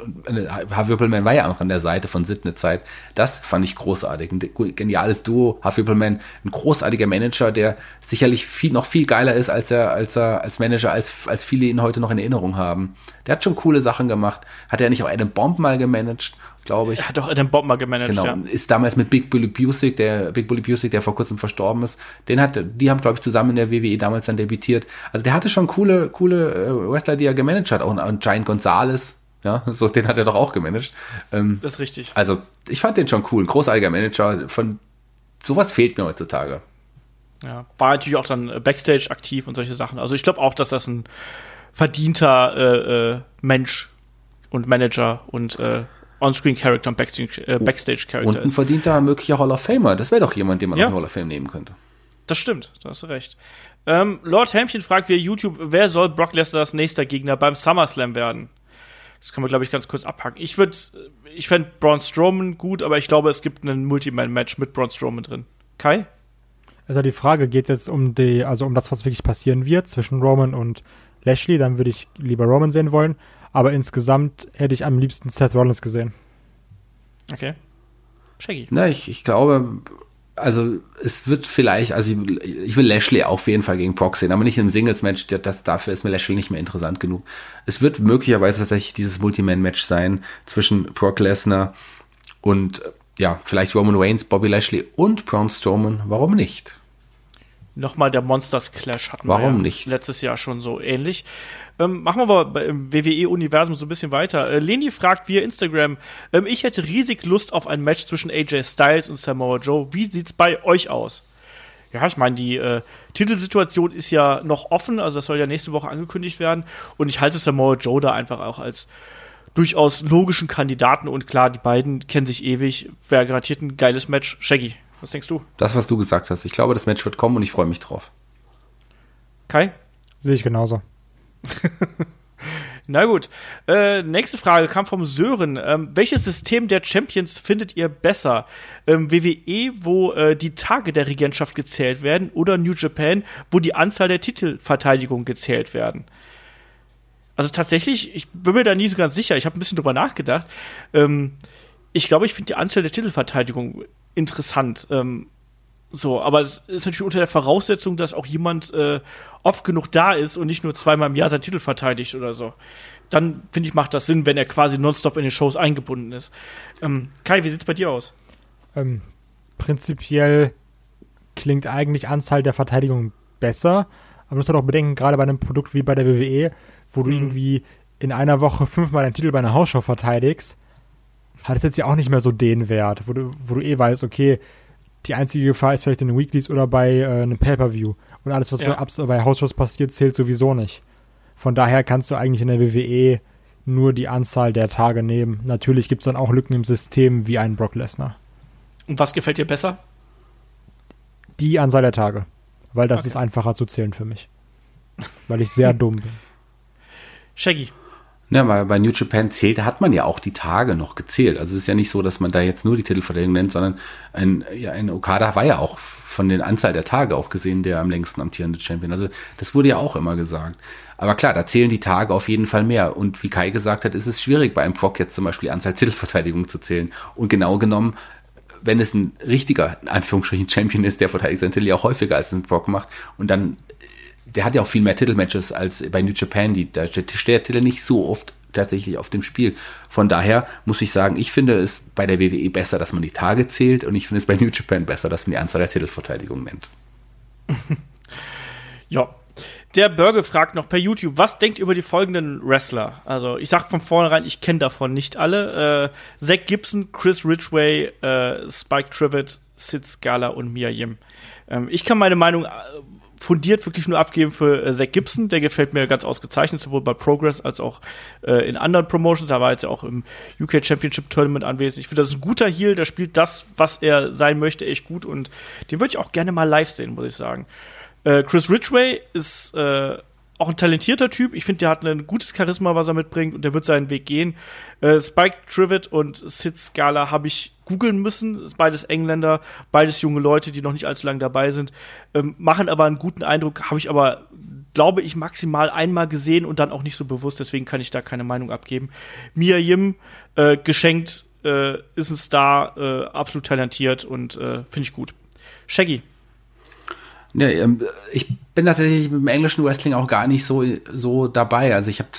D: Harvey Whippleman war ja auch an der Seite von Sid eine Zeit. Das fand ich großartig. Ein geniales Duo. Harvey Whippleman, ein großartiger Manager, der sicherlich viel, noch viel geiler ist, als er, als er, als Manager, als, als viele ihn heute noch in Erinnerung haben. Der hat schon coole Sachen gemacht. Hat er nicht auch Adam Bomb mal gemanagt? Glaube ich.
B: Er hat doch Bob mal gemanagt,
D: genau. Ja. Ist damals mit Big Bully Busick, der Big Bully Busick, der vor kurzem verstorben ist, den hat, die haben, glaube ich, zusammen in der WWE damals dann debütiert. Also der hatte schon coole, coole äh, Wrestler, die er gemanagt hat. Auch ein Giant Gonzalez, ja, so den hat er doch auch gemanagt.
B: Ähm, das ist richtig.
D: Also ich fand den schon cool, ein großartiger Manager. Von sowas fehlt mir heutzutage.
B: Ja, war natürlich auch dann äh, Backstage aktiv und solche Sachen. Also ich glaube auch, dass das ein verdienter äh, äh, Mensch und Manager und äh, On-Screen-Character und Backstage-Character äh, Backstage
D: und ein verdienter möglicher Hall of Famer. Das wäre doch jemand, den man ja. in Hall of Fame nehmen könnte.
B: Das stimmt, da hast du recht. Ähm, Lord Hämchen fragt via YouTube, wer soll Brock Lesners nächster Gegner beim SummerSlam werden? Das können wir, glaube ich, ganz kurz abhaken. Ich würde, ich fände Braun Strowman gut, aber ich glaube, es gibt ein Multiman-Match mit Braun Strowman drin. Kai?
C: Also die Frage geht jetzt um die, also um das, was wirklich passieren wird zwischen Roman und Lashley. Dann würde ich lieber Roman sehen wollen. Aber insgesamt hätte ich am liebsten Seth Rollins gesehen.
B: Okay.
D: Shaggy. Na, ich, ich glaube, also es wird vielleicht, also ich, ich, will Lashley auf jeden Fall gegen Brock sehen, aber nicht im Singles-Match, das, dafür ist mir Lashley nicht mehr interessant genug. Es wird möglicherweise tatsächlich dieses Multiman-Match sein zwischen Brock Lesnar und ja, vielleicht Roman Reigns, Bobby Lashley und Braun Strowman. Warum nicht?
B: Nochmal der Monsters Clash hatten
D: Warum
B: wir ja
D: nicht?
B: letztes Jahr schon so ähnlich. Ähm, machen wir mal im WWE-Universum so ein bisschen weiter. Äh, Leni fragt via Instagram, ähm, ich hätte riesig Lust auf ein Match zwischen AJ Styles und Samoa Joe. Wie sieht's bei euch aus? ja, ich meine, die äh, Titelsituation ist ja noch offen, also das soll ja nächste Woche angekündigt werden. Und ich halte Samoa Joe da einfach auch als durchaus logischen Kandidaten. Und klar, die beiden kennen sich ewig. Wäre garantiert ein geiles Match. Shaggy, was denkst du?
D: Das, was du gesagt hast. Ich glaube, das Match wird kommen und ich freue mich drauf.
B: Kai?
C: Sehe ich genauso.
B: Na gut. Äh, nächste Frage kam vom Sören. Ähm, welches System der Champions findet ihr besser? Ähm, WWE, wo äh, die Tage der Regentschaft gezählt werden, oder New Japan, wo die Anzahl der Titelverteidigungen gezählt werden? Also tatsächlich, ich bin mir da nie so ganz sicher. Ich habe ein bisschen drüber nachgedacht. Ähm, ich glaube, ich finde die Anzahl der Titelverteidigungen interessant. Ähm, so, aber es ist natürlich unter der Voraussetzung, dass auch jemand äh, oft genug da ist und nicht nur zweimal im Jahr seinen Titel verteidigt oder so. Dann finde ich, macht das Sinn, wenn er quasi nonstop in den Shows eingebunden ist. Ähm, Kai, wie sieht's bei dir aus?
C: Ähm, prinzipiell klingt eigentlich Anzahl der Verteidigungen besser, aber man muss halt auch bedenken, gerade bei einem Produkt wie bei der WWE, wo du mhm. irgendwie in einer Woche fünfmal einen Titel bei einer Hausshow verteidigst, hat es jetzt ja auch nicht mehr so den Wert, wo du, wo du eh weißt, okay, die einzige Gefahr ist vielleicht in den Weeklies oder bei äh, einem Pay-Per-View. Und alles, was ja. bei, bei Hausshows passiert, zählt sowieso nicht. Von daher kannst du eigentlich in der WWE nur die Anzahl der Tage nehmen. Natürlich gibt es dann auch Lücken im System wie einen Brock Lesnar.
B: Und was gefällt dir besser?
C: Die Anzahl der Tage. Weil das okay. ist einfacher zu zählen für mich. Weil ich sehr dumm bin.
B: Shaggy.
D: Ja, weil bei New Japan zählt, hat man ja auch die Tage noch gezählt. Also es ist ja nicht so, dass man da jetzt nur die Titelverteidigung nennt, sondern ein, ja, ein Okada war ja auch von der Anzahl der Tage auch gesehen der am längsten amtierende Champion. Also das wurde ja auch immer gesagt. Aber klar, da zählen die Tage auf jeden Fall mehr. Und wie Kai gesagt hat, ist es schwierig, bei einem Proc jetzt zum Beispiel die Anzahl Titelverteidigungen zu zählen. Und genau genommen, wenn es ein richtiger, in Anführungsstrichen, Champion ist, der verteidigt seinen Titel ja auch häufiger als ein Proc macht. Und dann der hat ja auch viel mehr Titelmatches als bei New Japan. Die, da steht der Titel nicht so oft tatsächlich auf dem Spiel. Von daher muss ich sagen, ich finde es bei der WWE besser, dass man die Tage zählt und ich finde es bei New Japan besser, dass man die Anzahl der Titelverteidigungen nennt.
B: ja. Der Burger fragt noch per YouTube, was denkt über die folgenden Wrestler? Also, ich sag von vornherein, ich kenne davon nicht alle. Äh, Zach Gibson, Chris Ridgway, äh, Spike Trivet, Sid Scala und Mia Yim. Ähm, ich kann meine Meinung äh, fundiert wirklich nur abgeben für äh, Zach Gibson. Der gefällt mir ganz ausgezeichnet, sowohl bei Progress als auch äh, in anderen Promotions. Da war jetzt ja auch im UK Championship Tournament anwesend. Ich finde, das ist ein guter Heal, der spielt das, was er sein möchte, echt gut und den würde ich auch gerne mal live sehen, muss ich sagen. Äh, Chris Ridgway ist äh, auch ein talentierter Typ. Ich finde, der hat ein gutes Charisma, was er mitbringt und der wird seinen Weg gehen. Äh, Spike Trivet und Sid Scala habe ich googeln müssen. Beides Engländer, beides junge Leute, die noch nicht allzu lange dabei sind. Ähm, machen aber einen guten Eindruck, habe ich aber, glaube ich, maximal einmal gesehen und dann auch nicht so bewusst. Deswegen kann ich da keine Meinung abgeben. Mia Yim, äh, geschenkt, äh, ist ein Star, äh, absolut talentiert und äh, finde ich gut. Shaggy,
D: ja, ähm, ich bin tatsächlich mit dem englischen Wrestling auch gar nicht so, so dabei. Also ich habe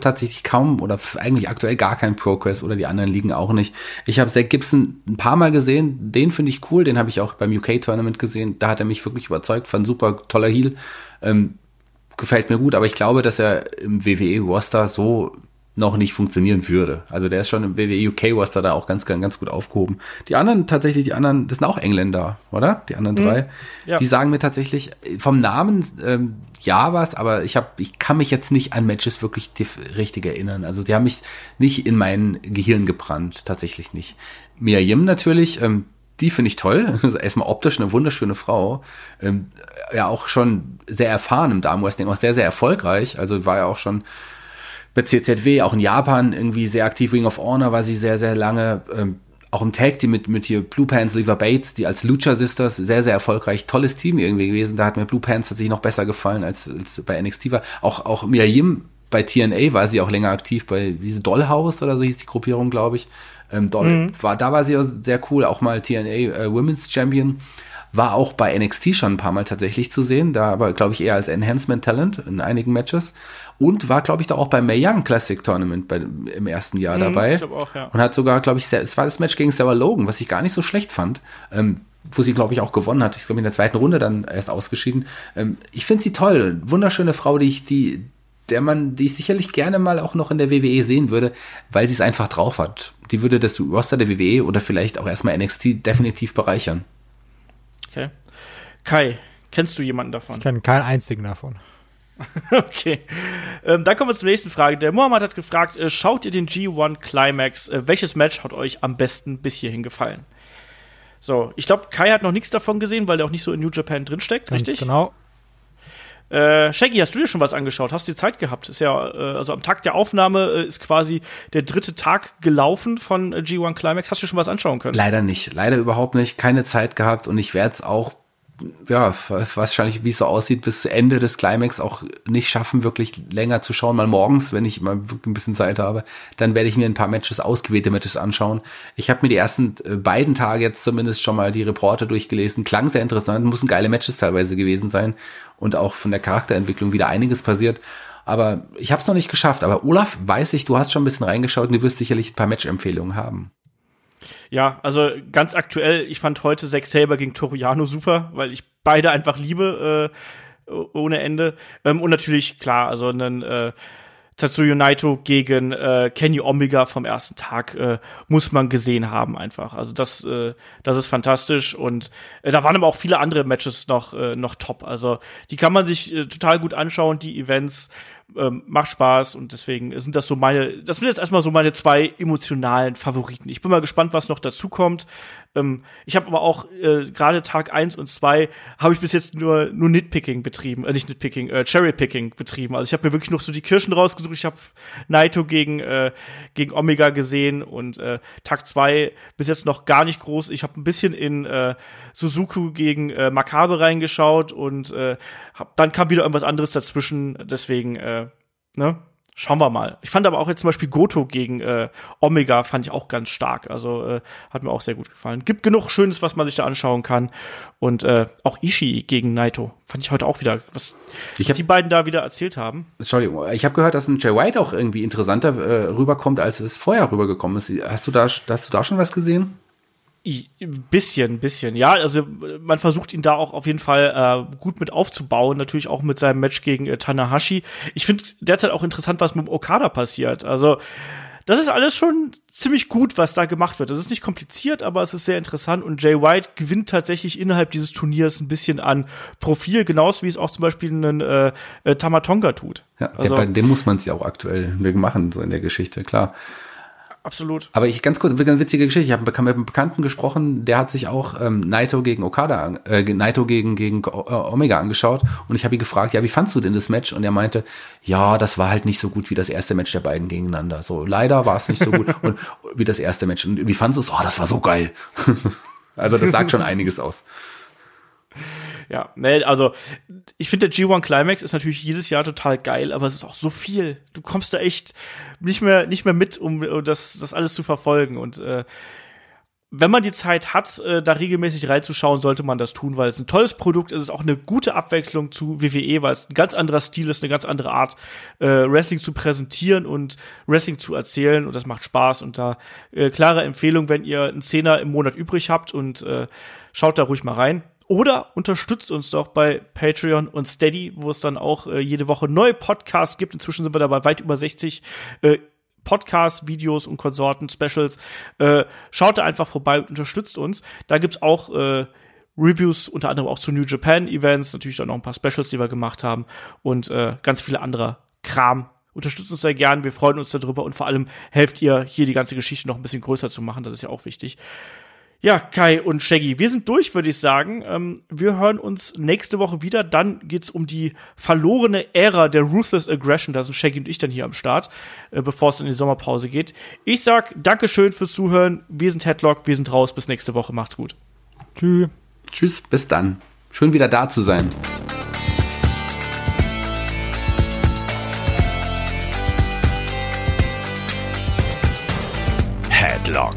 D: tatsächlich kaum oder eigentlich aktuell gar kein Progress oder die anderen liegen auch nicht. Ich habe Zach Gibson ein paar Mal gesehen, den finde ich cool, den habe ich auch beim UK-Tournament gesehen. Da hat er mich wirklich überzeugt, fand super toller Heel. Ähm, gefällt mir gut, aber ich glaube, dass er im WWE-Roster so noch nicht funktionieren würde. Also der ist schon im WWE UK Roster da auch ganz, ganz gut aufgehoben. Die anderen tatsächlich, die anderen, das sind auch Engländer, oder? Die anderen mhm. drei. Ja. Die sagen mir tatsächlich vom Namen ähm, ja was, aber ich habe, ich kann mich jetzt nicht an Matches wirklich richtig erinnern. Also die haben mich nicht in mein Gehirn gebrannt, tatsächlich nicht. Mia Yim natürlich, ähm, die finde ich toll. Also erstmal optisch eine wunderschöne Frau. Ähm, ja, auch schon sehr erfahren im Damen-Wrestling, auch sehr, sehr erfolgreich. Also war ja auch schon bei CZW, auch in Japan irgendwie sehr aktiv. Ring of Honor war sie sehr, sehr lange. Ähm, auch im Tag Team mit, mit hier Blue Pants, Liver Bates, die als Lucha Sisters sehr, sehr erfolgreich, tolles Team irgendwie gewesen. Da hat mir Blue Pants tatsächlich noch besser gefallen als, als bei NXT war. Auch, auch Mia Yim bei TNA war sie auch länger aktiv bei diese Dollhouse oder so hieß die Gruppierung, glaube ich. Ähm, Doll, mhm. war, da war sie sehr cool, auch mal TNA äh, Women's Champion. War auch bei NXT schon ein paar Mal tatsächlich zu sehen, da aber, glaube ich, eher als Enhancement Talent in einigen Matches. Und war, glaube ich, da auch beim Mae Young Classic Tournament bei, im ersten Jahr mhm, dabei. Ich auch, ja. Und hat sogar, glaube ich, es war das Match gegen Sarah Logan, was ich gar nicht so schlecht fand. Ähm, wo sie, glaube ich, auch gewonnen hat. Ich glaube, in der zweiten Runde dann erst ausgeschieden. Ähm, ich finde sie toll. Wunderschöne Frau, die ich, die, der man, die ich sicherlich gerne mal auch noch in der WWE sehen würde, weil sie es einfach drauf hat. Die würde das Roster der WWE oder vielleicht auch erstmal NXT definitiv bereichern.
B: Okay. Kai, kennst du jemanden davon?
C: Ich kenne keinen einzigen davon.
B: okay. Ähm, dann kommen wir zur nächsten Frage. Der Mohammed hat gefragt, äh, schaut ihr den G1 Climax? Äh, welches Match hat euch am besten bis hierhin gefallen? So, ich glaube, Kai hat noch nichts davon gesehen, weil der auch nicht so in New Japan drinsteckt,
C: Ganz
B: richtig?
C: genau.
B: Äh, Shaggy, hast du dir schon was angeschaut? Hast du die Zeit gehabt? Ist ja, äh, also am Tag der Aufnahme äh, ist quasi der dritte Tag gelaufen von äh, G1 Climax. Hast du schon was anschauen können?
D: Leider nicht, leider überhaupt nicht. Keine Zeit gehabt und ich werde es auch ja, wahrscheinlich, wie es so aussieht, bis Ende des Climax auch nicht schaffen, wirklich länger zu schauen. Mal morgens, wenn ich mal ein bisschen Zeit habe, dann werde ich mir ein paar Matches, ausgewählte Matches anschauen. Ich habe mir die ersten äh, beiden Tage jetzt zumindest schon mal die Reporte durchgelesen. Klang sehr interessant, mussten geile Matches teilweise gewesen sein und auch von der Charakterentwicklung wieder einiges passiert. Aber ich habe es noch nicht geschafft. Aber Olaf, weiß ich, du hast schon ein bisschen reingeschaut und du wirst sicherlich ein paar Match-Empfehlungen haben.
B: Ja, also ganz aktuell, ich fand heute Zack Saber gegen Toriano super, weil ich beide einfach liebe äh, ohne Ende. Ähm, und natürlich, klar, also einen äh, Tatsuya Naito gegen äh, Kenny Omega vom ersten Tag äh, muss man gesehen haben einfach. Also das, äh, das ist fantastisch und äh, da waren aber auch viele andere Matches noch äh, noch top. Also die kann man sich äh, total gut anschauen. Die Events ähm, macht Spaß und deswegen sind das so meine, das sind jetzt erstmal so meine zwei emotionalen Favoriten. Ich bin mal gespannt, was noch dazu kommt. Ähm, ich habe aber auch äh, gerade Tag eins und zwei habe ich bis jetzt nur nur Nitpicking betrieben, äh, nicht Nitpicking, äh, Cherrypicking betrieben. Also ich habe mir wirklich noch so die Kirschen rausgesucht. Ich habe Naito gegen äh, gegen Omega gesehen und äh, Tag zwei bis jetzt noch gar nicht groß. Ich habe ein bisschen in äh, Suzuku gegen äh, Makabe reingeschaut und äh, hab, dann kam wieder irgendwas anderes dazwischen. Deswegen äh, ne Schauen wir mal. Ich fand aber auch jetzt zum Beispiel Goto gegen äh, Omega fand ich auch ganz stark. Also äh, hat mir auch sehr gut gefallen. Gibt genug Schönes, was man sich da anschauen kann. Und äh, auch Ishii gegen Naito fand ich heute auch wieder, was,
D: ich
B: was die beiden da wieder erzählt haben.
D: Entschuldigung, ich habe gehört, dass ein Jay White auch irgendwie interessanter äh, rüberkommt, als es vorher rübergekommen ist. Hast du da, hast du da schon was gesehen?
B: Ein bisschen, bisschen. Ja, also man versucht ihn da auch auf jeden Fall äh, gut mit aufzubauen, natürlich auch mit seinem Match gegen äh, Tanahashi. Ich finde derzeit auch interessant, was mit Okada passiert. Also das ist alles schon ziemlich gut, was da gemacht wird. Das ist nicht kompliziert, aber es ist sehr interessant und Jay White gewinnt tatsächlich innerhalb dieses Turniers ein bisschen an Profil, genauso wie es auch zum Beispiel einen äh, äh, Tamatonga tut.
D: Ja, also, bei dem muss man es ja auch aktuell machen, so in der Geschichte, klar
B: absolut.
D: Aber ich ganz kurz, eine witzige Geschichte. Ich habe mit einem Bekannten gesprochen, der hat sich auch ähm, Naito gegen Okada, äh, Naito gegen gegen Omega angeschaut und ich habe ihn gefragt, ja, wie fandst du denn das Match? Und er meinte, ja, das war halt nicht so gut wie das erste Match der beiden gegeneinander. So leider war es nicht so gut und wie das erste Match. Und wie fandest du es? Oh, das war so geil. also das sagt schon einiges aus.
B: Ja, ne, also ich finde der G1 Climax ist natürlich jedes Jahr total geil, aber es ist auch so viel. Du kommst da echt nicht mehr nicht mehr mit, um, um das das alles zu verfolgen und äh, wenn man die Zeit hat, äh, da regelmäßig reinzuschauen, sollte man das tun, weil es ein tolles Produkt ist. Es ist auch eine gute Abwechslung zu WWE, weil es ein ganz anderer Stil ist, eine ganz andere Art, äh, Wrestling zu präsentieren und Wrestling zu erzählen. Und das macht Spaß. Und da äh, klare Empfehlung, wenn ihr einen Zehner im Monat übrig habt und äh, schaut da ruhig mal rein. Oder unterstützt uns doch bei Patreon und Steady, wo es dann auch äh, jede Woche neue Podcasts gibt. Inzwischen sind wir dabei weit über 60 äh, Podcasts, Videos und Konsorten, Specials. Äh, schaut da einfach vorbei und unterstützt uns. Da gibt's auch äh, Reviews, unter anderem auch zu New Japan Events, natürlich auch noch ein paar Specials, die wir gemacht haben und äh, ganz viele andere Kram. Unterstützt uns sehr gern, wir freuen uns darüber und vor allem helft ihr, hier die ganze Geschichte noch ein bisschen größer zu machen, das ist ja auch wichtig. Ja, Kai und Shaggy, wir sind durch, würde ich sagen. Ähm, wir hören uns nächste Woche wieder. Dann geht's um die verlorene Ära der Ruthless Aggression. Da sind Shaggy und ich dann hier am Start, äh, bevor es in die Sommerpause geht. Ich sag Dankeschön fürs Zuhören. Wir sind Headlock, wir sind raus. Bis nächste Woche. Macht's gut.
D: Tschüss. Tschüss, bis dann. Schön wieder da zu sein.
A: Headlock